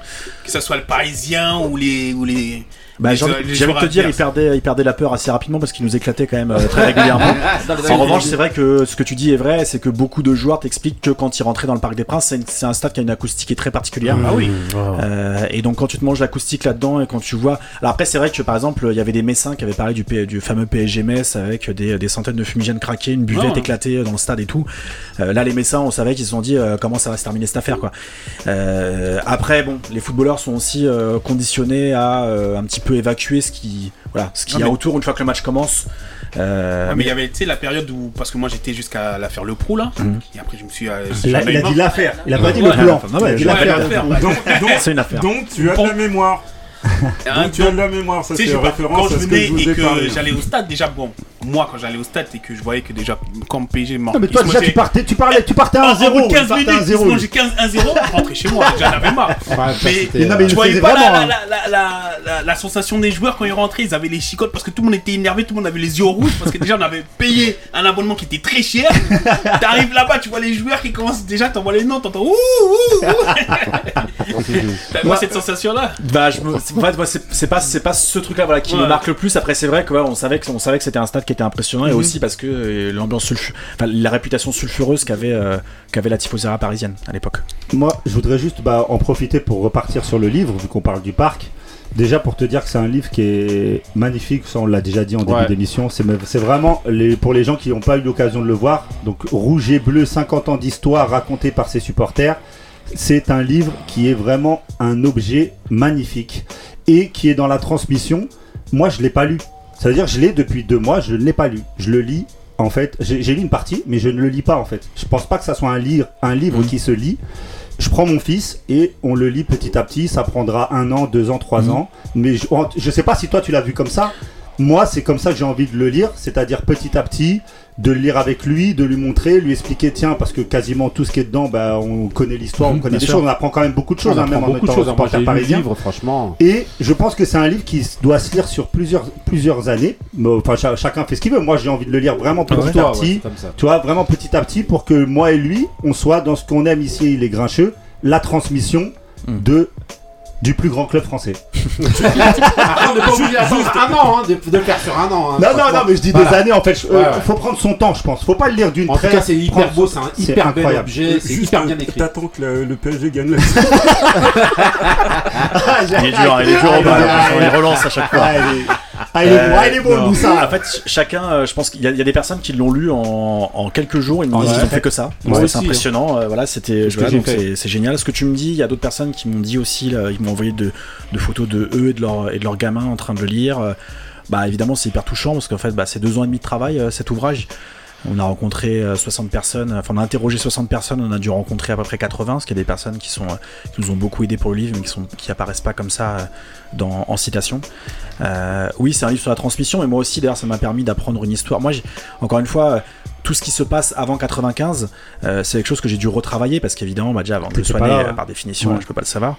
Que ce soit le parisien ou les. Ou les
Bah, de te dire, il perdait, il perdait la peur assez rapidement parce qu'il nous éclatait quand même euh, très régulièrement. En revanche,
2000.
c'est vrai que ce que tu dis est vrai, c'est que beaucoup de joueurs t'expliquent que quand ils rentraient dans le Parc des Princes, c'est un stade qui a une acoustique qui est très particulière.
Ah oui.
Euh, et donc quand tu te manges l'acoustique là-dedans et quand tu vois... Alors après c'est vrai que par exemple il y avait des Messins qui avaient parlé du, P- du fameux PSG Metz avec des, des centaines de fumigènes craqués, une buvette
Ah.
éclatée dans le stade et tout. Euh, là les Messins on savait qu'ils se sont dit euh, comment ça va se terminer cette affaire quoi. Euh, après bon les footballeurs sont aussi euh, conditionnés à euh, un petit peu évacuer ce qui... Voilà, ce qu'il y a
mais-
autour une fois que le match commence. Euh,
Ouais, mais il y avait tu sais, la période où. Parce que moi j'étais jusqu'à la faire le pro là.
Mhm.
Et après je me suis. euh,
Il a,
j'en ai
il a dit l'affaire, il a pas dit
Ouais.
le plan.
Ah
il a dit l'affaire.
l'affaire.
Donc, donc,
c'est une affaire.
donc tu as de la mémoire. Donc tu as de la mémoire, ça c'est référence
quand je venais et que j'allais au stade, déjà, bon, moi quand j'allais au stade et que je voyais que déjà, comme PSG mort.
Non, mais toi, déjà, tu partais, tu parlais, tu partais à
En- en
1-0.
bout de 15
tu partais à
minutes,
1-0.
ils se mangeaient 15 1-0, rentrer chez moi, j'en avais marre. Mais
le
voyais pas la,
vraiment,
la,
hein.
la, sensation des joueurs quand ils rentraient, ils avaient les chicottes parce que tout le monde était énervé, tout le monde avait les yeux rouges parce que déjà on avait payé un abonnement qui était très cher. T'arrives là-bas, tu vois les joueurs qui commencent déjà, t'envoies les noms, t'entends ouh ouh moi cette sensation là.
Bah, je me... c'est- en fait, moi, c'est c'est pas, c'est pas ce truc-là voilà, qui me marque le plus. Après, c'est vrai que ouais, on savait que, on savait que c'était un stade qui était impressionnant et
Mhm.
aussi parce que euh, l'ambiance sulfu- enfin, la réputation sulfureuse qu'avait euh, qu'avait la tifoseria parisienne à l'époque.
Moi, je voudrais juste bah, en profiter pour repartir sur le livre, vu qu'on parle du parc. Déjà pour te dire que c'est un livre qui est magnifique, ça on l'a déjà dit en début
Ouais.
d'émission, c'est vraiment les, pour les gens qui n'ont pas eu l'occasion de le voir, donc Rouge et Bleu, 50 ans d'histoire racontée par ses supporters, c'est un livre qui est vraiment un objet magnifique et qui est dans la transmission. Moi je l'ai pas lu, ça veut dire je l'ai depuis deux mois, je ne l'ai pas lu, je le lis en fait, j'ai lu une partie mais je ne le lis pas en fait. Je pense pas que ça soit un livre, un livre
Mhm.
qui se lit. Je prends mon fils et on le lit petit à petit. Ça prendra un an, deux ans, trois
Mhm.
ans. Mais je, je sais pas si toi tu l'as vu comme ça. Moi, c'est comme ça que j'ai envie de le lire, c'est-à-dire petit à petit, de le lire avec lui, de lui montrer, lui expliquer, tiens, parce que quasiment tout ce qui est dedans, bah, on connaît l'histoire, on
Mhm,
connaît des
sûr.
choses, on apprend quand même beaucoup de choses,
On
hein, même en étant reporter parisien.
livre, franchement.
Et je pense que c'est un livre qui doit se lire sur plusieurs, plusieurs années. Enfin, cha- chacun fait ce qu'il veut. Moi, j'ai envie de le lire vraiment petit à petit. Tu vois, vraiment petit à petit pour que moi et lui, on soit dans ce qu'on aime ici, les grincheux, la transmission
Mm.
de du plus grand club français.
Après, on n'est pas obligé d'attendre un an, hein, de, de le faire sur un an. hein,
Non, non,
franchement.
non, mais je dis
Voilà.
des années en fait. Il
Ouais, ouais.
faut prendre son temps, je pense. Faut pas le lire d'une
En tout
traite.
cas, c'est hyper
prendre
beau,
son-
c'est un hyper bel
incroyable.
objet, c'est
Juste,
hyper bien écrit.
T'attends que le, le PSG gagne la
Il est dur, il est dur au bal, attention, il relance à chaque fois.
Ah, il est- ah, il est bon, il est bon,
Euh.
Moussa.
En fait, ch- chacun, euh, je pense qu'il y, a- il y a des personnes qui l'ont lu en, en quelques jours. Ils m'ont dit
Ouais.
qu'ils ont fait que ça. Donc
Moi
ça,
aussi,
c'est impressionnant. euh, voilà, c'était,
ce que
voilà,
j'ai
donc
fait.
c'est, c'est génial. Ce que tu me dis, il y a d'autres personnes qui m'ont dit aussi. là, ils m'ont envoyé de, de photos de eux et de leurs et de en train de le lire. Euh, Bah évidemment, c'est hyper touchant parce qu'en fait, bah, c'est deux ans et demi de travail euh, cet ouvrage. On a rencontré euh, 60 personnes, enfin on a interrogé 60 personnes, on a dû rencontrer à peu près 80, parce qu'il y a des personnes qui, sont, euh, qui nous ont beaucoup aidé pour le livre, mais qui, sont, qui apparaissent pas comme ça euh, dans, en citation. Euh, oui, c'est un livre sur la transmission, et moi aussi d'ailleurs ça m'a permis d'apprendre une histoire. Moi, encore une fois, euh, tout ce qui se passe avant 95, euh, c'est quelque chose que j'ai dû retravailler, parce qu'évidemment, bah, déjà avant de le soigner,
là,
euh, par définition,
Ouais.
je peux pas le savoir,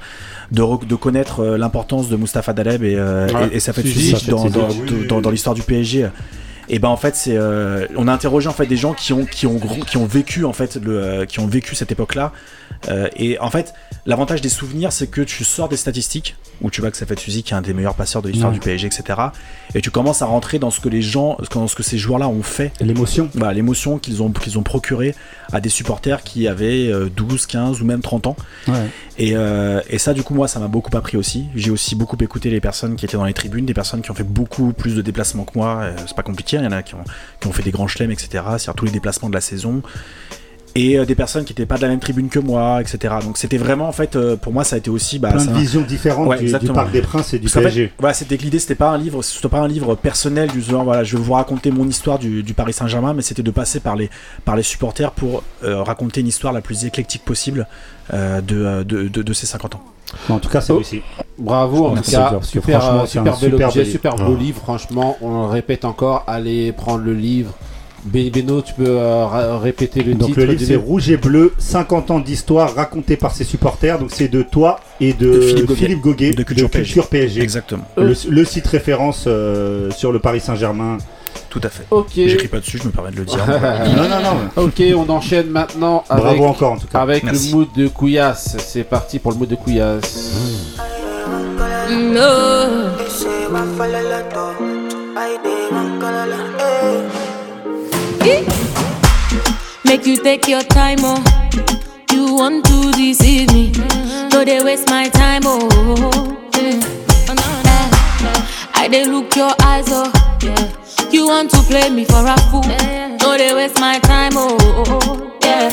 de, re- de connaître euh, l'importance de Mustapha Daleb et, euh,
Ouais.
et, et dans, dans, dans- dans l'histoire du PSG. Et ben en fait c'est euh, on a interrogé en fait des gens qui ont qui ont gros- qui ont vécu en fait le euh, qui ont vécu cette époque là Euh, et en fait, l'avantage des souvenirs, c'est que tu sors des statistiques, où tu vois que Safet Suzy, qui est un des meilleurs passeurs de l'histoire du PSG, etc. Et tu commences à rentrer dans ce que les gens, dans ce que ces joueurs-là ont fait.
L'émotion.
Voilà, l'émotion qu'ils ont, qu'ils ont procuré à des supporters qui avaient euh, 12, 15 ou même 30 ans.
Ouais.
Et, et ça, du coup, moi, ça m'a beaucoup appris aussi. J'ai aussi beaucoup écouté les personnes qui étaient dans les tribunes, des personnes qui ont fait beaucoup plus de déplacements que moi. C'est pas compliqué, il y en a qui ont, qui ont fait des grands chelems, etc. C'est-à-dire tous les déplacements de la saison. Et euh, des personnes qui n'étaient pas de la même tribune que moi, etc. Donc c'était vraiment, en fait, euh, pour moi, ça a été aussi. Bah,
Plein de visions différentes
Ouais,
du. Parc des Princes et du
Parce fait,
PSG.
voilà, c'était que l'idée, c'était pas un livre, c'était pas un livre personnel du genre, voilà, je vais vous raconter mon histoire du, du Paris Saint-Germain, mais c'était de passer par les, par les supporters pour euh, raconter une histoire la plus éclectique possible de, de, de, de ces 50 ans.
En tout cas, c'est
Oh.
réussi.
Bravo, en tout
Merci,
cas,
parce que
super,
franchement,
euh,
c'est un
super bel
super
objet, super beau
Ouais.
livre. Franchement, on le répète encore. Allez prendre le livre. Beno, tu peux euh, répéter le
Donc
titre
le livre c'est Rouge et Bleu, 50 ans d'histoire racontée par ses supporters. Donc c'est de toi et de,
De Philippe Goguet.
Philippe Goguet
De Culture
PSG.
Exactement.
Le, le site référence euh, sur le Paris Saint-Germain.
Tout à fait.
Ok.
J'écris pas dessus, je me permets de le dire.
non, non, non.
Ok, on enchaîne maintenant avec,
Bravo encore, en tout cas.
avec
Merci.
le mood de Couillasse. C'est parti pour le mood de Couillasse.
No. Make you take your time, oh. You want to deceive me. No, they waste my time, oh. Yeah. I they look your eyes, oh. You want to play me for a fool. No, they waste my time, oh. oh, oh yeah.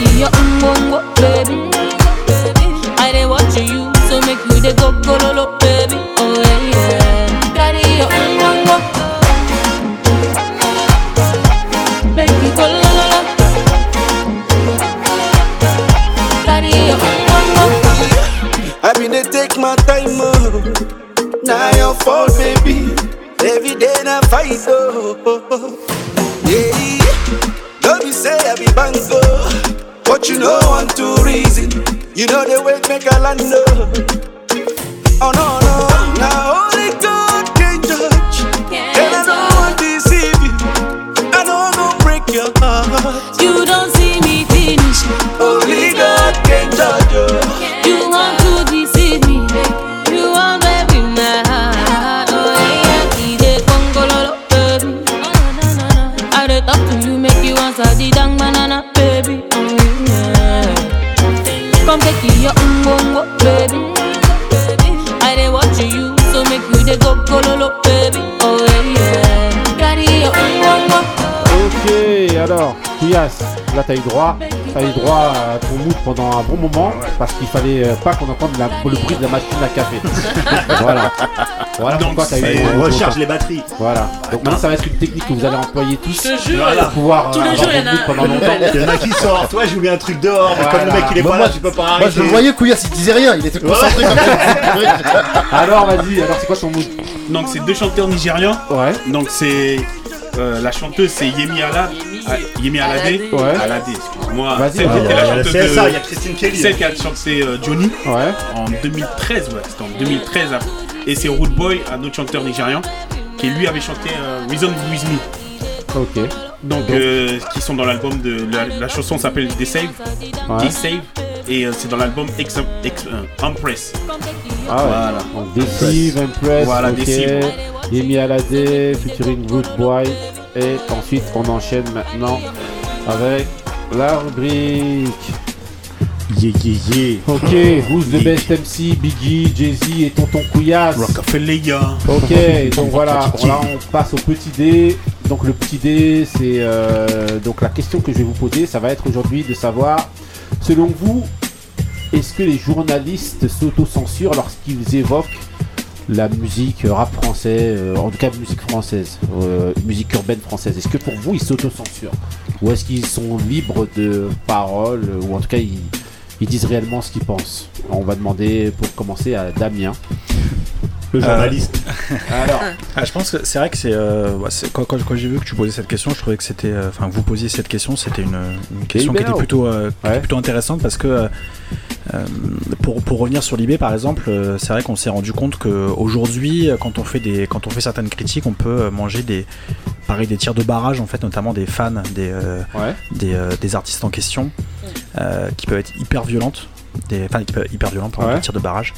Take your umbongo, baby. I dey watch you, so make you dey go gololo, baby. Oh yeah, yeah. Carry your umbongo, make you go lololo. Carry your umbongo.
I been dey take my time, oh. Now your fault, baby. Every day na fight, oh. Yeah, don't be say I be bango, oh. But you know one two reason. You know the way make a land, oh. No no, now
Oh.
Ok, alors, Couillasse, là t'as eu droit, t'as eu droit à ton mood pendant un bon moment parce qu'il fallait euh, pas qu'on entende la- le bruit de la machine à café. voilà. Voilà
Donc,
pourquoi t'as eu droit.
On recharge les batteries.
Voilà. Donc maintenant ça va être une technique que vous allez employer tous
Je
pour pouvoir
tous
euh,
les
avoir
jours, il y en a-
pendant longtemps.
Il y en a qui sortent. Toi, j'ai oublié un truc dehors. mais Comme le mec il est
Moi,
pas
moi,
là, tu peux pas
Moi,
arrêter.
je le voyais, Couillasse, il disait rien, il était concentré comme ça.
Alors vas-y, alors c'est quoi ton mood
Donc c'est deux chanteurs nigérians.
Ouais.
Donc c'est euh, la chanteuse c'est Yemi Alade. Yemi Alade.
Ouais.
Alade, excuse-moi.
Vas-y,
Celle qui
vas-y.
était la chanteuse
il y a Christine Kelly.
Celle qui a chanté euh, Johnny
Ouais.
en 2013, ouais, c'était en 2013. Et c'est Rude Boy, un autre chanteur nigérian, qui lui avait chanté euh, Reason With Me.
Ok.
Donc, euh, qui sont dans l'album de. La, la chanson s'appelle They Save.
Ouais.
They Save. Et euh, c'est dans l'album Ex, Ex- euh, Empress.
Ah ouais.
Voilà.
Donc Deceive, Impress,
Voilà,
ok.
Deceive.
Yemi Alade, featuring Root Boy. Et ensuite on enchaîne maintenant avec la rubrique.
Yeah, yeah, yeah.
Ok, who's the best MC, Biggie, Jay-Z et Tonton Couillasse.
Rockefeller.
Ok, donc voilà, là on passe au petit dé. Donc le petit dé, c'est euh, donc la question que je vais vous poser, ça va être aujourd'hui de savoir, selon vous, est-ce que les journalistes s'autocensurent lorsqu'ils évoquent la musique euh, rap français, euh, en tout cas musique française, euh, musique urbaine française Est-ce que pour vous ils s'autocensurent Ou est-ce qu'ils sont libres de parole, euh, ou en tout cas ils disent réellement ce qu'ils pensent? On va demander pour commencer à Damien.
Le journaliste.
Alors,
Ah, je pense que c'est vrai que c'est, euh, quand, quand- quand j'ai vu que tu posais cette question, je trouvais que c'était, euh, enfin vous posiez cette question, c'était une, une question qui était plutôt, euh, qui était plutôt intéressante parce que euh, euh, pour, pour revenir sur l'eBay par exemple, euh, c'est vrai qu'on s'est rendu compte qu'aujourd'hui, quand on fait des, quand on fait certaines critiques, on peut euh, manger des, pareil des tirs de barrage en fait, notamment des fans, des, euh, des, euh, des artistes en question, euh, qui peuvent être hyper violentes. Des, enfin, être hyper violentes,
Ouais.
des tirs de barrage.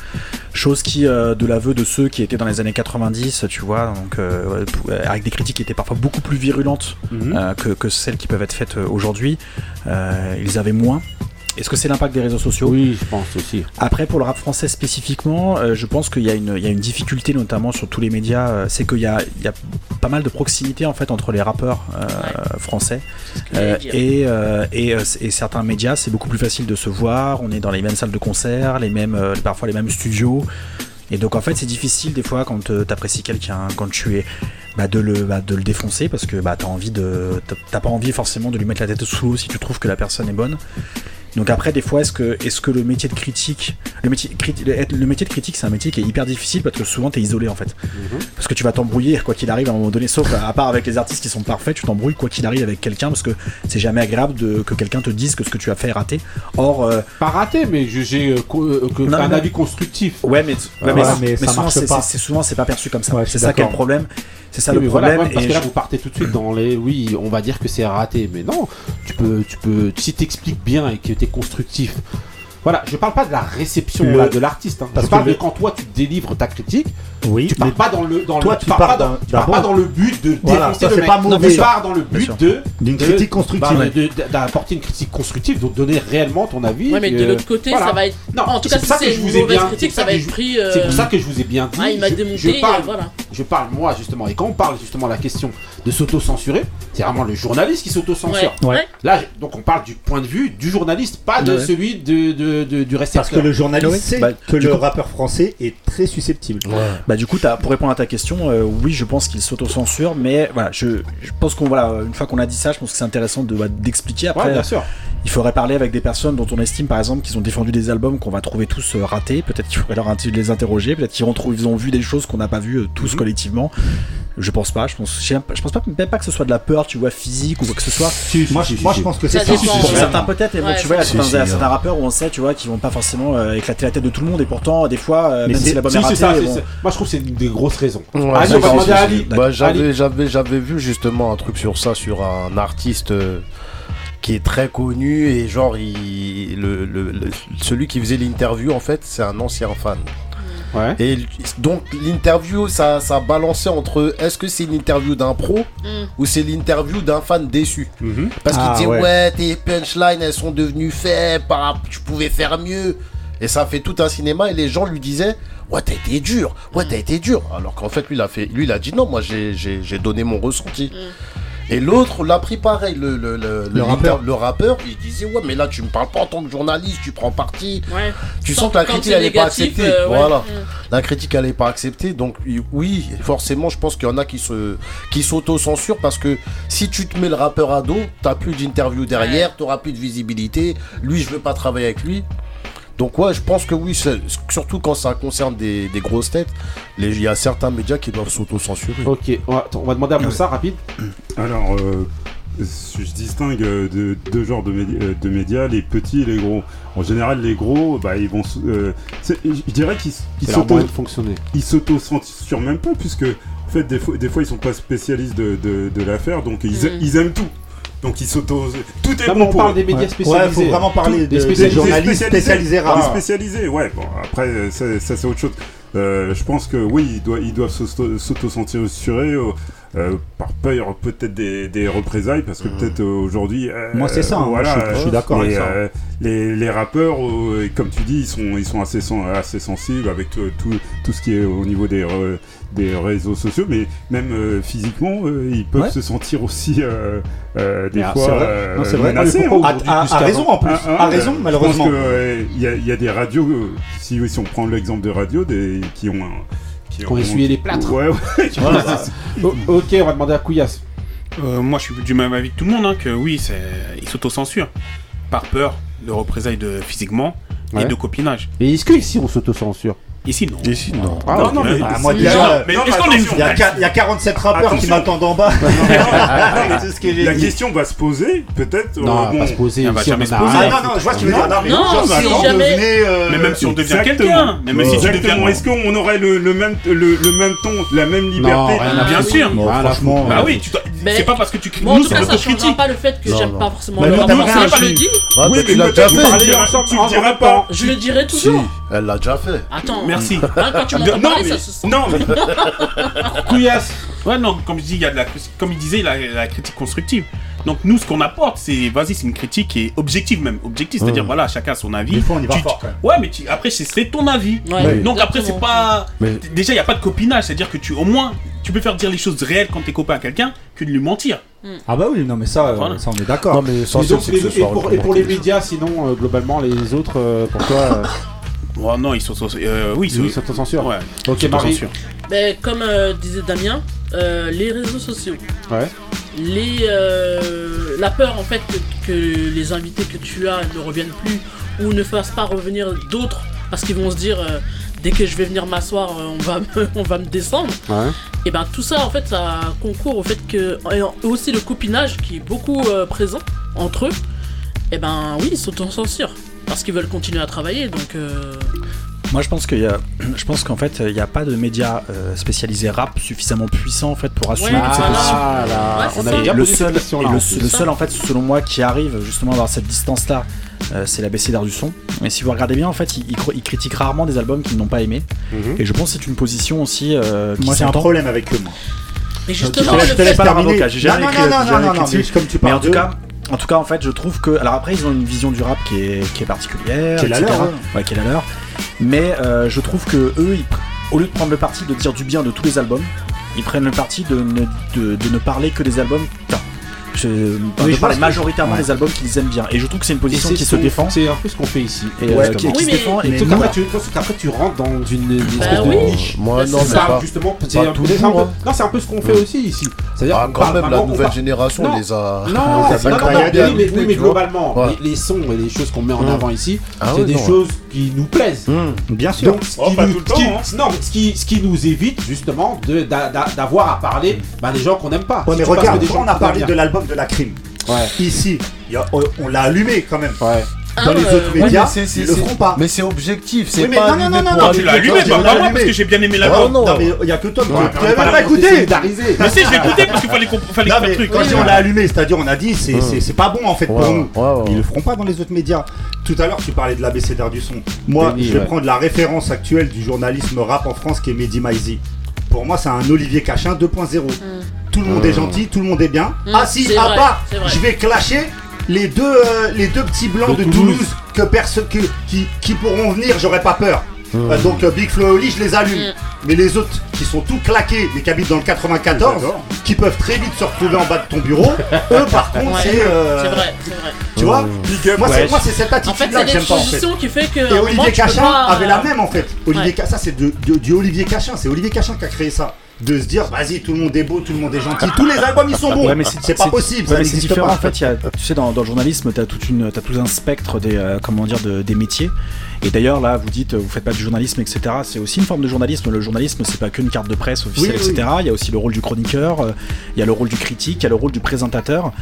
Chose qui, euh, de l'aveu de ceux qui étaient dans les années 90, tu vois, donc euh, euh, avec des critiques qui étaient parfois beaucoup plus virulentes
Mhm.
que, que celles qui peuvent être faites aujourd'hui, ils avaient moins. Est-ce que c'est l'impact des réseaux sociaux
Oui, je pense aussi.
Après, pour le rap français spécifiquement, euh, je pense qu'il y, a une- il y a une difficulté, notamment sur tous les médias, euh, c'est qu'il y a, il y a pas mal de proximité en fait entre les rappeurs euh, français euh, et, euh, et, euh, et certains médias. C'est beaucoup plus facile de se voir. On est dans les mêmes salles de concert, les mêmes, euh, parfois les mêmes studios. Et donc en fait c'est difficile des fois quand t'apprécies quelqu'un, quand tu es bah, de, le, bah, de le défoncer parce que bah, t'as envie de t'as pas envie forcément de lui mettre la tête sous l'eau si tu trouves que la personne est bonne. Donc après des fois est-ce que, est-ce que le métier de critique, le métier, crit- le, métier de critique c'est un métier qui est hyper difficile parce que souvent t'es isolé en fait. Parce que tu vas t'embrouiller quoi qu'il arrive à un moment donné, sauf à part avec les artistes qui sont parfaits, tu t'embrouilles quoi qu'il arrive avec quelqu'un parce que c'est jamais agréable de, que quelqu'un te dise que ce que tu as fait est raté. Or, euh,
pas raté, mais j'ai euh, euh, un avis constructif.
Ouais, mais, ouais, mais,
Voilà,
mais
ça
souvent, c'est,
pas.
c'est- c'est souvent c'est pas perçu comme ça.
Ouais,
c'est ça qui est le problème. C'est ça
Oui,
le
mais voilà,
problème.
ouais, parce
et
que là,
je-
vous partez tout de suite dans les. Oui, on va dire que c'est raté, mais non. Tu peux, tu peux. Si t'expliques bien et que t'es constructif. Voilà, je parle pas de la réception
Le-
là, de l'artiste. hein. Je parle
que
de
le-
quand toi tu délivres ta critique.
Oui,
tu pars pas dans le. Dans
toi,
le,
tu
pars
pars
dans, tu pars pas dans le but de
Voilà, ça,
le
pas mauvais.
Tu pars dans le but de.
D'une
de-
critique constructive.
bah, de- de- D'apporter une critique constructive, donc donner réellement ton avis.
Ouais, mais de
euh,
l'autre côté,
voilà.
ça va être.
Non,
en tout cas, si c'est une mauvaise
bien-
critique, ça va être pris. euh,
C'est pour ça que je vous ai bien dit.
Ah, il m'a démonté,
je parle,
euh, voilà.
Je parle moi justement. Et quand on parle justement de la question de s'auto-censurer, c'est vraiment le journaliste qui s'auto-censure.
Ouais. Ouais.
Là, donc on parle du point de vue du journaliste, pas de
Ouais.
celui de, de- de- du récepteur.
Parce que le journaliste sait
Bah,
que le
coup-
rappeur français est très susceptible.
Bah du coup, pour répondre à ta question, euh, oui, je pense qu'il s'auto-censure, mais voilà, je, je pense qu'on voilà, une fois qu'on a dit ça, je pense que c'est intéressant de bah, d'expliquer. Après,
Ouais, bien sûr.
il faudrait parler avec des personnes dont on estime, par exemple, qu'ils ont défendu des albums qu'on va trouver tous euh, ratés. Peut-être qu'il faudrait leur les interroger. Peut-être qu'ils ont, ont vu des choses qu'on n'a pas vues euh,
Mhm.
tous collectivement. Je pense pas. Je pense, je je pense pas même pas que ce soit de la peur, tu vois, physique ou quoi que ce soit.
Moi, je- moi, je pense que c'est
Ça.
Pour certains peut-être, mais bon, tu vois, il y a
si,
certains,
si,
certains
ouais.
rappeurs où on sait, tu vois, qui vont pas forcément euh, éclater la tête de tout le monde, et pourtant, des fois, euh,
Mais
même
c'est-
si l'album
Si,
est
c'est
raté,
ça, c'est-
bon,
c'est- moi je trouve que c'est une des grosses raisons.
Ouais,
Ali, on
d'accord,
va demander à
c'est-
Ali.
Bah, j'avais, j'avais, j'avais vu justement un truc sur ça, sur un artiste euh, qui est très connu et genre, il, le, le- le- celui qui faisait l'interview, en fait, c'est un ancien fan.
Ouais.
Et donc l'interview, ça, ça balançait entre est-ce que c'est une interview d'un pro
Mm.
ou c'est l'interview d'un fan déçu
Mhm.
Parce
Ah,
qu'il disait
ouais.
ouais. tes punchlines elles sont devenues faibles, par- tu pouvais faire mieux. Et ça fait tout un cinéma et les gens lui disaient ouais t'as été dur, ouais t'as été dur. Alors qu'en fait lui il a fait, lui il a dit non moi j'ai, j'ai, j'ai donné mon ressenti. Et l'autre l'a pris pareil, le, le, le,
Le rappeur.
le rappeur, il disait ouais mais là tu me parles pas en tant que journaliste, tu prends parti.
Ouais.
Tu sens que la critique elle est pas acceptée.
euh, ouais.
Voilà. La critique elle est pas acceptée. Donc oui, forcément je pense qu'il y en a qui se qui s'auto-censurent parce que si tu te mets le rappeur à dos, t'as plus d'interview derrière, t'auras plus de visibilité. Lui je veux pas travailler avec lui. Donc ouais, je pense que oui, surtout quand ça concerne des, des grosses têtes, les- il y a certains médias qui doivent s'auto-censurer.
Ok, on va, attends, on va demander à Moussa rapide.
Alors, euh, je distingue euh, de deux genres de, médi- euh, de médias, les petits et les gros. En général, les gros, bah, ils vont. euh, je dirais qu'ils s'auto-censurent même pas, puisque en fait, des fois, des fois ils sont pas spécialistes de, de, de l'affaire, donc ils,
Mm.
ils aiment tout. Donc ils s'auto. Tout est
Là,
bon
on
pour
parle
eux.
des médias
Ouais,
spécialisés.
faut vraiment parler
Tout-
de-
des
des
spécialisés.
journalistes spécialisés.
Des spécialisés, ouais. Bon, après, ça, ça, c'est autre chose. Euh, je pense que oui, ils doivent, ils doivent s'auto- s'auto-censurer euh, euh, par peur peut-être des, des représailles, parce que peut-être euh, aujourd'hui. euh,
Moi, c'est ça, hein,
voilà,
je suis- je suis d'accord
les,
avec ça.
euh, les, les rappeurs, euh, comme tu dis, ils sont, ils sont assez, assez sensibles avec tout, tout, tout ce qui est au niveau des, des réseaux sociaux, mais même euh, physiquement, euh, ils peuvent
Ouais.
se sentir aussi euh, euh, des
Ah,
fois
c'est vrai.
euh,
Non, c'est vrai.
menacés. Hein.
aujourd'hui,
À- à-
plus
à
qu'avant
raison en plus.
Ah, ah,
À raison,
euh,
malheureusement.
Je pense qu'il y, a- il y a des radios, euh, si, si on prend l'exemple des radios, des, qui ont. un-
Qui ont essuyé les plâtres.
Ouais, ouais.
Voilà. O- ok, on va demander à Couillasse.
Euh, moi, je suis du même avis que tout le monde, hein, que oui, c'est... ils s'autocensurent. Par peur. de représailles de physiquement
Ouais.
et de copinage.
Et est-ce que ici on s'autocensure
Ici, non.
Ici, non.
Ah,
Non,
ok.
non, mais-
Ah, moi,
Non,
déjà,
mais
non.
Il y, a, y a 47 rappeurs qui m'attendent en bas.
Non, mais
C'est ce que
La
dit.
question va se poser, peut-être.
Non,
euh,
on va
bon,
pas se poser.
Elle va
ici,
jamais se poser.
Ah
à
non, non, je vois ce que tu veux
Non,
dire. Non, mais
non, si jamais-
devenez, euh,
Mais même si on devient quelqu'un, même si tu
Exactement.
deviens.
Est-ce qu'on aurait le, le même, le, le même ton, la même liberté
Bien sûr.
Franchement.
Bah oui, tu dois-
Mais-
c'est pas parce que tu critiques.
Bon, en
Nous,
tout
c'est
cas, ça changera pas le fait que
Non,
j'aime
non.
pas forcément
Bah,
le rap français, je le dis.
Ah,
Oui,
mais tu
mais tu le dirais pas.
Je le dirai toujours.
Elle l'a déjà fait.
Attends.
Merci.
Hein, quand tu m'entends
Non,
parler,
mais-
ça se sent.
non, mais
Couillasse.
Ouais, non, comme je dis, il y a de la, comme il disait, la, la critique constructive. Donc nous, ce qu'on apporte, c'est, vas-y, c'est une critique qui est objective même, objective, c'est-à-dire
Mm.
voilà, chacun a son avis.
Des fois, on y va
Tu-
fort, quand même.
Ouais, mais tu- après, c'est, ton avis.
Ouais,
Donc après, c'est pas,
Mais-
déjà, il y a pas de copinage, c'est-à-dire que tu, au moins, tu peux faire dire les choses réelles quand t'es copain à quelqu'un que de lui mentir.
Ah bah oui, non mais ça, euh,
Voilà.
ça on est d'accord.
Non, mais
Et, et
soit
pour, et pour les médias, sinon, euh, globalement, les autres, euh, pour toi, euh,
Oh non, ils sont, euh, oui,
ils s'autocensurent.
Ouais.
Ok, Marie.
Mais comme euh, disait Damien, euh, les réseaux sociaux,
Ouais.
les, euh, la peur en fait que, que les invités que tu as ne reviennent plus ou ne fassent pas revenir d'autres parce qu'ils vont se dire euh, dès que je vais venir m'asseoir on va me, on va me descendre
Ouais.
et ben tout ça en fait ça concourt au fait que et aussi le copinage qui est beaucoup euh, présent entre eux et ben oui ils s'autocensurent parce qu'ils veulent continuer à travailler donc euh,
Moi, je pense qu'il y a, je pense qu'en fait, il n'y a pas de médias euh, spécialisés rap suffisamment puissants en fait pour assumer
Ouais,
toutes ces
voilà.
positions.
Ah là,
Ouais, c'est
on bien
le seul, et le, seul en fait, selon moi, qui arrive justement à avoir cette distance-là, euh, c'est la d'art du son. Et si vous regardez bien, en fait, il, il il critique rarement des albums qu'ils n'ont pas aimés.
Mhm.
Et je pense que c'est une position aussi euh, qui
Moi j'ai un problème avec eux. Moi. Je
justement
te laisse-
le
je te laisse
pas l'avocat, j'ai jamais
Non,
écrit-
non, non,
j'ai jamais
non, mais
dessus.
comme tu
Mais
parles
en tout cas, en tout cas, en fait, je trouve que. Alors après, ils ont une vision du rap qui est, qui est particulière,
Qui est la
etc.
leur,
Ouais, qui est la leur. Mais euh, je trouve que eux, ils au lieu de prendre le parti de dire du bien de tous les albums, ils prennent le parti de ne, de, de ne parler que des albums. Enfin, je, de
je que-
majoritairement
ouais.
des albums qu'ils aiment bien. Et je trouve que c'est une position
c'est
qui
ce
se défend.
C'est un peu ce qu'on fait ici.
Et, euh,
Ouais,
qui,
Oui,
se
mais-
défend. Et
mais
qu'après, tu, rentres dans une, une espèce
Bah
de
oui.
niche.
Moi, non,
Ça,
pas.
justement, c'est
pas
un peu-
toujours,
c'est un peu- non, c'est un peu ce qu'on fait aussi ici. C'est-à-dire
Ah, quand
parle
même, la nouvelle
parle-
génération
Non.
les a.
Non, oui, mais, oui, globalement, les, sons et les choses qu'on met en avant ici,
Ah
c'est des
non,
choses qui nous plaisent.
Hum.
Bien sûr.
Donc, ce
Oh,
qui
pas
nous,
tout le
ce qui-
temps, hein.
non, mais ce qui, ce qui nous évite justement de- d'a- d'a- d'avoir à parler bah, des gens qu'on n'aime pas.
Ouais, mais regarde,
des gens
on a parlé de l'album de la crime.
Ouais.
Ici, a- on on l'a allumé quand même.
Ouais.
Dans
Ah,
les
euh,
autres médias,
c'est-
ils le feront pas.
Mais c'est objectif, c'est
Oui,
pas
non, non, non, non,
Ah, tu l'as allumé,
pas
pas moi,
allumé.
parce que j'ai bien aimé
Oh,
l'album.
non.
Non, mais il y a que toi qui
est pas
écouté.
Mais si, je l'ai écouté parce qu'il fallait
mais
le truc.
quand on l'a allumé, c'est-à-dire on a dit c'est c'est- c'est pas bon en fait pour nous. Ils le feront pas dans les autres médias. Tout à l'heure, tu parlais de l'ABCDR du son. Moi, je vais prendre la référence actuelle du journalisme rap en France qui est Mehdi Maizi. Pour moi, c'est un Olivier Cachin 2.0. Tout le monde est gentil, tout le monde est bien.
Mm,
ah si,
c'est
à
vrai,
part,
c'est vrai.
je vais clasher les deux, euh, les deux petits blancs
De
de,
Toulouse.
Toulouse, que perso- que- qui, qui pourront venir, j'aurais pas peur. Euh, donc euh, Big Flo et Oli, je les allume.
Mm.
Mais les autres qui sont tout claqués, mais qui habitent dans le 94,
J'adore.
qui peuvent très vite se retrouver en bas de ton bureau, eux par contre,
Ouais,
c'est. euh,
c'est vrai, c'est vrai.
Tu vois
up,
Moi,
ouais.
c'est moi, c'est cette
En fait,
attitude-là
c'est
que
des
j'aime pas en fait.
positions qui fait que. à
Et
un moment,
Olivier
tu peux
Cachin
pas,
avait la même en fait. Olivier
Ouais.
Ca- ça c'est de, de- du Olivier Cachin, c'est Olivier Cachin qui a créé ça. De se dire, vas-y, tout le monde est beau, tout le monde est gentil, tous les albums ils sont bons.
Ouais, mais
c'est pas possible,
ouais, c'est différent.
pas.
En fait, il y a, tu sais, dans, dans le journalisme, tu as, toute une, as tout un spectre des, euh, comment dire, de- des métiers. Et d'ailleurs, là, vous dites, vous faites pas du journalisme, etc. C'est aussi une forme de journalisme. Le journalisme, c'est pas qu'une carte de presse officielle,
Oui, oui.
etc. Il y a aussi le rôle du chroniqueur, euh, il y a le rôle du critique, il y a le rôle du présentateur.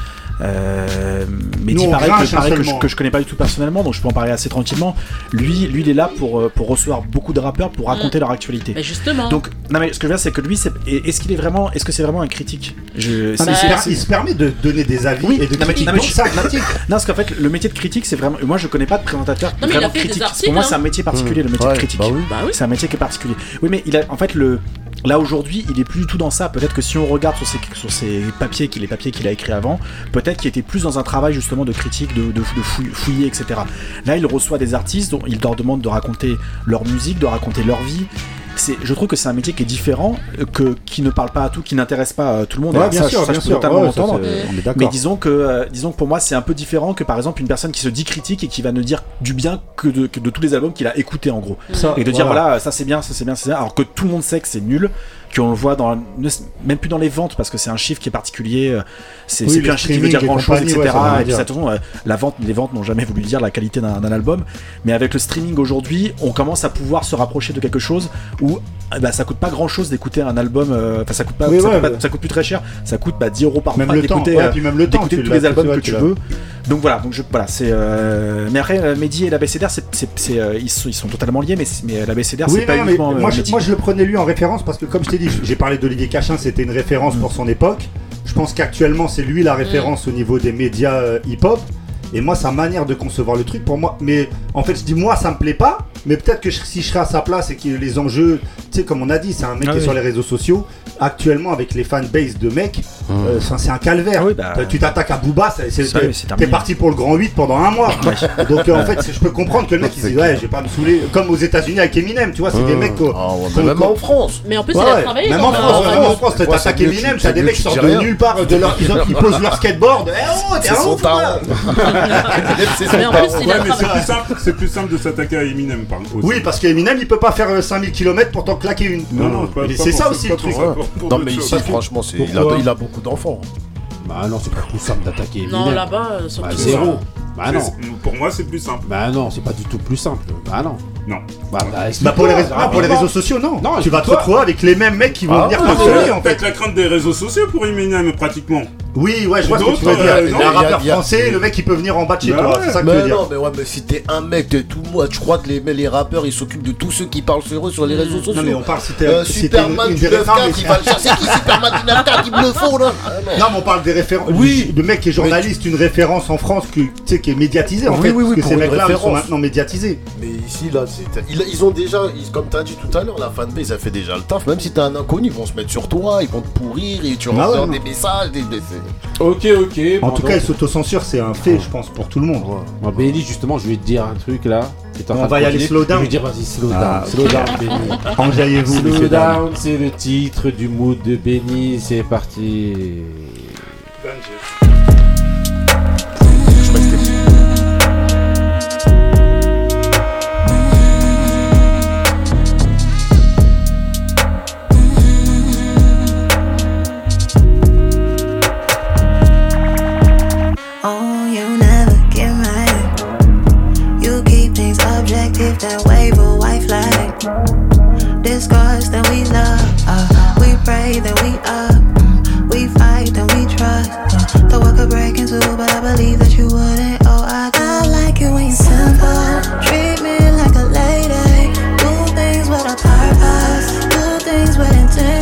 Euh, mais dit pareil, que, pareil que, je, que je connais pas du tout personnellement, donc je peux en parler assez tranquillement. Lui, lui, il est là pour, euh, pour recevoir beaucoup de rappeurs pour raconter leur actualité.
Mais justement.
Donc, non mais ce que je veux dire, c'est que lui, c'est- est-ce qu'il est vraiment, est-ce que c'est vraiment un critique? Je,
Ah,
c'est-
mais
c'est-
il,
c'est-
il se permet de donner des avis
Oui,
et de
non,
critiquer.
non, mais je-
critique.
Non, parce qu'en fait, le métier de critique, c'est vraiment. Moi, je connais pas de présentateur
Non, mais il a
vraiment
des
critique.
articles,
Pour moi,
hein.
c'est un métier particulier, le métier
Ouais,
de critique.
bah oui.
Bah oui.
C'est un métier qui est particulier. Oui, mais il a, en fait, le. Là aujourd'hui, il est plus du tout dans ça. Peut-être que si on regarde sur ses, sur ses papiers, qu'il les papiers qu'il a écrits avant, peut-être qu'il était plus dans un travail justement de critique, de, de, de fouiller, etc. Là, il reçoit des artistes dont il leur demande de raconter leur musique, de raconter leur vie. C'est, je trouve que c'est un métier qui est différent, euh, que qui ne parle pas à tout, qui n'intéresse pas euh, tout le monde.
Ouais, bien
ça,
sûr,
ça,
bien
je peux
sûr.
totalement
Ouais, ça, est.
Mais disons que, euh, disons que pour moi, c'est un peu différent que par exemple une personne qui se dit critique et qui va ne dire du bien que de, que de tous les albums qu'il a écoutés en gros.
Ça,
et de dire
voilà.
ça c'est bien, ça c'est bien, c'est bien, alors que tout le monde sait que c'est nul, qu'on le voit dans, même plus dans les ventes parce que c'est un chiffre qui est particulier, euh, c'est
Oui,
plus un chiffre qui veut dire grand chose, etc.
ouais,
et puis euh, la vente, les ventes n'ont jamais voulu dire la qualité d'un album, mais avec le streaming aujourd'hui, on commence à pouvoir se rapprocher de quelque chose où ben, ça coûte pas grand chose d'écouter un album, euh, enfin ça coûte pas,
Oui,
ça,
ouais,
coûte pas-
ouais.
ça coûte plus très cher, ça coûte bah, 10 euros par
Même
mois d'écouter tous les albums que tu veux. Donc voilà, donc je, voilà, c'est euh, mais après Mehdi et l'ABCDR, c'est, ils, sont, ils sont totalement liés, mais, mais l'ABCDR c'est pas uniquement
moi, je,
Mehdi.
moi je le prenais lui en référence parce que comme je t'ai j'ai parlé d'Olivier Cachin, c'était une référence pour son époque. Je pense qu'actuellement c'est lui la référence au niveau des médias euh, hip-hop. Et moi sa manière de concevoir le truc pour moi, mais en fait je dis moi ça me plaît pas, mais peut-être que je- si je serais à sa place et que les enjeux, tu sais comme on a dit, c'est un mec
Ah
qui est sur les réseaux sociaux. Actuellement avec les fanbase de mecs, euh, enfin, c'est un calvaire.
bah,
tu t'attaques à Booba, t'es parti pour le grand 8 pendant un mois. Donc euh, en fait je peux comprendre que le mec il se dit ouais je vais pas me saouler comme aux États-Unis avec Eminem, tu vois c'est des mecs
Ah ouais, mais même en France.
Mais en plus,
Ouais,
il a travaillé
Même en France,
en
même
France.
en t'attaques Eminem, t'as des mecs qui sortent de nulle part, ils, ils posent leur skateboard. Eh oh, t'es un ouf,
c'est
plus
simple de s'attaquer à Eminem, aussi.
Oui, parce qu'Eminem il peut pas faire euh, 5000 km pour t'en claquer une.
Non, non, pas-
Mais
pas
c'est ça aussi le truc.
pour
Non, mais ici, franchement, c'est- il a,
Pourquoi
il a beaucoup d'enfants.
Bah non, c'est pas plus simple d'attaquer Eminem.
Non, là-bas, euh, surtout.
Bah zéro. Bah
Mais
non.
c'est- Pour moi, c'est plus simple.
Bah non, c'est pas du tout plus simple. Bah non.
Non.
Bah, bah,
Bah pour les, réseaux,
explique-moi.
ah, pour les réseaux sociaux, non.
Non,
tu vas te retrouver avec les mêmes mecs qui vont
Ah,
venir
ouais,
t'harceler en fait.
La crainte des réseaux sociaux pour Eminem, pratiquement.
Oui, ouais, je vois ce que tu veux dire.
euh,
Un
non,
a-
rappeur
a-
français, le mec il peut venir en bas de chez
Bah
toi.
ouais.
C'est ça que tu veux
Mais
dire.
non, mais ouais, mais si t'es un mec, t'es tout moi, tu crois que les, les rappeurs ils s'occupent de tous ceux qui parlent sur eux sur les réseaux sociaux
Non mais on parle si t'es
Euh,
si t'es
Superman
une
du
des références.
9 il va le chercher qui Superman du 9 qui me le faut là Ah, non.
Non, mais on parle des références.
Oui.
Le mec qui est journaliste, une référence en France que, tu sais, qui est médiatisée en
Oui,
fait.
oui, oui,
parce que ces
une
mecs-là sont
référence.
maintenant médiatisés.
Mais ici là, c'est- ils, ils ont déjà, ils- comme t'as dit tout à l'heure, la fanbase a fait déjà le taf. Même si t'es un inconnu, ils vont se mettre sur toi, ils vont te pourrir et tu
Ah
reçois
ouais,
des messages, des,
Ok, ok.
En
bon,
tout
donc-
cas, s'autocensure, c'est un fait, je pense, pour tout le monde.
Bon, Benny, justement, je vais te dire un truc là.
On va y aller slow down.
Je vais dire, vas-y, slow down.
Ah,
slow down, Benny.
Enjaillez-vous,
Slow down, c'est le titre du mood de Benny. C'est parti.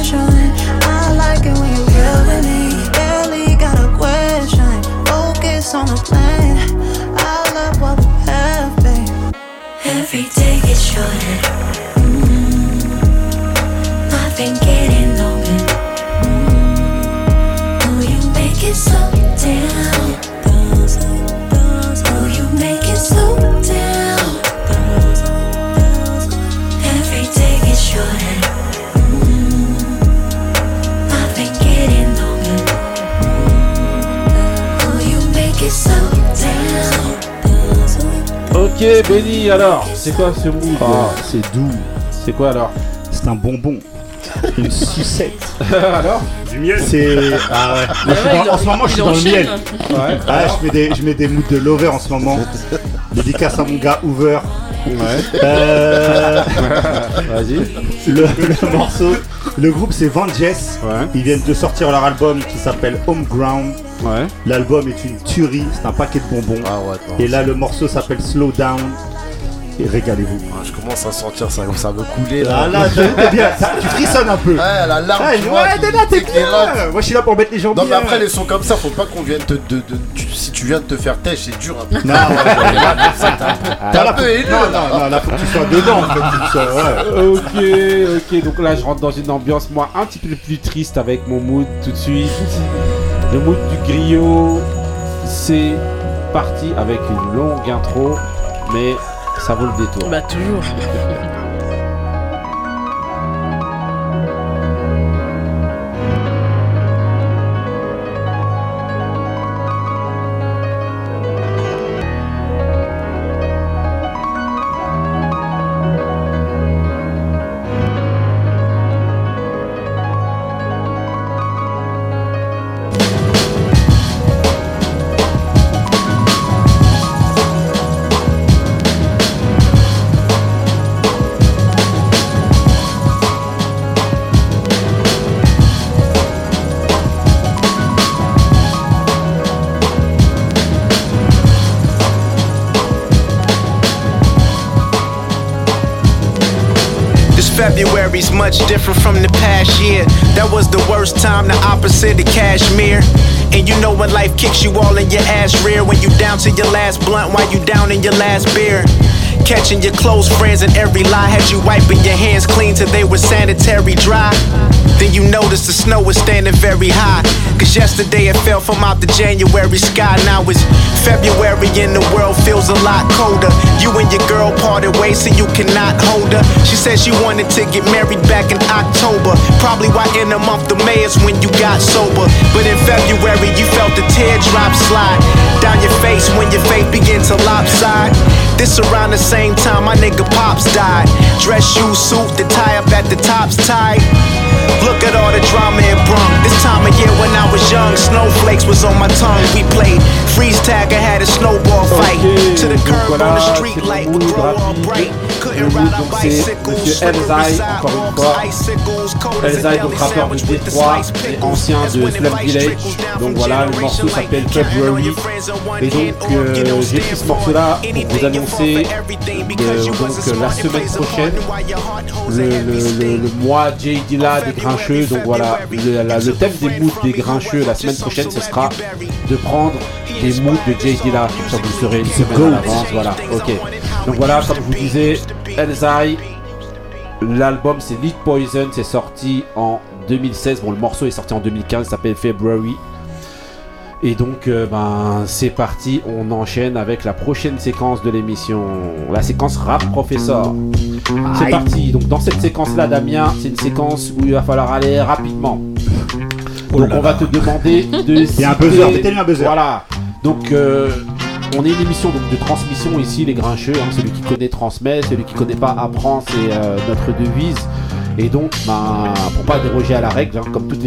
sunshine
Ok, Benny, alors, c'est quoi ce mood
Ah, c'est doux.
C'est quoi alors
C'est un bonbon. Une sucette.
Alors
Du miel
C'est. Ah ouais. Moi, je suis
ouais,
dans-
il-
en ce moment, je suis dans le miel.
Ouais.
Ah, je mets des, je mets des moods de lover en ce moment. Dédicace à mon gars Hoover.
Ouais.
Euh,
Vas-y.
le, le morceau, le groupe c'est Van Jess.
Ouais.
Ils viennent de sortir leur album qui s'appelle Homeground.
Ouais.
L'album est une tuerie, c'est un paquet de bonbons.
Ah ouais,
Et là, le morceau s'appelle Slow Down. Et régalez-vous.
Ah, je commence à sentir ça, ça veut couler là.
Ah là, t'es t'es bien, ça- tu frissonnes un peu.
Ouais, la larme,
Ouais,
tu
ouais,
vois,
t'es là, t'es bien. Moi, je suis là pour mettre les gens
Non mais après les sons comme ça, faut pas qu'on vienne te de, de- tu- si tu viens de te faire têche, c'est dur un peu.
Non,
t'es un peu-
Ah,
haineux.
non, non, non, là, faut que tu sois dedans. Tu sois, ouais.
Ok, ok, donc là je rentre dans une ambiance moi un petit peu plus triste avec mon mood tout de suite. Le mood du griot, c'est parti avec une longue intro, mais ça vaut le détour.
Bah, toujours.
different from the past year. That was the worst time, the opposite of cashmere. And you know when life kicks you all in your ass rear when you down to your last blunt while you down in your last beer. Catching your close friends in every lie had you wiping your hands clean till they were sanitary dry. Then you notice the snow was standing very high. Cause yesterday it fell from out the January sky. Now it's February in the world feels a lot colder. You and your girl parted ways so you cannot hold her. She said she wanted to get married back in October. Probably why in the month of May is when you got sober. But in February you felt the teardrop slide down your face when your faith began to lopside. This around the same time my nigga Pops died. Dress shoe suit, the tie up at the top's tight. Look at all the drama it brung. This time of year when I was young, snowflakes was on my tongue. We played freeze tag, I had a snowball fight. To the curb on the street light would grow all bright.
Donc c'est Monsieur Elzai, encore une fois. Elzai, donc rappeur de Détroit, et ancien de Slum Village. Donc voilà, le morceau s'appelle February. Et donc euh, j'ai pris ce morceau-là pour vous annoncer euh, donc euh, la semaine prochaine, le, le- le- mois J. Dilla des grincheux. Donc voilà, le, le thème des moods des grincheux la semaine prochaine, ce sera de prendre des moods de J. Dilla. Ça vous serez une semaine à. Voilà, ok. Donc voilà, comme je vous disais, Elzai, L'album c'est Lead Poison, c'est sorti en 2016. Bon, le morceau est sorti en 2015, il s'appelle February. Et donc, euh, ben, c'est parti, on enchaîne avec la prochaine séquence de l'émission, la séquence Rap Professor. C'est parti, donc dans cette séquence-là, Damien, c'est une séquence où il va falloir aller rapidement. Donc, on va te demander de.
Il y a un buzzer, mettez-lui un buzzer.
Voilà. Donc, euh, on est une émission de transmission ici, les grincheux. hein. celui qui connaît transmet, celui qui connaît pas apprend, c'est euh, notre devise. Et donc, ben, pour pas déroger à la règle, hein, comme tous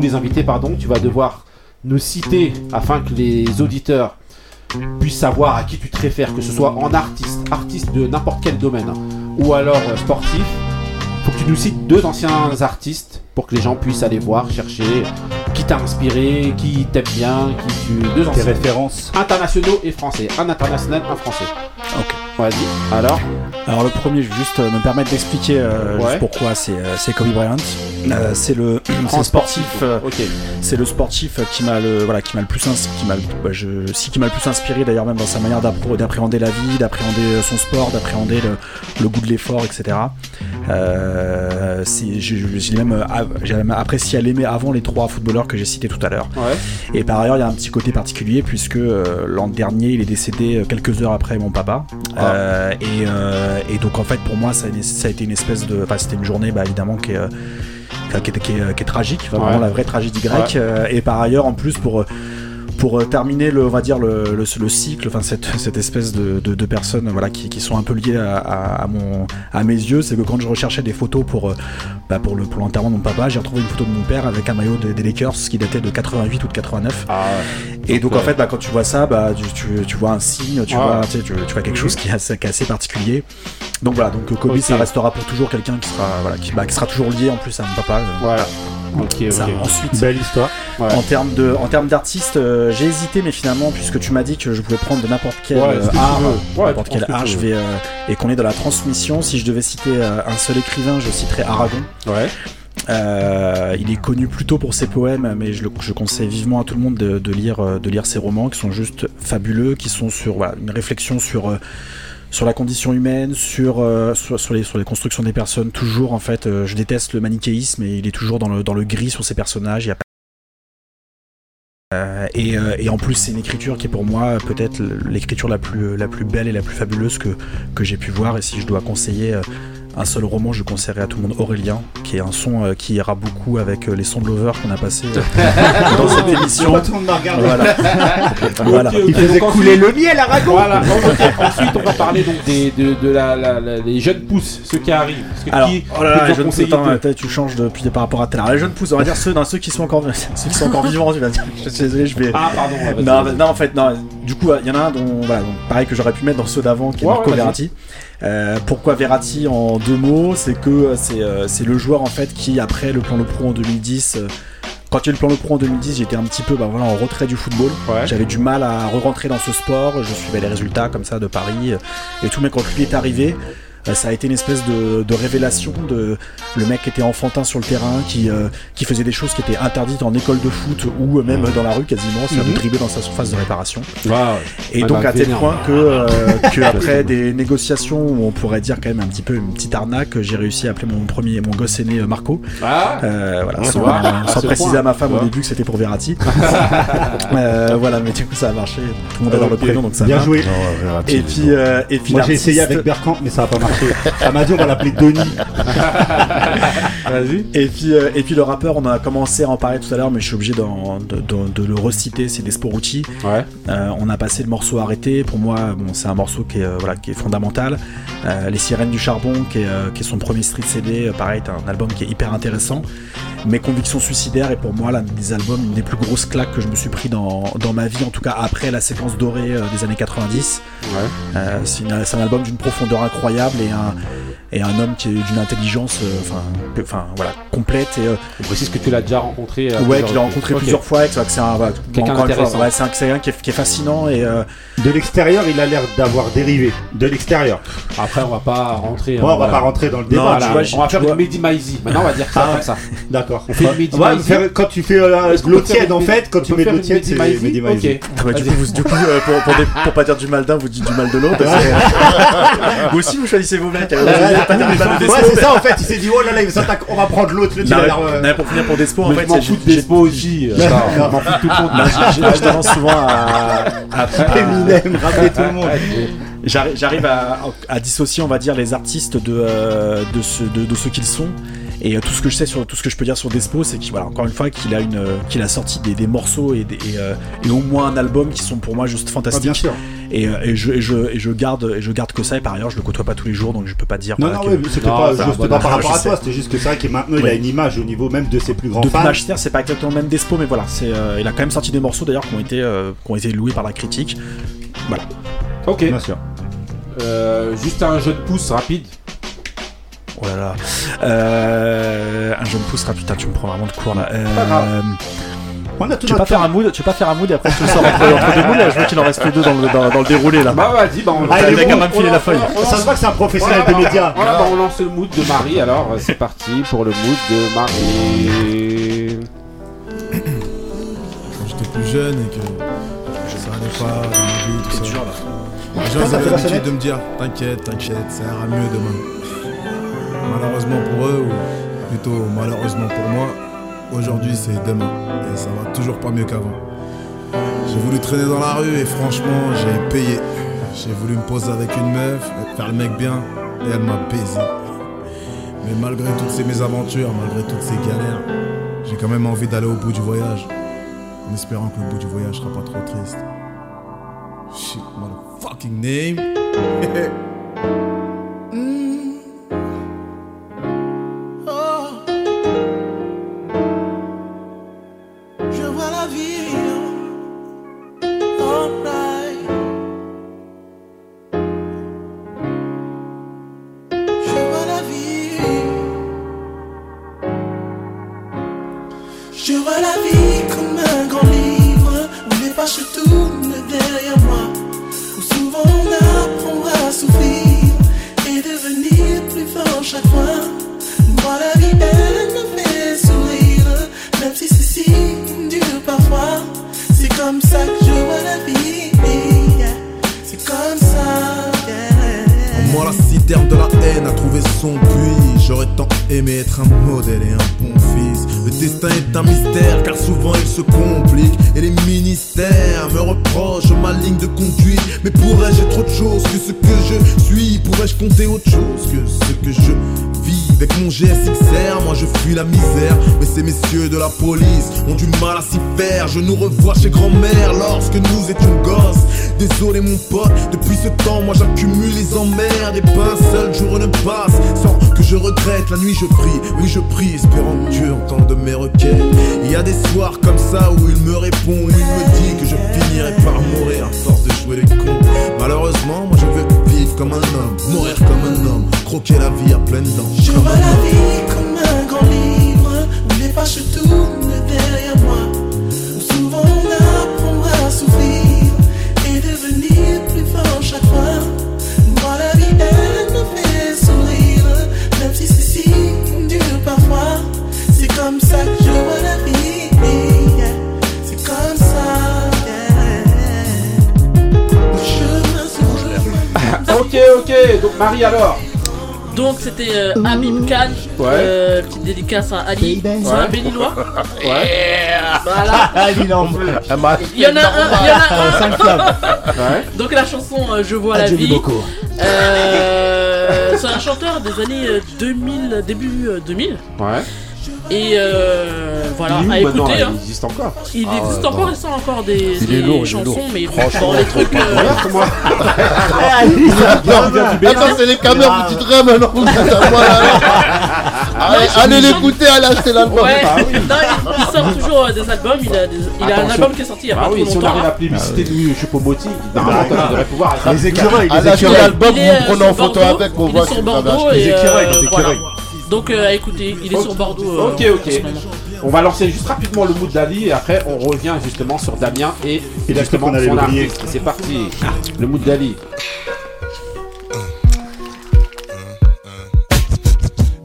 les invités, pardon, tu vas devoir nous citer afin que les auditeurs puissent savoir à qui tu te réfères, que ce soit en artiste, artiste de n'importe quel domaine, hein, ou alors euh, sportif. Faut que tu nous cites deux anciens artistes pour que les gens puissent aller voir, chercher qui t'a inspiré, qui t'aime bien, qui tu. Deux
références.
Internationaux et français. Un international, un français.
Ok.
Vas-y. Alors
Alors le premier, je vais juste euh, me permettre d'expliquer euh,
Ouais.
pourquoi c'est euh, c'est Kobe Bryant. Euh, c'est le, c'est le sportif. euh. C'est le sportif qui m'a le voilà qui m'a le plus qui m'a le- bah, je si qui m'a le plus inspiré d'ailleurs même dans sa manière d'appréhender la vie, d'appréhender son sport, d'appréhender le, le goût de l'effort, etc. C'est- j'ai j'ai même av- j'ai même apprécié à l'aimer avant les trois footballeurs que j'ai cités tout à l'heure.
Ouais.
Et par ailleurs, il y a un petit côté particulier puisque l'an dernier, il est décédé quelques heures après mon papa.
Ah.
Euh, et, euh, et donc en fait, pour moi, ça a, une- ça a été une espèce de, enfin, c'était une journée, bah, évidemment, qui est euh, qui est, qui est- qui est tragique,
Ouais.
vraiment la vraie tragédie grecque.
Ouais.
Et par ailleurs, en plus, pour pour euh, terminer le, on va dire le, le, le cycle, enfin cette, cette espèce de, de, de personnes voilà qui, qui sont un peu liées à, à, à mon à mes yeux, c'est que quand je recherchais des photos pour euh, bah, pour le pour l'enterrement de mon papa, j'ai retrouvé une photo de mon père avec un maillot des, des Lakers qui datait de 88 ou de 89. Et donc,
Donc,
en fait, bah, quand tu vois ça, bah, tu, tu, tu vois un signe, tu vois, tu, vois quelque chose qui est assez, qui est assez particulier. Donc voilà, donc Kobe, ça restera pour toujours quelqu'un qui sera, voilà, qui, bah, qui sera toujours lié en plus à mon papa. euh,
Voilà. Ok,
ça,
ok.
ensuite,
Belle histoire.
Ouais.
en termes de, en termes d'artistes, euh, j'ai hésité, mais finalement, puisque tu m'as dit que je pouvais prendre de n'importe quel
Ouais,
euh, art.
Ouais,
n'importe quel art, je vais, euh, et qu'on est dans la transmission. Si je devais citer un seul écrivain, je citerais Aragon.
Ouais.
Euh, il est connu plutôt pour ses poèmes, mais je, le- je conseille vivement à tout le monde de, de lire, de lire ses romans qui sont juste fabuleux, qui sont sur voilà, une réflexion sur, sur la condition humaine, sur, euh, sur, sur les, sur les constructions des personnes. Toujours, en fait, euh, je déteste le manichéisme et il est toujours dans le, dans le gris sur ses personnages. A Euh, et, en plus, c'est une écriture qui est pour moi peut-être l'écriture la plus, la plus belle et la plus fabuleuse que, que j'ai pu voir. Et si je dois conseiller un seul roman, je conseillerais à tout le monde Aurélien, qui est un son euh, qui ira beaucoup avec euh, les sons de Lover qu'on a passé euh, dans cette émission.
Tout le monde m'a regardé.
Voilà. Voilà.
Ok, ok,
Il faisait
donc
couler
ensuite-
le miel, Aragon.
Voilà, ok. ensuite on va parler donc des, de, de la, la- la- les jeunes pousses, ceux qui arrivent. Parce que
Alors,
qui
oh là là,
peut
les jeunes pousses, attends, attends, tu changes depuis par rapport à tout à l'heure. Les jeunes pousses, on va dire ceux, ceux qui sont encore, ceux qui sont encore vivants. Tu vas dire, je suis désolé, je vais.
Ah, pardon,
non, non, en fait, non. Du coup, il y en a un dont, voilà, donc, pareil que j'aurais pu mettre dans ceux d'avant, qui est
Ouais,
Marco
ouais, vas-y.
Verratti. Euh, pourquoi Verratti en deux mots C'est que euh, c'est euh, c'est le joueur en fait qui après le plan Le Pro en 2010. euh, quand il y a eu le plan Le Pro en 2010, j'étais un petit peu bah, voilà, en retrait du football.
Ouais.
J'avais du mal à re-rentrer dans ce sport. Je suivais les résultats comme ça de Paris et tout. Mais quand lui est arrivé, ça a été une espèce de, de révélation de le mec qui était enfantin sur le terrain, qui, euh, qui faisait des choses qui étaient interdites en école de foot ou même dans la rue quasiment, c'est-à-dire
Mhm.
de dribbler dans sa surface de réparation. Et
Ouais,
donc
bah,
à tel point que, euh, que après des négociations où on pourrait dire quand même un petit peu une petite arnaque, j'ai réussi à appeler mon premier mon gosse aîné euh, Marco.
Ah.
Euh, voilà, sans, préciser
point.
à ma femme au début que c'était pour Verratti. Euh, voilà, mais du coup ça a marché. Tout le monde adore le prénom donc ça
Bien
va.
joué.
Et puis, euh, et puis
Moi j'ai essayé avec Berkamp, mais ça a pas marché. Elle m'a dit on va l'appeler Denis.
Vas-y.
Et puis, euh, et puis le rappeur, on a commencé à en parler tout à l'heure, mais je suis obligé de, de- de le reciter, c'est Desporucci.
Ouais.
Euh, on a passé le morceau arrêté. Pour moi, bon, c'est un morceau qui est, euh, voilà, qui est fondamental. Les Sirènes du Charbon, qui est, qui est son premier street CD, pareil, c'est un album qui est hyper intéressant. Mes convictions suicidaires est pour moi l'un des albums, une des plus grosses claques que je me suis pris dans, dans ma vie, en tout cas après la séquence dorée des années 90. Euh, c'est un album d'une profondeur incroyable et un, et un homme qui est d'une intelligence euh, enfin, que- enfin voilà, complète. Et, euh,
On précise que tu l'as déjà rencontré. euh,
ouais, que j'ai rencontré plusieurs fois et que c'est un, voilà,
Quelqu'un
encore une fois,
d'intéressant.
ouais, c'est un- c'est quelqu'un qui est, qui est fascinant et euh,
De l'extérieur, il a l'air d'avoir dérivé. De l'extérieur.
Après, on va pas rentrer.
Ouais, on va pas rentrer dans le débat.
Voilà,
tu vois,
on va faire
vois.
Mehdi. Maintenant, on va dire ça
Ah,
comme ça.
D'accord.
On fait
Ouais, faire- quand tu fais euh, l'eau tiède, en fait, quand tu mets l'eau tiède, c'est Mehdi Maizi.
Ok.
Ah bah, du coup, vous- du coup, euh, pour, pour, pas dire du mal d'un, vous dites du mal de l'autre. Vous aussi, vous choisissez vos mecs. euh,
Ouais, c'est ça en fait. Il s'est dit, oh là là, il s'attaque, on va prendre l'autre. L'autre, il
Non,
euh,
pour finir pour Despo, en fait,
je m'en
c'est-
fous de Despo aussi. Je m'en fous tout le monde.
J'ai tendance souvent à,
Eminem, rappeler tout le monde.
J'arrive j'arrive à, à dissocier, on va dire, les artistes de, euh, de, ce, de, de ce qu'ils sont. Et euh, tout ce que je sais sur tout ce que je peux dire sur Despo, c'est qu'il voilà encore une fois qu'il a une euh, qu'il a sorti des, des morceaux et, des- et, euh, et au moins un album qui sont pour moi juste fantastiques.
Ah, bien sûr.
Et, et je, et, je, et je garde et je garde que ça. Et par ailleurs, je le côtoie pas tous les jours, donc je peux pas dire.
Non,
voilà,
non,
que-
c'était
Non,
pas
c'est un
juste par rapport à
je
toi, c'était juste que c'est vrai que maintenant il a une image au niveau même de ses plus grands
Depuis
fans.
C'est pas exactement le même Despo, mais voilà, c'est euh, il a quand même sorti des morceaux d'ailleurs qui ont été euh, qui ont été loués par la critique. Voilà.
Ok.
Bien sûr.
Euh, juste un jeu de pouce rapide.
Oh là là. Euh, un jeune pouce, putain, tu me prends vraiment de court là. Euh.
On a tout
tu veux pas faire un mood, tu veux pas faire un mood et après tu le sors entre, entre deux moods là, je vois qu'il en reste que deux dans le, dans, dans le déroulé là.
Bah vas-y, bah on
Ah,
le mec a même filé la feuille.
Ça se voit que c'est un professionnel
Voilà,
de médias.
Voilà, bah, on lance le mood de Marie. Alors, euh, c'est parti pour le mood de Marie.
quand j'étais plus jeune et que ça allait pas dans ma vie, tout ça. Les gens avaient l'habitude de me dire T'inquiète, t'inquiète, ça ira mieux demain. Malheureusement pour eux, ou plutôt malheureusement pour moi, aujourd'hui c'est demain. Et ça va toujours pas mieux qu'avant. J'ai voulu traîner dans la rue et franchement j'ai payé. J'ai voulu me poser avec une meuf, faire le mec bien, et elle m'a baisé. Mais malgré toutes ces mésaventures, malgré toutes ces galères, j'ai quand même envie d'aller au bout du voyage. En espérant que le bout du voyage sera pas trop triste. Shit, motherfucking name. Je vois la vie comme un grand livre où les pages tournent derrière moi. Où souvent on apprend à souffrir et devenir plus fort chaque fois. Moi la vie elle me fait sourire, même si c'est si dur parfois. C'est comme ça que je vois la vie. C'est comme ça. yeah.
Moi la citerne de la haine a trouvé son puits J'aurais tant aimé être un modèle et un bon Le destin est un mystère car souvent il se complique. Et les ministères me reprochent ma ligne de conduite. Mais pourrais-je être autre chose que ce que je suis? Pourrais-je compter autre chose que ce que je vis? Avec mon GSXR, moi je fuis la misère. Mais ces messieurs de la police ont du mal à s'y faire. Je nous revois chez grand-mère lorsque nous étions gosses. Désolé mon pote, depuis ce temps moi j'accumule les emmerdes. Et pas un seul jour ne passe sans que je regrette. La nuit je prie, oui je prie, espérant que Dieu entende mes requêtes. Il y a des soirs comme ça où il me répond Il me dit que je finirai par mourir à force de jouer les cons. Malheureusement moi je veux comme un homme, mourir comme un homme, croquer la vie à pleines dents.
Je vois la vie comme un grand livre où les pages tournent derrière moi. Souvent on apprend à souffrir et devenir plus fort chaque fois. Moi la vie elle me fait sourire, même si c'est si dur parfois. C'est comme ça que
Marie alors
Donc c'était euh, Habib Khan,
Ouais.
euh, petite dédicace à Ali, c'est un béninois.
Ouais.
Voilà.
il veut.
Il y en a un, il y en a un.
Cinq flammes.
Ouais.
Donc la chanson euh, Je vois la vie. Euh, c'est un chanteur des années euh, 2000, début euh, 2000.
Ouais.
Et euh, voilà,
Il est où
à écouter.
là
hein.
Il existe encore.
Il
Ah
existe
ouais,
encore,
non.
il sort encore des,
Il
des
lourd, il est
chansons, mais
Franchement,
dans les trucs. euh,
Regarde comment.
Attends, c'est les caméras, vous dites rien maintenant. Là. Allez, allez l'écouter, allez acheter l'album.
Ah
non, il, sort toujours euh, des albums. Il a, un album qui est sorti il y a
Ah
pas
oui,
trop
si on
longtemps.
arrive à
hein.
publicité de Choupo-Moting, normalement, toi, tu devrais pouvoir.
Les écureuils,
Allez
les
acheter
écureuils.
l'album,
Il est,
vous prenez en photo avec, on acheté.
et
Les écureuils, les écureuils.
Donc euh, à écouter, il est
Ok.
sur Bordeaux. euh,
Ok, ok. On va lancer juste rapidement le mood d'Ali et après on revient justement sur Damien et
Il a cru
justement
qu'on
son artiste. C'est parti. Le mood d'Ali.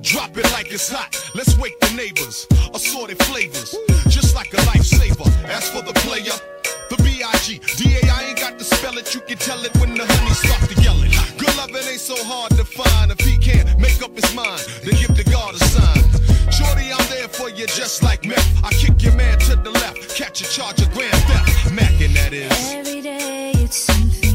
Drop it like it's hot. Let's wake the neighbors. Assorted flavors, just like a lifesaver. As for the player, the B.I.G. D.A. I ain't got to spell it. You can tell it when the honey start to yell it. Good loving ain't so hard to find. If he can't make up his mind, then give the God a sign. Shorty, I'm there for you just like meth. I kick your man to the left, catch a charge of grand theft. Mackin' that is.
Every day it's something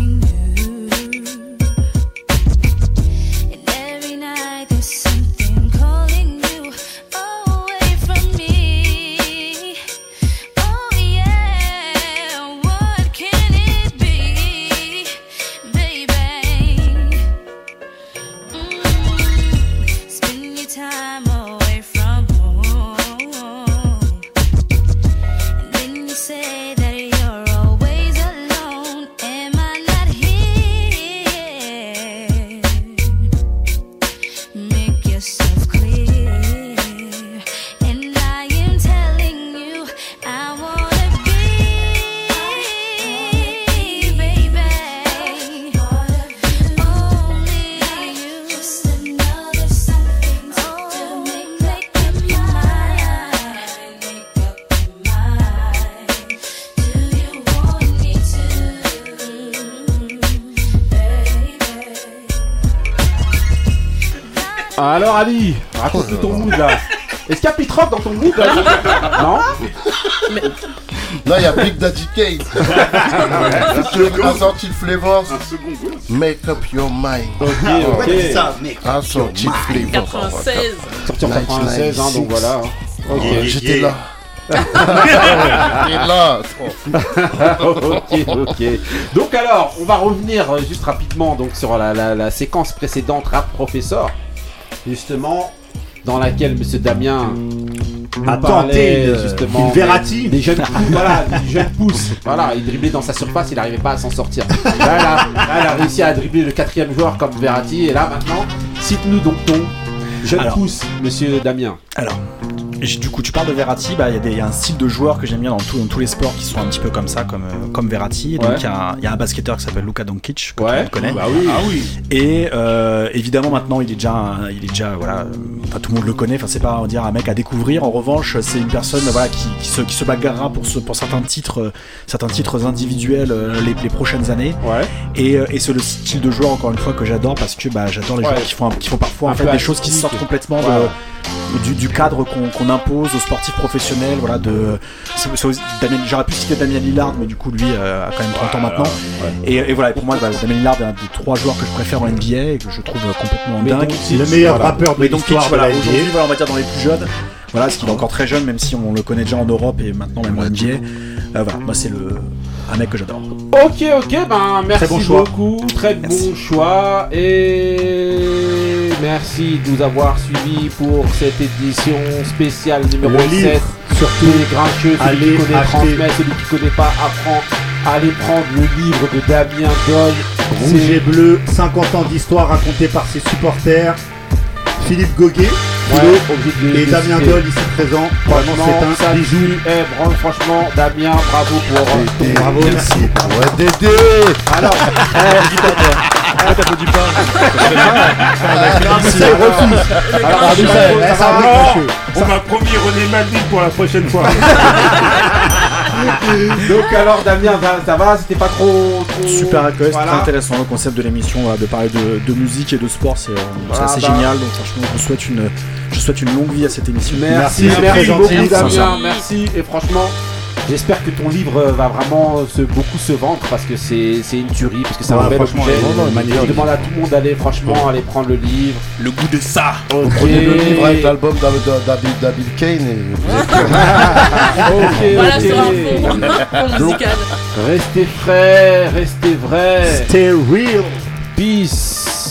Ali, raconte-nous ton mood là. Est-ce qu'il y a Pitrock dans ton mood là Non
Là, il y a Big Daddy Kane. Tu as sorti le flavor. Make up your mind.
Ok, ok.
Assorti le flavor.
96.
Sorti en 96, hein, donc voilà. Ok.
J'étais là. J'étais là.
ok, ok. Donc alors, on va revenir euh, juste rapidement donc sur la, la- la séquence précédente Rap Professor, justement dans laquelle Monsieur Damien
A tenté
justement
une Verratti.
des, des jeunes voilà, des jeunes pousses. Voilà, il driblait dans sa surface, il n'arrivait pas à s'en sortir. Là, là, là, il a réussi à dribbler le quatrième joueur comme Verratti et là maintenant, cite-nous donc ton jeune
Alors.
pousse, Monsieur Damien.
Alors, du coup, tu parles de Verratti, bah, il y a y, un style de joueur que j'aime bien dans, tout- dans tous les sports qui sont un petit peu comme ça, comme, euh, comme Verratti. Donc,
Ouais.
il y, a un- il y a un basketteur qui s'appelle Luka Doncic, que tout le
Ouais,
monde connaît.
bah oui.
Ah oui.
Et euh, évidemment, maintenant, il est déjà, un- il est déjà, voilà, euh, enfin, tout le monde le connaît. Enfin, c'est pas, on dire, un mec à découvrir. En revanche, c'est une personne, voilà, qui, qui se, qui se bagarrera pour, ce- pour certains titres, euh, certains titres individuels les, les prochaines années.
Ouais.
Et, et c'est le style de joueur, encore une fois, que j'adore parce que bah, j'adore les
Ouais.
joueurs qui font, un- qui font parfois en fait, des choses qui
atypiques.
Sortent complètement de-
Ouais.
du, du cadre qu'on impose aux sportifs professionnels. Voilà, de, J'aurais pu citer Damien Lillard, mais du coup, lui euh, a quand même 30 ans maintenant. Et, et voilà, et pour moi, bah, Damien Lillard est un des trois joueurs que je préfère en NBA et que je trouve complètement
Mais
dingue.
Le meilleur
Voilà.
rappeur de l'histoire
voilà,
la
aujourd'hui, voilà, on va dire dans les plus jeunes. Voilà, parce qu'il est encore très jeune, même si on le connaît déjà en Europe et maintenant même en NBA. Euh, voilà, moi c'est le un mec que j'adore.
Ok, ok, ben merci
bon choix.
beaucoup, très
Merci.
bon choix et merci de nous avoir suivis pour cette édition spéciale numéro
Le livre,
7. Surtout les grincheux, celui
allez
qui connaît
acheter.
transmet, celui qui connaît pas apprend. Allez prendre le livre de Damien Doll.
Rouge et bleu, 50 ans d'histoire racontée par ses supporters. Philippe Goguet, Philo, et
de
Damien. Doll ici présent. Vraiment,
Franchement,
c'est un
ça
bijou.
Eh, bravo, franchement, Damien, bravo pour ton
Bravo, merci.
Ouais, Dédé.
Alors,
Ça, refuse.
alors,
Ah,
ça,
mais ça,
ça
ça
va.
va, grincheux.
On m'a promis René Madrid pour la prochaine fois.
Donc alors Damien, ça, ça va? C'était pas trop, trop...
Super accueil, c'est
Voilà.
très intéressant le concept de l'émission, de parler de, de musique et de sport, c'est euh,
Voilà,
assez
bah.
génial. Donc franchement, je vous souhaite une, je souhaite une longue vie à cette émission.
Merci, merci, beaucoup Damien, merci. Et franchement, j'espère que ton livre euh, va vraiment se, beaucoup se vendre parce que c'est c'est une tuerie, parce que c'est un
Ouais,
bel
franchement,
objet. Je demande à tout le monde d'aller franchement aller prendre le livre.
Le goût de ça.
Prenez le livre avec l'album d'Ab- d'Ab- d'Abil Kane et vous êtes
Ok,
Voilà
ok.
sur un fond, fond
Donc,
musical.
Restez frais, restez vrais.
Stay real.
Peace.